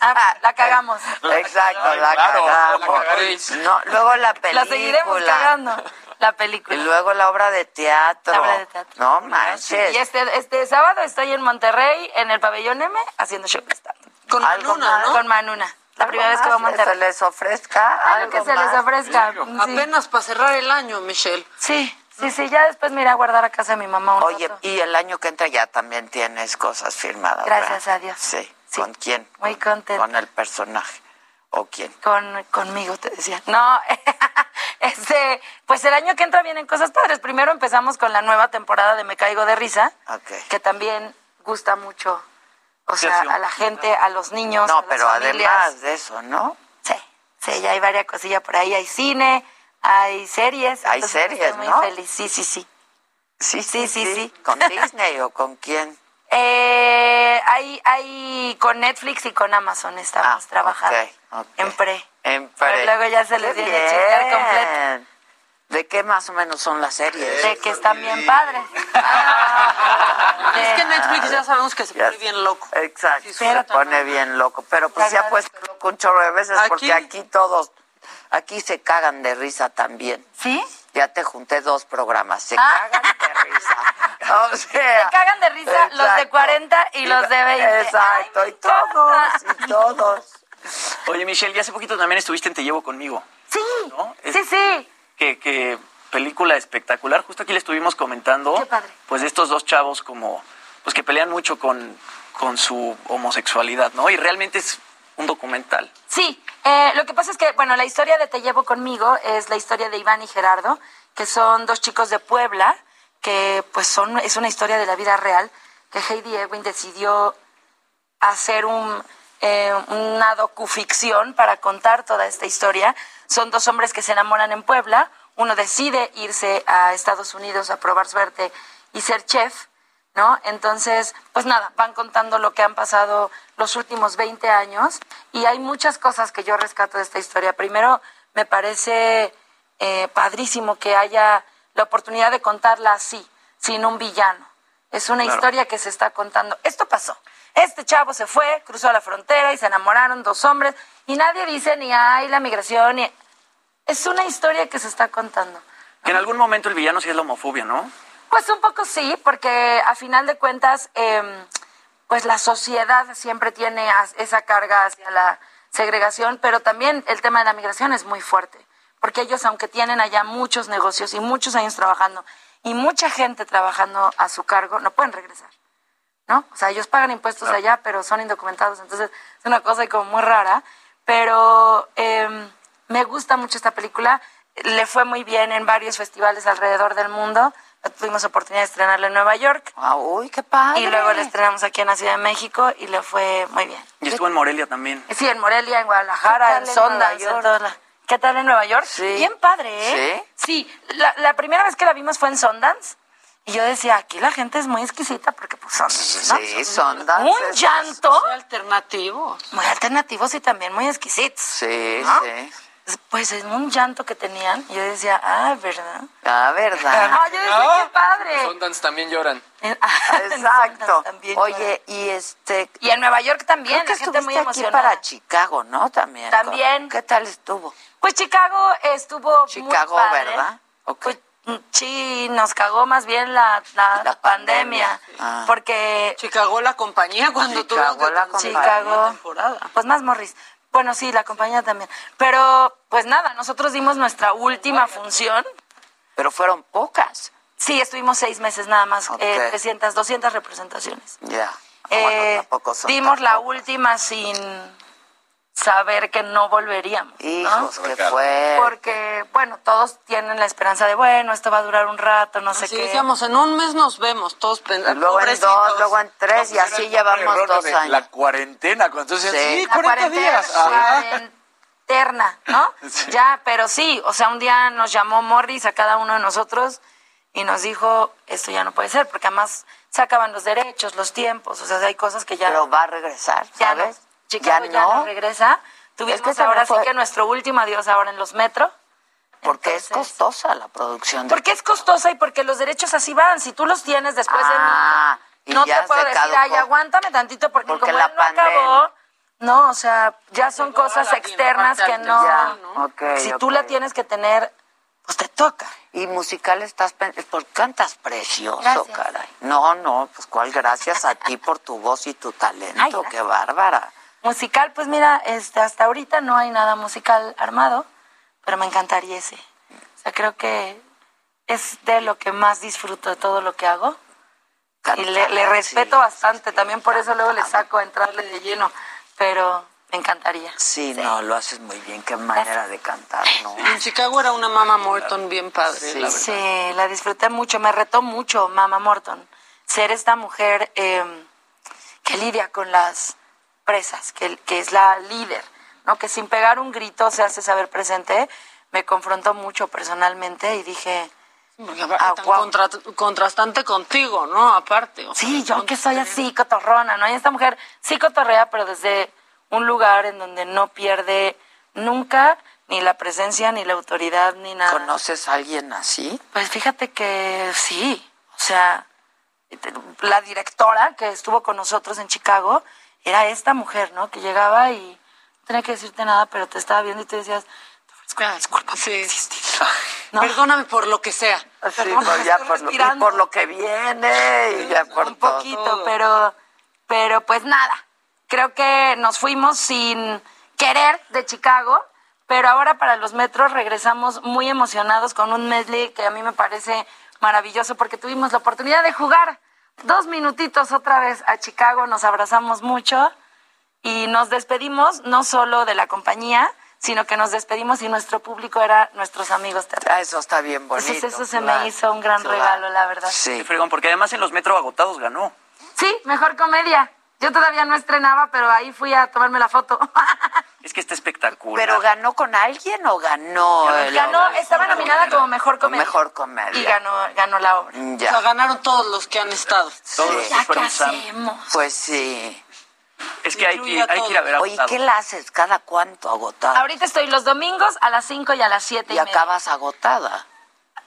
S20: Ah, la cagamos.
S2: Exacto,
S20: Ay,
S2: la
S20: claro,
S2: cagamos.
S20: la.
S2: No, luego la película.
S20: la seguiremos cagando. La película.
S2: Y luego la obra de teatro.
S20: La obra de teatro.
S2: No manches.
S20: Y este, este sábado estoy en Monterrey, en el pabellón M, haciendo show stand.
S11: Con Manuna. ¿no?
S20: Con Manuna. La primera vez que va a
S2: más que
S20: Monterrey.
S2: se les ofrezca
S20: Algo que se les ofrezca. Sí.
S11: Apenas para cerrar el año, Michelle.
S20: Sí, sí, sí, ya después me iré a guardar a casa de mi mamá un
S2: Oye,
S20: rato.
S2: y el año que entra ya también tienes cosas firmadas.
S20: Gracias
S2: ¿verdad?
S20: a Dios.
S2: Sí. ¿Con quién?
S20: Muy contenta.
S2: Con el personaje. ¿O quién?
S20: Con, conmigo, te decía. No, este, pues el año que entra vienen cosas padres. Primero empezamos con la nueva temporada de Me Caigo de Risa,
S2: Ok.
S20: que también gusta mucho, o sea, a la gente, a los niños, a
S2: No,
S20: las
S2: pero
S20: familias.
S2: además de eso, ¿no?
S20: Sí, sí, ya hay varias cosillas por ahí. Hay cine, hay series.
S2: Hay
S20: entonces
S2: series,
S20: estoy muy
S2: ¿no?
S20: feliz. Sí, sí, sí.
S2: Sí,
S20: sí, sí, sí.
S2: ¿Con Disney o con quién?
S20: Eh, hay, hay con Netflix y con Amazon estamos trabajando.
S2: Ah, ok, ok.
S20: En pre.
S2: En
S20: Pero
S2: pre.
S20: luego ya se les viene a completo.
S2: ¿De qué más o menos son las series?
S20: De que están bien padres.
S11: Es que Netflix ya sabemos que se pone bien loco.
S2: Exacto,
S11: Sí,
S2: se
S11: pero
S2: pone bien loco. Pero pues se ha puesto loco un chorro de veces porque aquí todos, aquí se cagan de risa también.
S20: ¿Sí?
S2: Ya te junté dos programas, se
S20: Ah.
S2: cagan de risa. O sea,
S20: Se cagan de risa los de
S2: exacto.
S20: 40 y los de 20.
S2: Exacto, y todos, y todos.
S12: Oye, Michelle, ya hace poquito también estuviste en Te Llevo Conmigo.
S20: Sí,
S12: ¿no? Es-
S20: sí, sí.
S12: Que, que película espectacular. Justo aquí le estuvimos comentando.
S20: Qué padre.
S12: Pues de estos dos chavos como, pues que pelean mucho con, con su homosexualidad, ¿no? Y realmente es un documental.
S20: Sí, eh, lo que pasa es que, bueno, la historia de Te Llevo Conmigo es la historia de Iván y Gerardo, que son dos chicos de Puebla, que pues son, es una historia de la vida real, que Heidi Ewing decidió hacer un, eh, una docuficción para contar toda esta historia. Son dos hombres que se enamoran en Puebla, uno decide irse a Estados Unidos a probar suerte y ser chef, ¿no? Entonces, pues nada, van contando lo que han pasado los últimos 20 años y hay muchas cosas que yo rescato de esta historia. Primero, me parece eh, padrísimo que haya la oportunidad de contarla así, sin un villano. Es una
S21: Claro.
S20: historia que se está contando. Esto pasó. Este chavo se fue, cruzó la frontera y se enamoraron dos hombres y nadie dice ni hay la migración ni... Es una historia que se está contando.
S12: Que en algún momento el villano sí es la homofobia, ¿no?
S20: Pues un poco sí, porque a final de cuentas, eh, pues la sociedad siempre tiene esa carga hacia la segregación, pero también el tema de la migración es muy fuerte, porque ellos, aunque tienen allá muchos negocios y muchos años trabajando y mucha gente trabajando a su cargo, no pueden regresar, ¿no? O sea, ellos pagan impuestos
S21: Claro.
S20: allá, pero son indocumentados, entonces es una cosa como muy rara, pero eh, me gusta mucho esta película, le fue muy bien en varios festivales alrededor del mundo, tuvimos oportunidad de estrenarla en Nueva York.
S2: Ah, uy, qué padre.
S20: Y luego la estrenamos aquí en la Ciudad de México y le fue muy bien.
S12: Y estuvo en Morelia también.
S20: Sí, en Morelia, en Guadalajara,
S21: ¿Qué
S20: en Sonda, en
S21: York?
S20: todas las- ¿Qué tal en Nueva York?
S2: Sí.
S20: Bien padre, ¿eh? Sí, la, la primera vez que la vimos fue en Sundance. Y yo decía, aquí la gente es muy exquisita porque pues son, ¿no?
S2: Sí, Sundance
S20: Un
S2: es-
S20: llanto.
S11: Alternativos.
S20: Muy alternativos y también muy exquisitos.
S2: Sí,
S20: ¿no?
S2: sí.
S20: Pues en un llanto que tenían, yo decía, ah, ¿verdad?
S2: Ah, ¿verdad?
S20: Ah, yo decía, qué padre.
S17: Los Sundance también lloran.
S2: Exacto. Oye, y este...
S20: Y en Nueva York también,
S2: Creo que
S20: la gente muy
S2: estuviste aquí
S20: emocionada.
S2: para Chicago, ¿no? También.
S20: También.
S2: ¿Qué tal estuvo?
S20: Pues Chicago estuvo
S2: Chicago,
S20: muy padre.
S2: ¿verdad?
S20: Pues, mm, sí, nos cagó más bien la, la, pandemia.
S2: Ah.
S20: Porque...
S11: Chicago la compañía cuando tuvo
S20: la
S11: la temporada.
S20: Pues más Morris. Bueno, sí, la compañía también. Pero, pues nada, nosotros dimos nuestra última función.
S2: Pero fueron pocas.
S20: Sí, estuvimos seis meses nada más,
S2: Ok.
S20: eh, 300, 200 representaciones.
S2: Ya. Ah,
S20: Eh,
S2: bueno, tampoco son
S20: dimos la última sin saber que no volveríamos. ¿no?
S2: Hijos, qué fue.
S20: Porque, bueno, todos tienen la esperanza de, bueno, esto va a durar un rato, no sé
S11: Así
S20: qué.
S11: decíamos, en un mes nos vemos, todos pensando.
S2: Luego en dos, luego en tres, y así llevamos dos años.
S10: La cuarentena, cuando entonces
S2: Sí.
S10: sí,
S20: La
S10: 40
S20: cuarentena,
S10: días. Ajá.
S20: cuarentena, ¿no?
S10: Sí.
S20: Ya, pero sí, o sea, un día nos llamó Morris a cada uno de nosotros y nos dijo, esto ya no puede ser, porque además se acaban los derechos, los tiempos, o sea, hay cosas que ya...
S2: Pero va a regresar,
S20: ya no,
S2: ¿sabes?
S20: Chicago ya no, regresa. Tuvimos
S2: que se
S20: ahora
S2: fue-
S20: sí que nuestro último adiós ahora en los metro.
S2: Porque es costosa la producción. de-
S20: Porque es costosa y porque los derechos así van. Si tú los tienes después
S2: Ah,
S20: de mí, no
S2: ya
S20: te puedo decir,
S2: caducó.
S20: ay, aguántame tantito porque,
S2: Porque
S20: como
S2: la
S20: él no
S2: pandemia.
S20: acabó, no, o sea, ya son cosas externas que no...
S2: Ya, ok,
S20: si
S2: ok.
S20: tú la tienes que tener, pues te toca.
S2: Y musical estás... pen- Pues cantas precioso,
S20: Gracias.
S2: caray. No, no, pues cuál gracias a ti por tu voz y tu talento.
S20: Ay,
S2: qué bárbara.
S20: Musical, pues mira, este, hasta ahorita no hay nada musical armado, pero me encantaría ese. O sea, creo que es de lo que más disfruto de todo lo que hago. y le, le respeto bastante, también por eso luego le saco a entrarle de lleno, pero me encantaría.
S2: Sí, no, lo haces muy bien. Qué manera de cantar, ¿no?
S11: En Chicago era una Mama Morton bien padre,
S2: Sí,
S11: la verdad.
S20: Sí, la disfruté mucho, me retó mucho Mama Morton. Ser esta mujer eh, que lidia con las presas, que, que es la líder, ¿no? Que sin pegar un grito se hace saber presente. Me confrontó mucho personalmente y dije,
S11: Porque aparte
S20: Ah,
S11: tan
S20: guau.
S11: contra- contrastante contigo, ¿no? Aparte. o sea,
S20: sí, yo que soy así, cotorrona, ¿no? Y esta mujer sí cotorrea, pero desde un lugar en donde no pierde nunca ni la presencia, ni la autoridad, ni nada.
S2: ¿Conoces a alguien así?
S20: Pues fíjate que sí, o sea, la directora que estuvo con nosotros en Chicago era esta mujer, ¿no? Que llegaba y no tenía que decirte nada, pero te estaba viendo y te decías, te ofrezco una disculpa.
S11: Sí.
S20: No.
S11: Perdóname por lo que sea.
S2: Sí,
S20: Perdón,
S2: pues ya por lo, y por lo que viene y ya por
S20: un
S2: todo.
S20: poquito, pero, pero pues nada. Creo que nos fuimos sin querer de Chicago, pero ahora para los metros regresamos muy emocionados con un medley que a mí me parece maravilloso porque tuvimos la oportunidad de jugar dos minutitos otra vez a Chicago, nos abrazamos mucho y nos despedimos no solo de la compañía, sino que nos despedimos y nuestro público era nuestros amigos
S2: Ah, eso está bien bonito.
S20: Entonces eso se me hizo un gran regalo, la verdad.
S2: Sí.
S12: fregón, porque además en los metro agotados ganó.
S20: Sí, mejor comedia. Yo todavía no estrenaba, pero ahí fui a tomarme la foto.
S12: Es que está espectacular.
S2: ¿Pero ganó con alguien o ganó? el-
S20: ganó, estaba nominada como mejor comedia.
S2: Mejor comedia.
S20: Y ganó, ganó la obra.
S11: O
S2: Ya.
S11: sea, ganaron todos los que han estado.
S12: Todos los que
S20: Ya, ¿qué hacemos?
S2: Pues sí.
S12: Es que hay que, hay que ir a ver
S2: Oye,
S12: agotado.
S2: ¿qué la haces? ¿Cada cuánto agotada?
S20: Ahorita estoy los domingos a las 5 y a las 7 y,
S2: y
S20: media.
S2: acabas agotada.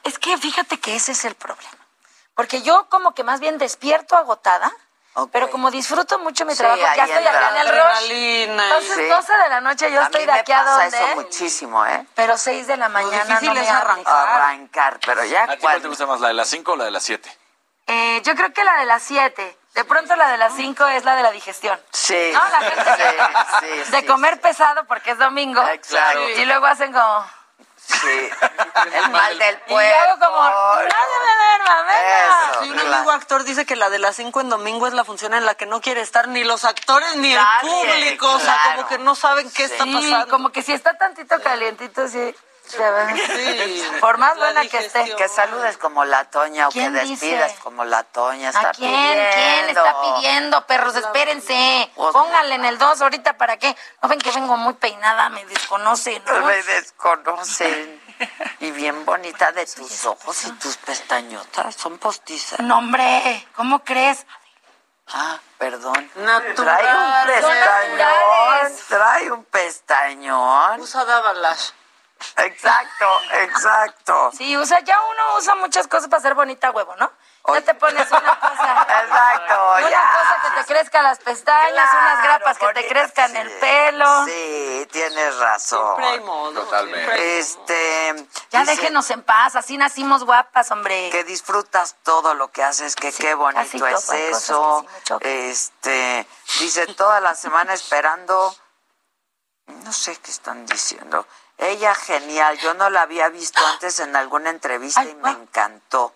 S20: Es que fíjate que ese es el problema. Porque yo como que más bien despierto agotada,
S2: Ok.
S20: pero como disfruto mucho mi
S2: Sí,
S20: trabajo, ya estoy acá en el rush. Entonces,
S2: Sí.
S20: 12 de la noche yo
S2: a
S20: estoy
S2: mí
S20: de
S2: me
S20: aquí a
S2: pasa
S20: donde,
S2: eso muchísimo, ¿eh?
S20: pero 6 de la mañana
S11: difícil
S20: no me
S11: es
S20: arranca.
S11: arrancar.
S2: Arrancar, pero ya
S10: ¿A ti cuál te gusta más, la de las 5 o la de las 7?
S20: Eh, yo creo que la de las 7. De pronto la de las 5 es la de la digestión.
S2: Sí,
S20: No, la gente-
S2: sí, sí,
S20: de
S2: sí,
S20: comer pesado porque es domingo.
S2: Exacto.
S20: Y luego hacen como...
S2: Sí, el mal del
S20: Y yo hago
S2: puerco.
S20: como... ¡Nadie me duerma, venga!
S2: Eso,
S11: Sí, un amigo actor dice que la de las 5 en domingo es la función en la que no quiere estar ni los actores ni el público. O sea,
S2: claro.
S11: como que no saben qué está
S20: Sí,
S11: pasando.
S20: como que si está tantito calientito, sí. Se ve.
S11: Sí.
S20: Por más
S11: La
S20: buena que esté.
S11: digestión.
S2: Que saludes como la Toña o que
S20: ¿Quién
S2: despidas
S20: dice?
S2: como la Toña. Está
S20: ¿A quién? ¿Quién
S2: pidiendo.
S20: está pidiendo, perros? Espérense.
S2: Pues-
S20: Pónganle en el 2 ahorita para qué. No ven que vengo muy peinada, me desconocen. ¿no?
S2: Me desconocen. Y bien bonita de tus ojos y tus pestañotas. Son postizas.
S20: No, hombre, ¿cómo crees?
S2: Ah, perdón.
S11: Natural.
S2: Trae un pestañón. Trae un pestañón.
S11: Usa Davalash.
S2: Exacto, exacto.
S20: Sí, o sea, ya uno usa muchas cosas para ser bonita huevo, ¿no? Ya te pones una cosa.
S2: Exacto,
S20: Una
S2: ya.
S20: cosa que te crezca las pestañas, unas grapas que te crezcan el pelo.
S2: Sí, tienes razón.
S20: Siempre hay modo,
S2: Totalmente. Este.
S20: Ya
S2: dice
S20: déjenos en paz, así nacimos guapas, hombre.
S2: Que disfrutas todo lo que haces, que qué bonito es eso.
S20: que sí
S2: este, dice toda la semana esperando. No sé qué están diciendo. Ella genial, yo no la había visto antes en alguna entrevista y me encantó.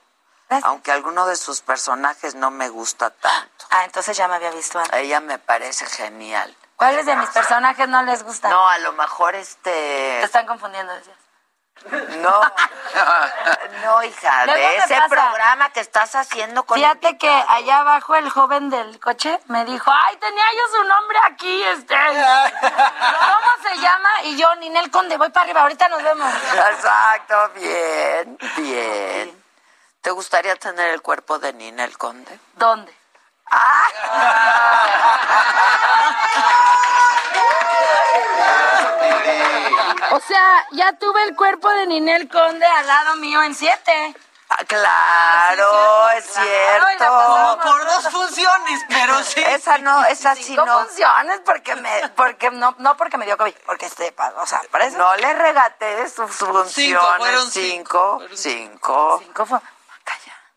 S2: Aunque alguno de sus personajes no me gusta tanto.
S20: Ah, entonces ya me había visto antes.
S2: Ella me parece genial.
S20: ¿Cuáles de mis personajes no les gustan?
S2: No, a lo mejor
S20: Te
S2: este.
S20: están confundiendo, decías.
S2: No, no, hija, de ese
S20: pasa.
S2: programa que estás haciendo con.
S20: Fíjate que allá abajo el joven del coche me dijo, ay, tenía yo su nombre aquí, este. ¿Cómo se llama? Y yo, Ninel Conde, voy para arriba, ahorita nos vemos.
S2: Exacto, bien, bien. ¿Te gustaría tener el cuerpo de Ninel Conde?
S20: ¿Dónde? O sea, ya tuve el cuerpo de Ninel Conde al lado mío en siete.
S2: Ah, claro, es cierto.
S11: Por dos funciones, pero sí.
S2: Esa no, esa sí
S20: Cinco
S2: no.
S20: funciones porque me, porque no, no porque me dio COVID, porque este, pa- o sea, eso.
S2: No le regateé sus funciones.
S11: Cinco, fueron
S2: cinco. Cinco.
S20: Cinco fue.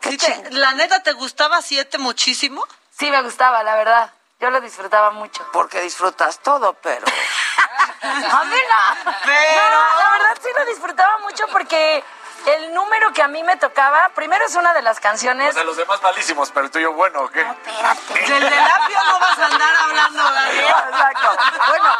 S11: Sí te- ¿La neta te gustaba siete muchísimo?
S20: Sí, me gustaba, la verdad. Yo lo disfrutaba mucho.
S2: Porque disfrutas todo, pero.
S20: A mí no.
S2: Pero-
S20: No, la verdad sí lo disfrutaba mucho porque el número que a mí me tocaba, primero es una de las canciones.
S10: O sea, los demás malísimos, pero el tuyo bueno, ¿o qué?
S11: Del del apio no vas a andar hablando, Gabriel.
S2: Exacto. Bueno,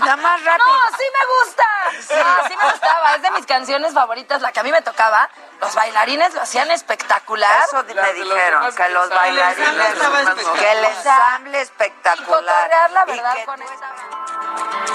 S2: nada más rápido.
S20: No, sí me gusta. Sí, sí me gustaba. Es de mis canciones favoritas, la que a mí me tocaba. Los bailarines lo hacían espectacular.
S2: Eso me dijeron, que los bailarines,
S11: estaba espectacular.
S2: que el ensamble
S20: Y
S2: espectacular.
S20: cotorrear, la
S2: Y
S20: verdad,
S2: que
S20: con
S2: tú-
S20: esta...